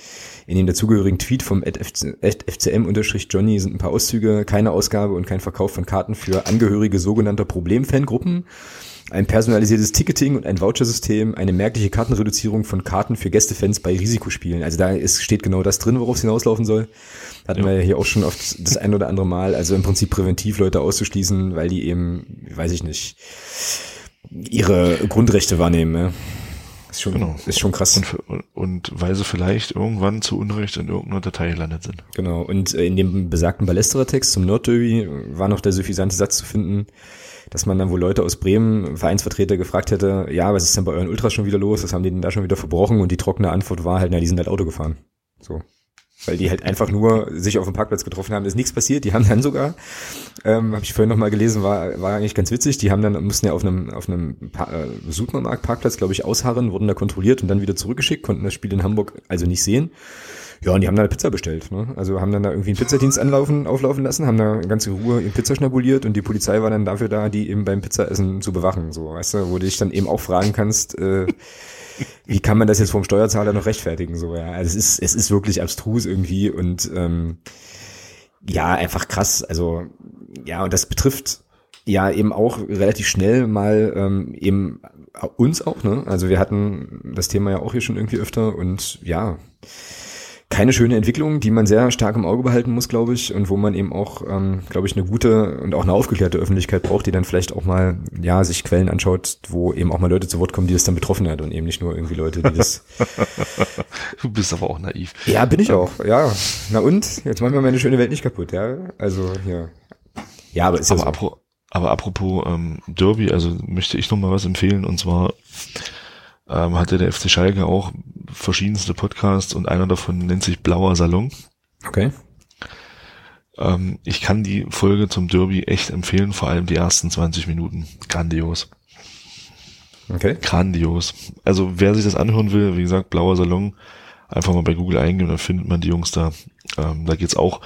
in dem dazugehörigen Tweet vom FCM-Johnny sind ein paar Auszüge, keine Ausgabe und kein Verkauf von Karten für Angehörige sogenannter Problemfangruppen ein personalisiertes Ticketing und ein Vouchersystem, eine merkliche Kartenreduzierung von Karten für Gästefans bei Risikospielen. Also da ist, steht genau das drin, worauf es hinauslaufen soll. Hatten ja. wir ja hier auch schon oft das ein oder andere Mal. Also im Prinzip präventiv Leute auszuschließen, weil die eben, weiß ich nicht, ihre Grundrechte wahrnehmen. Ja. Ist schon, genau. ist schon krass. Und, und weil sie vielleicht irgendwann zu Unrecht in irgendeiner Datei gelandet sind. Genau. Und äh, in dem besagten Ballesterer-Text zum Nordderby war noch der suffisante Satz zu finden, dass man dann wohl Leute aus Bremen, Vereinsvertreter, gefragt hätte, ja, was ist denn bei euren Ultras schon wieder los? Was haben die denn da schon wieder verbrochen? Und die trockene Antwort war halt, na, die sind halt Auto gefahren. So. Weil die halt einfach nur sich auf dem Parkplatz getroffen haben, ist nichts passiert. Die haben dann sogar, ähm, habe ich vorhin nochmal gelesen, war, war eigentlich ganz witzig, die haben dann, mussten ja auf einem, auf einem äh, Supermarkt-Parkplatz, glaube ich, ausharren, wurden da kontrolliert und dann wieder zurückgeschickt, konnten das Spiel in Hamburg also nicht sehen. Ja, und die haben da eine Pizza bestellt. Ne? Also haben dann da irgendwie einen Pizzadienst anlaufen, auflaufen lassen, haben da in Ruhe in Pizza schnabuliert und die Polizei war dann dafür da, die eben beim Pizzaessen zu bewachen. So, weißt du, wo du dich dann eben auch fragen kannst, äh, wie kann man das jetzt vom Steuerzahler noch rechtfertigen? So, ja. Also es ist, es ist wirklich abstrus irgendwie und ähm, ja, einfach krass. Also, ja, und das betrifft ja eben auch relativ schnell mal ähm, eben uns auch, ne? Also wir hatten das Thema ja auch hier schon irgendwie öfter und ja, keine schöne Entwicklung, die man sehr stark im Auge behalten muss, glaube ich, und wo man eben auch, ähm, glaube ich, eine gute und auch eine aufgeklärte Öffentlichkeit braucht, die dann vielleicht auch mal, ja, sich Quellen anschaut, wo eben auch mal Leute zu Wort kommen, die das dann betroffen hat und eben nicht nur irgendwie Leute, die das. du bist aber auch naiv. Ja, bin ich auch, ja. Na und? Jetzt machen wir meine schöne Welt nicht kaputt, ja. Also, ja. Ja, aber ist ja aber, so. aber apropos ähm, Derby, also möchte ich noch mal was empfehlen und zwar ähm, hatte der FC Schalke auch verschiedenste Podcasts und einer davon nennt sich Blauer Salon. Okay. Ähm, ich kann die Folge zum Derby echt empfehlen, vor allem die ersten 20 Minuten. Grandios. Okay. Grandios. Also wer sich das anhören will, wie gesagt, Blauer Salon, einfach mal bei Google eingeben, dann findet man die Jungs da. Ähm, da geht's auch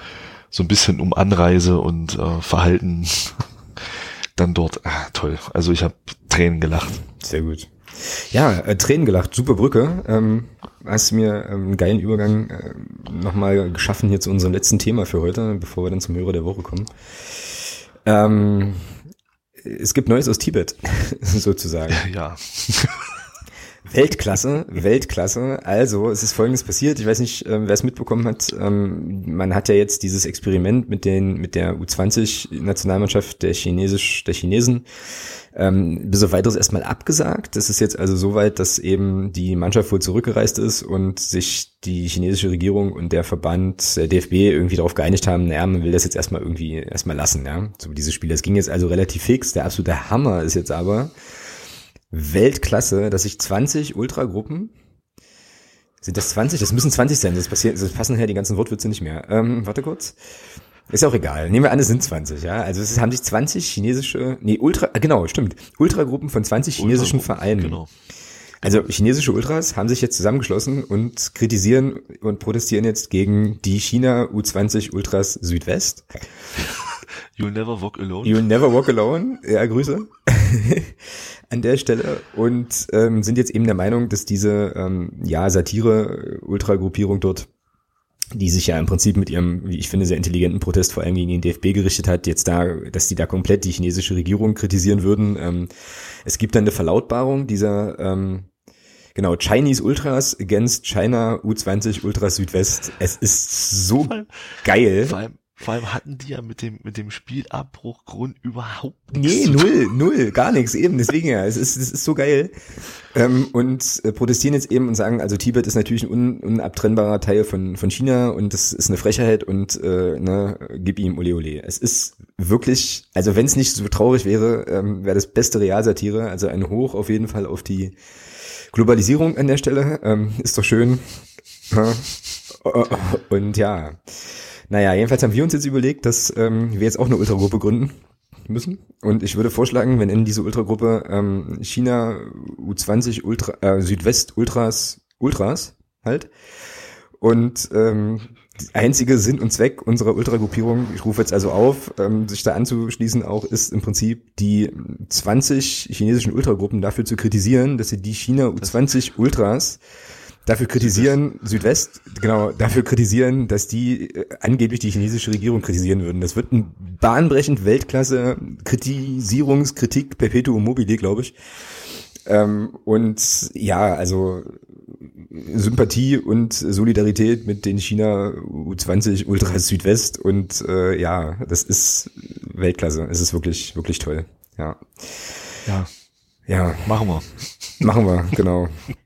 so ein bisschen um Anreise und äh, Verhalten dann dort. Ah, toll. Also ich habe Tränen gelacht. Sehr gut. Ja, äh, Tränen gelacht, super Brücke. Ähm, hast mir ähm, einen geilen Übergang äh, nochmal geschaffen hier zu unserem letzten Thema für heute, bevor wir dann zum Hörer der Woche kommen. Ähm, es gibt Neues aus Tibet, sozusagen. Ja. Weltklasse, Weltklasse. Also, es ist Folgendes passiert. Ich weiß nicht, ähm, wer es mitbekommen hat. Ähm, man hat ja jetzt dieses Experiment mit den, mit der U20-Nationalmannschaft der Chinesisch, der Chinesen ähm, bis auf weiteres erstmal abgesagt. Das ist jetzt also soweit, dass eben die Mannschaft wohl zurückgereist ist und sich die chinesische Regierung und der Verband, der DFB irgendwie darauf geeinigt haben, naja, man will das jetzt erstmal irgendwie erstmal lassen, ja. So diese Spiele. Das ging jetzt also relativ fix. Der absolute Hammer ist jetzt aber Weltklasse, dass sich 20 Ultragruppen sind das 20? Das müssen 20 sein, das passiert, das passen her die ganzen Wortwitze nicht mehr. Ähm, warte kurz. Ist auch egal. Nehmen wir an, es sind 20, ja. Also es haben sich 20 chinesische, nee, Ultra, äh, genau, stimmt. Ultragruppen von 20 chinesischen Vereinen. Genau. Also chinesische Ultras haben sich jetzt zusammengeschlossen und kritisieren und protestieren jetzt gegen die China U20 Ultras Südwest. You'll never walk alone. You'll never walk alone. Ja, Grüße an der Stelle und ähm, sind jetzt eben der Meinung, dass diese ähm, ja Satire-Ultragruppierung dort die sich ja im Prinzip mit ihrem, wie ich finde, sehr intelligenten Protest vor allem gegen den DFB gerichtet hat, jetzt da, dass die da komplett die chinesische Regierung kritisieren würden. Ähm, es gibt dann eine Verlautbarung dieser, ähm, genau, Chinese Ultras against China U20 Ultras Südwest. Es ist so geil. Vor allem, vor allem hatten die ja mit dem, mit dem Spielabbruchgrund überhaupt nichts. Nee, null, null, gar nichts, eben, deswegen ja, es ist, es ist so geil. Ähm, und äh, protestieren jetzt eben und sagen, also Tibet ist natürlich ein un, unabtrennbarer Teil von, von China und das ist eine Frechheit und äh, ne, gib ihm Ole Ole. Es ist wirklich, also wenn es nicht so traurig wäre, ähm, wäre das beste Realsatire, also ein Hoch auf jeden Fall auf die Globalisierung an der Stelle. Ähm, ist doch schön. Und ja, naja, jedenfalls haben wir uns jetzt überlegt, dass ähm, wir jetzt auch eine Ultragruppe gründen müssen. Und ich würde vorschlagen, wenn in diese Ultragruppe ähm, China U20 Ultra, äh, Südwest Ultras, Ultras halt. Und ähm, einzige Sinn und Zweck unserer Ultragruppierung, ich rufe jetzt also auf, ähm, sich da anzuschließen auch, ist im Prinzip die 20 chinesischen Ultragruppen dafür zu kritisieren, dass sie die China U20 Ultras dafür kritisieren, Südwest. Genau, dafür kritisieren, dass die äh, angeblich die chinesische Regierung kritisieren würden. Das wird ein bahnbrechend Weltklasse Kritisierungskritik perpetuum mobile, glaube ich. Ähm, und ja, also Sympathie und Solidarität mit den China U20 Ultras Südwest und äh, ja, das ist Weltklasse. Es ist wirklich, wirklich toll. Ja. Ja. Ja. Machen wir. Machen wir, genau.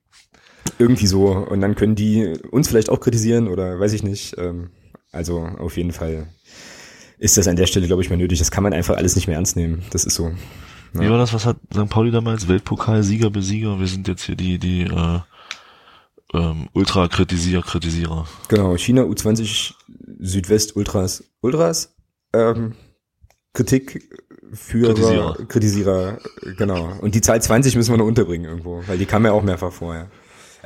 Irgendwie so. Und dann können die uns vielleicht auch kritisieren oder weiß ich nicht. Ähm, also auf jeden Fall ist das an der Stelle, glaube ich, mal nötig. Das kann man einfach alles nicht mehr ernst nehmen. Das ist so. Ja. Wie war das? Was hat St. Pauli damals? Weltpokal, Sieger, Besieger. Wir sind jetzt hier die, die äh, ähm, Ultra-Kritisierer, Kritisierer. Genau, China U20 Südwest Ultras. Ultras? Ähm, Kritik für Kritisierer. Kritisierer, genau. Und die Zahl 20 müssen wir noch unterbringen irgendwo, weil die kam ja auch mehrfach vorher.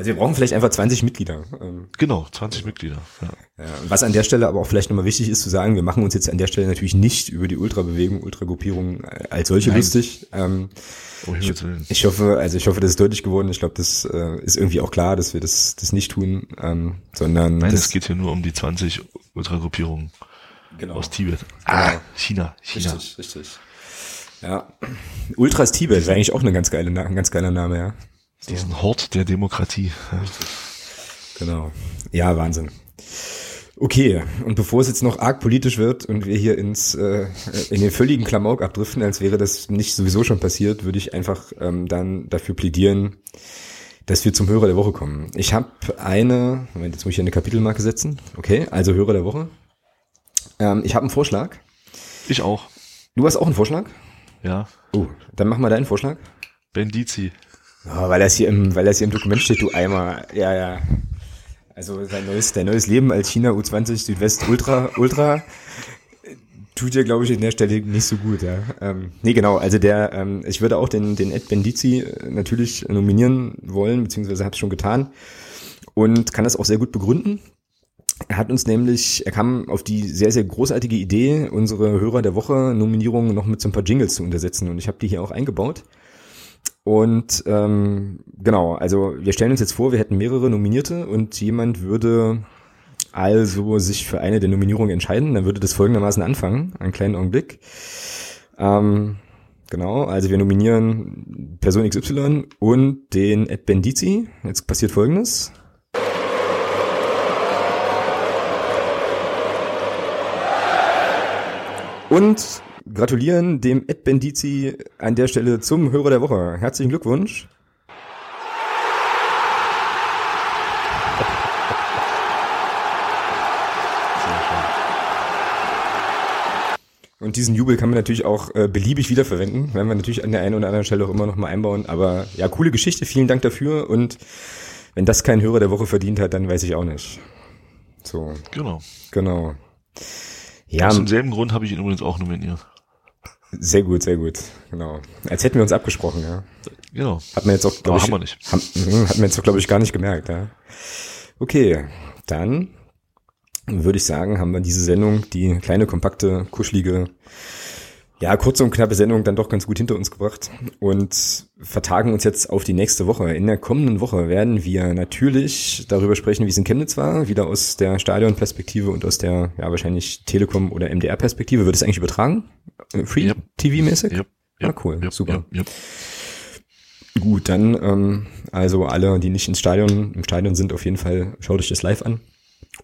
Also wir brauchen vielleicht einfach 20 Mitglieder. Ähm. Genau, 20 Mitglieder. Ja. Ja, was an der Stelle aber auch vielleicht nochmal wichtig ist zu sagen, wir machen uns jetzt an der Stelle natürlich nicht über die Ultrabewegung, Ultragruppierung äh, als solche Nein. lustig. Ähm, oh, ich, ich, hoffe, also ich hoffe, das ist deutlich geworden. Ich glaube, das äh, ist irgendwie auch klar, dass wir das, das nicht tun, ähm, sondern. Nein, es geht hier nur um die 20 Ultragruppierungen genau. aus Tibet. Ah, genau. China, China. Richtig, richtig. Ja. Ultras Tibet wäre eigentlich auch eine ganz geile, ein ganz geiler Name, ja. Diesen Hort der Demokratie. Genau. Ja, Wahnsinn. Okay, und bevor es jetzt noch arg politisch wird und wir hier ins äh, in den völligen Klamauk abdriften, als wäre das nicht sowieso schon passiert, würde ich einfach ähm, dann dafür plädieren, dass wir zum Hörer der Woche kommen. Ich habe eine, Moment, jetzt muss ich hier eine Kapitelmarke setzen. Okay, also Hörer der Woche. Ähm, ich habe einen Vorschlag. Ich auch. Du hast auch einen Vorschlag? Ja. Oh, dann mach mal deinen Vorschlag. Bendizi. Oh, weil das hier im, weil das hier im Dokument steht, du Eimer. Ja, ja. Also sein neues, dein neues Leben als China U20 Südwest Ultra, Ultra tut dir, glaube ich, in der Stelle nicht so gut, ja. Ähm, nee, genau, also der, ähm, ich würde auch den, den Ed Bendizi äh, natürlich nominieren wollen, beziehungsweise habe es schon getan und kann das auch sehr gut begründen. Er hat uns nämlich, er kam auf die sehr, sehr großartige Idee, unsere Hörer der Woche Nominierungen noch mit so ein paar Jingles zu untersetzen und ich habe die hier auch eingebaut. Und ähm, genau, also wir stellen uns jetzt vor, wir hätten mehrere Nominierte und jemand würde also sich für eine der Nominierungen entscheiden. Dann würde das folgendermaßen anfangen, einen kleinen Augenblick. Ähm, genau, also wir nominieren Person XY und den Ed Bendizi. Jetzt passiert folgendes. Und gratulieren dem Ed Bendizi an der Stelle zum Hörer der Woche. Herzlichen Glückwunsch. Und diesen Jubel kann man natürlich auch äh, beliebig wiederverwenden, werden wir natürlich an der einen oder anderen Stelle auch immer noch mal einbauen. Aber ja, coole Geschichte, vielen Dank dafür. Und wenn das kein Hörer der Woche verdient hat, dann weiß ich auch nicht. So. Genau. Genau. Ja. Aus demselben Grund habe ich ihn übrigens auch nominiert. Sehr gut, sehr gut. Genau. Als hätten wir uns abgesprochen, ja. Genau. Hat man jetzt auch, glaube ich, haben wir nicht. Haben, hm, hat man jetzt auch, glaube ich, gar nicht gemerkt, ja. Okay, dann würde ich sagen, haben wir diese Sendung, die kleine, kompakte, kuschelige, ja, kurze und knappe Sendung dann doch ganz gut hinter uns gebracht und vertagen uns jetzt auf die nächste Woche. In der kommenden Woche werden wir natürlich darüber sprechen, wie es in Chemnitz war, wieder aus der Stadionperspektive und aus der, ja, wahrscheinlich Telekom- oder MDR-Perspektive. Wird es eigentlich übertragen? Äh, Free yep. TV-mäßig? Yep. Yep. Ah, cool, yep. super. Yep. Gut, dann, ähm, also alle, die nicht ins Stadion, im Stadion sind, auf jeden Fall, schaut euch das live an.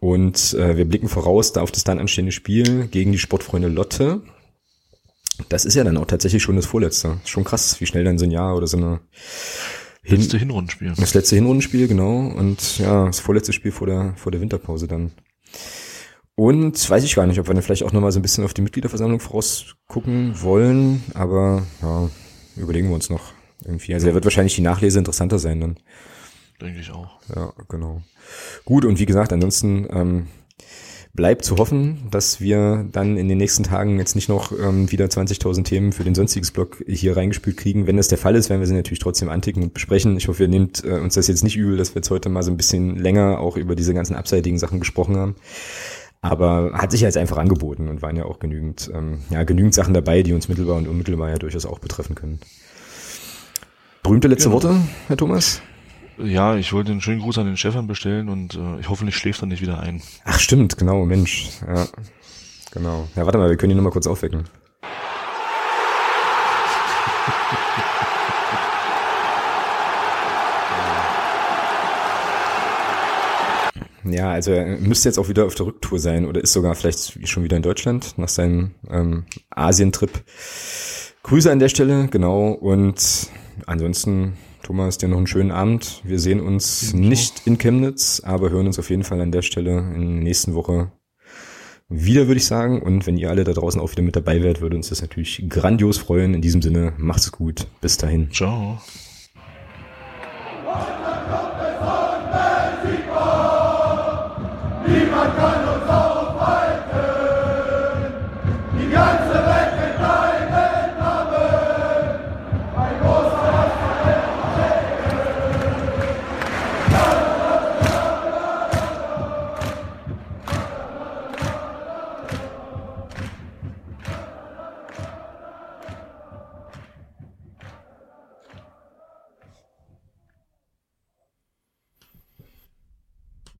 Und äh, wir blicken voraus da auf das dann anstehende Spiel gegen die Sportfreunde Lotte. Das ist ja dann auch tatsächlich schon das vorletzte. Schon krass, wie schnell dann so ein Jahr oder so eine Hin letzte Hinrundenspiel. Das letzte Hinrundenspiel, genau. Und ja, das vorletzte Spiel vor der, vor der Winterpause dann. Und weiß ich gar nicht, ob wir dann vielleicht auch nochmal so ein bisschen auf die Mitgliederversammlung vorausgucken wollen, aber ja, überlegen wir uns noch irgendwie. Also da wird wahrscheinlich die Nachlese interessanter sein dann. Denke ich auch. Ja, genau. Gut, und wie gesagt, ansonsten ähm, bleibt zu hoffen, dass wir dann in den nächsten Tagen jetzt nicht noch ähm, wieder 20.000 Themen für den sonstiges Blog hier reingespült kriegen. Wenn das der Fall ist, werden wir sie natürlich trotzdem anticken und besprechen. Ich hoffe, ihr nehmt äh, uns das jetzt nicht übel, dass wir jetzt heute mal so ein bisschen länger auch über diese ganzen abseitigen Sachen gesprochen haben. Aber hat sich ja jetzt einfach angeboten und waren ja auch genügend, ähm, ja, genügend Sachen dabei, die uns mittelbar und unmittelbar ja durchaus auch betreffen können. Berühmte letzte genau. Worte, Herr Thomas? Ja, ich wollte einen schönen Gruß an den Stefan bestellen und äh, ich hoffe, nicht schläft er nicht wieder ein. Ach stimmt, genau, Mensch. Ja, genau. Ja, warte mal, wir können ihn nochmal kurz aufwecken. Ja, also er müsste jetzt auch wieder auf der Rücktour sein oder ist sogar vielleicht schon wieder in Deutschland nach seinem ähm, Asientrip. Grüße an der Stelle, genau. Und ansonsten, Thomas, dir noch einen schönen Abend. Wir sehen uns Ebenso. nicht in Chemnitz, aber hören uns auf jeden Fall an der Stelle in der nächsten Woche wieder, würde ich sagen. Und wenn ihr alle da draußen auch wieder mit dabei wärt, würde uns das natürlich grandios freuen. In diesem Sinne, macht's gut. Bis dahin. Ciao.